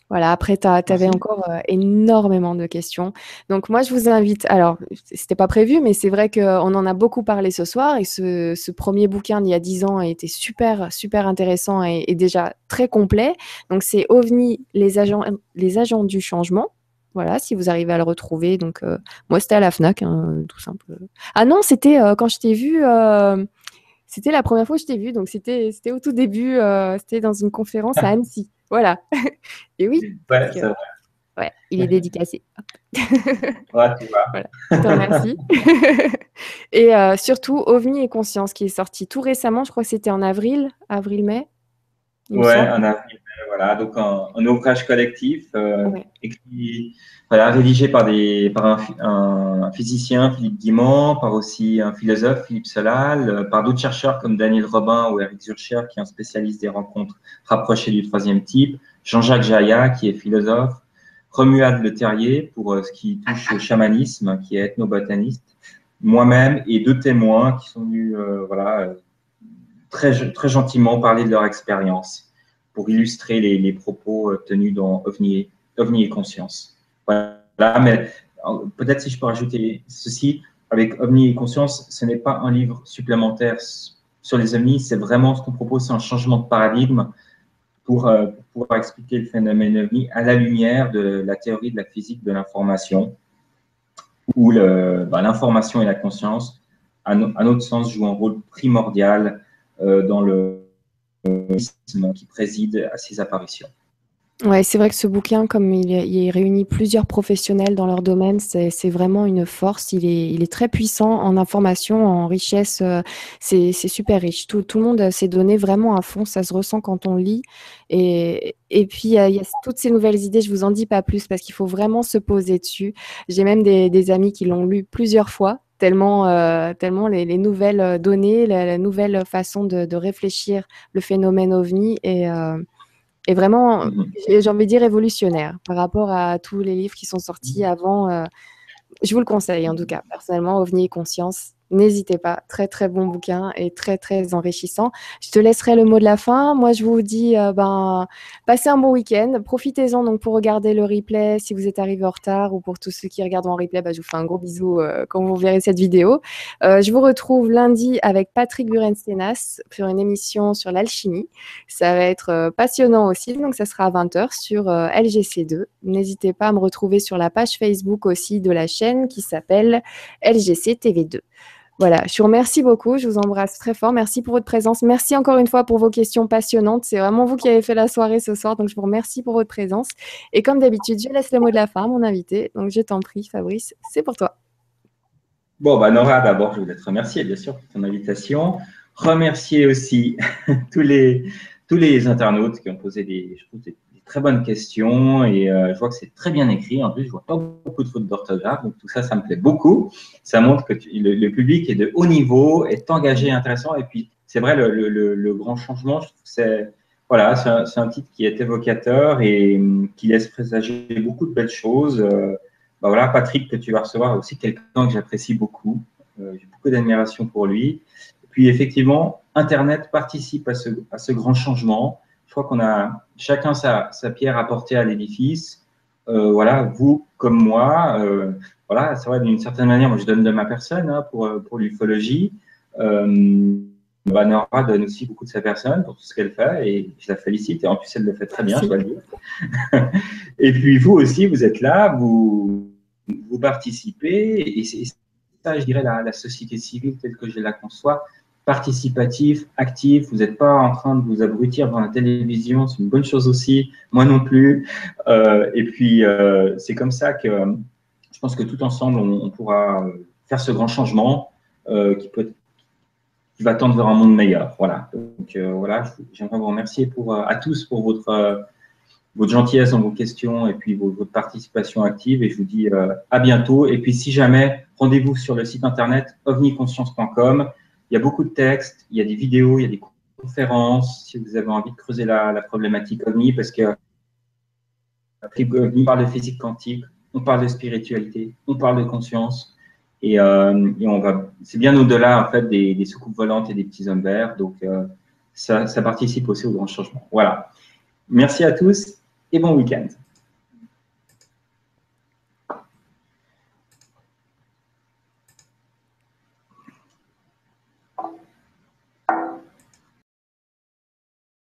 Voilà, après, tu avais encore euh, énormément de questions. Donc, moi, je vous invite. Alors, c'était pas prévu, mais c'est vrai qu'on en a beaucoup parlé ce soir. Et ce, premier bouquin d'il y a 10 ans a été super, super intéressant et, déjà très complet. Donc, c'est OVNI, les agents, les agents du changement. Voilà, si vous arrivez à le retrouver. Donc, euh, moi, c'était à la Fnac, hein, tout simple. Ah non, c'était euh, quand je t'ai vu. c'était la première fois que je t'ai vu, donc c'était au tout début, c'était dans une conférence à Annecy. Voilà. Et oui. Ouais, c'est vrai. Ouais, il est dédicacé. *laughs* ouais, tu vois. Voilà. Je te remercie. *laughs* et euh, surtout, OVNI et Conscience, qui est sorti tout récemment, je crois que c'était en avril, avril-mai. Ouais, en avril, voilà. Donc, un, ouvrage collectif euh, écrit, voilà, rédigé par, des, par un, physicien, Philippe Guimand, par aussi un philosophe, Philippe Solal, euh, par d'autres chercheurs comme Daniel Robin ou Eric Zurcher, qui est un spécialiste des rencontres rapprochées du troisième type, Jean-Jacques Jaillat, qui est philosophe, Romuald Le Terrier, pour euh, ce qui touche au chamanisme, qui est ethnobotaniste, moi-même et deux témoins qui sont venus euh, voilà, très, très gentiment parler de leur expérience pour illustrer les, propos tenus dans OVNI, OVNI et Conscience. Voilà, mais peut-être si je peux rajouter ceci, avec Omni et Conscience, ce n'est pas un livre supplémentaire sur les ovnis, c'est vraiment ce qu'on propose, c'est un changement de paradigme pour, euh, pouvoir expliquer le phénomène ovni à la lumière de la théorie de la physique de l'information, où bah, l'information et la conscience, à, notre sens, jouent un rôle primordial euh, dans le qui préside à ces apparitions. Ouais, c'est vrai que ce bouquin, comme il, réunit plusieurs professionnels dans leur domaine, c'est vraiment une force. Il est, il très puissant en information, en richesse. Euh, c'est super riche. Tout, le monde s'est donné vraiment à fond. Ça se ressent quand on lit. Et, puis, il y a toutes ces nouvelles idées. Je vous en dis pas plus parce qu'il faut vraiment se poser dessus. J'ai même des amis qui l'ont lu plusieurs fois tellement, euh, tellement les, les, nouvelles données, la, nouvelle façon de, de, réfléchir le phénomène ovni et euh, et vraiment, mhm. j'ai envie de dire révolutionnaire par rapport à tous les livres qui sont sortis avant. Euh, je vous le conseille en tout cas, personnellement, OVNI et Conscience, N'hésitez pas, très très bon bouquin et très très enrichissant. Je te laisserai le mot de la fin. Moi, je vous dis, euh, ben, passez un bon week-end. Profitez-en donc pour regarder le replay si vous êtes arrivé en retard ou pour tous ceux qui regardent en replay, ben, je vous fais un gros bisou euh, quand vous verrez cette vidéo. Euh, je vous retrouve lundi avec Patrick Burenstenas pour une émission sur l'alchimie. Ça va être passionnant aussi, donc ça sera à 20h sur LGC2. N'hésitez pas à me retrouver sur la page Facebook aussi de la chaîne qui s'appelle LGC TV2. Voilà, je vous remercie beaucoup, je vous embrasse très fort. Merci pour votre présence. Merci encore une fois pour vos questions passionnantes. C'est vraiment vous qui avez fait la soirée ce soir, donc je vous remercie pour votre présence. Et comme d'habitude, je laisse le mot de la fin mon invité. Donc je t'en prie, Fabrice, c'est pour toi. Bon, bah Nora, d'abord, je voulais te remercier, bien sûr, pour ton invitation. Remercier aussi *laughs* tous les, tous les internautes qui ont posé des, je des très bonnes questions et euh, je vois que c'est très bien écrit. En plus, je vois pas beaucoup de fautes d'orthographe, donc tout ça, ça me plaît beaucoup. Ça montre que le, public est de haut niveau, est engagé, intéressant. Et puis, c'est vrai, le, grand changement, c'est voilà, c'est un, titre qui est évocateur et hum, qui laisse présager beaucoup de belles choses. Euh, bah voilà, Patrick, que tu vas recevoir, est aussi quelqu'un que j'apprécie beaucoup. Euh, j'ai beaucoup d'admiration pour lui. Et puis, effectivement, Internet participe à ce grand changement qu'on a chacun sa, pierre à porter à l'édifice. Euh, voilà, vous comme moi, euh, voilà, c'est vrai d'une certaine manière, moi je donne de ma personne hein, pour, pour l'ufologie. Euh, bah, Nora donne aussi beaucoup de sa personne pour tout ce qu'elle fait et je la félicite et en plus elle le fait très bien, je dois le dire. *laughs* et puis vous aussi, vous êtes là, vous, vous participez et c'est ça, je dirais, la, la société civile telle que je la conçois, participatif, actif. Vous n'êtes pas en train de vous abrutir dans la télévision, c'est une bonne chose aussi. Moi non plus. Euh, et puis, euh, c'est comme ça que je pense que tout ensemble, on, pourra faire ce grand changement euh, qui va tendre vers un monde meilleur. Voilà. Donc, voilà, j'aimerais vous remercier pour, à tous pour votre, votre gentillesse dans vos questions et puis votre participation active. Et je vous dis à bientôt. Et puis, si jamais, rendez-vous sur le site internet ovniconscience.com. Il y a beaucoup de textes, il y a des vidéos, il y a des conférences, si vous avez envie de creuser la, problématique OVNI, parce que on parle de physique quantique, on parle de spiritualité, on parle de conscience, et, euh, on va, c'est bien au-delà en fait des, des, soucoupes volantes et des petits hommes verts, donc euh, ça, ça participe aussi au grand changement. Voilà. Merci à tous et bon week-end.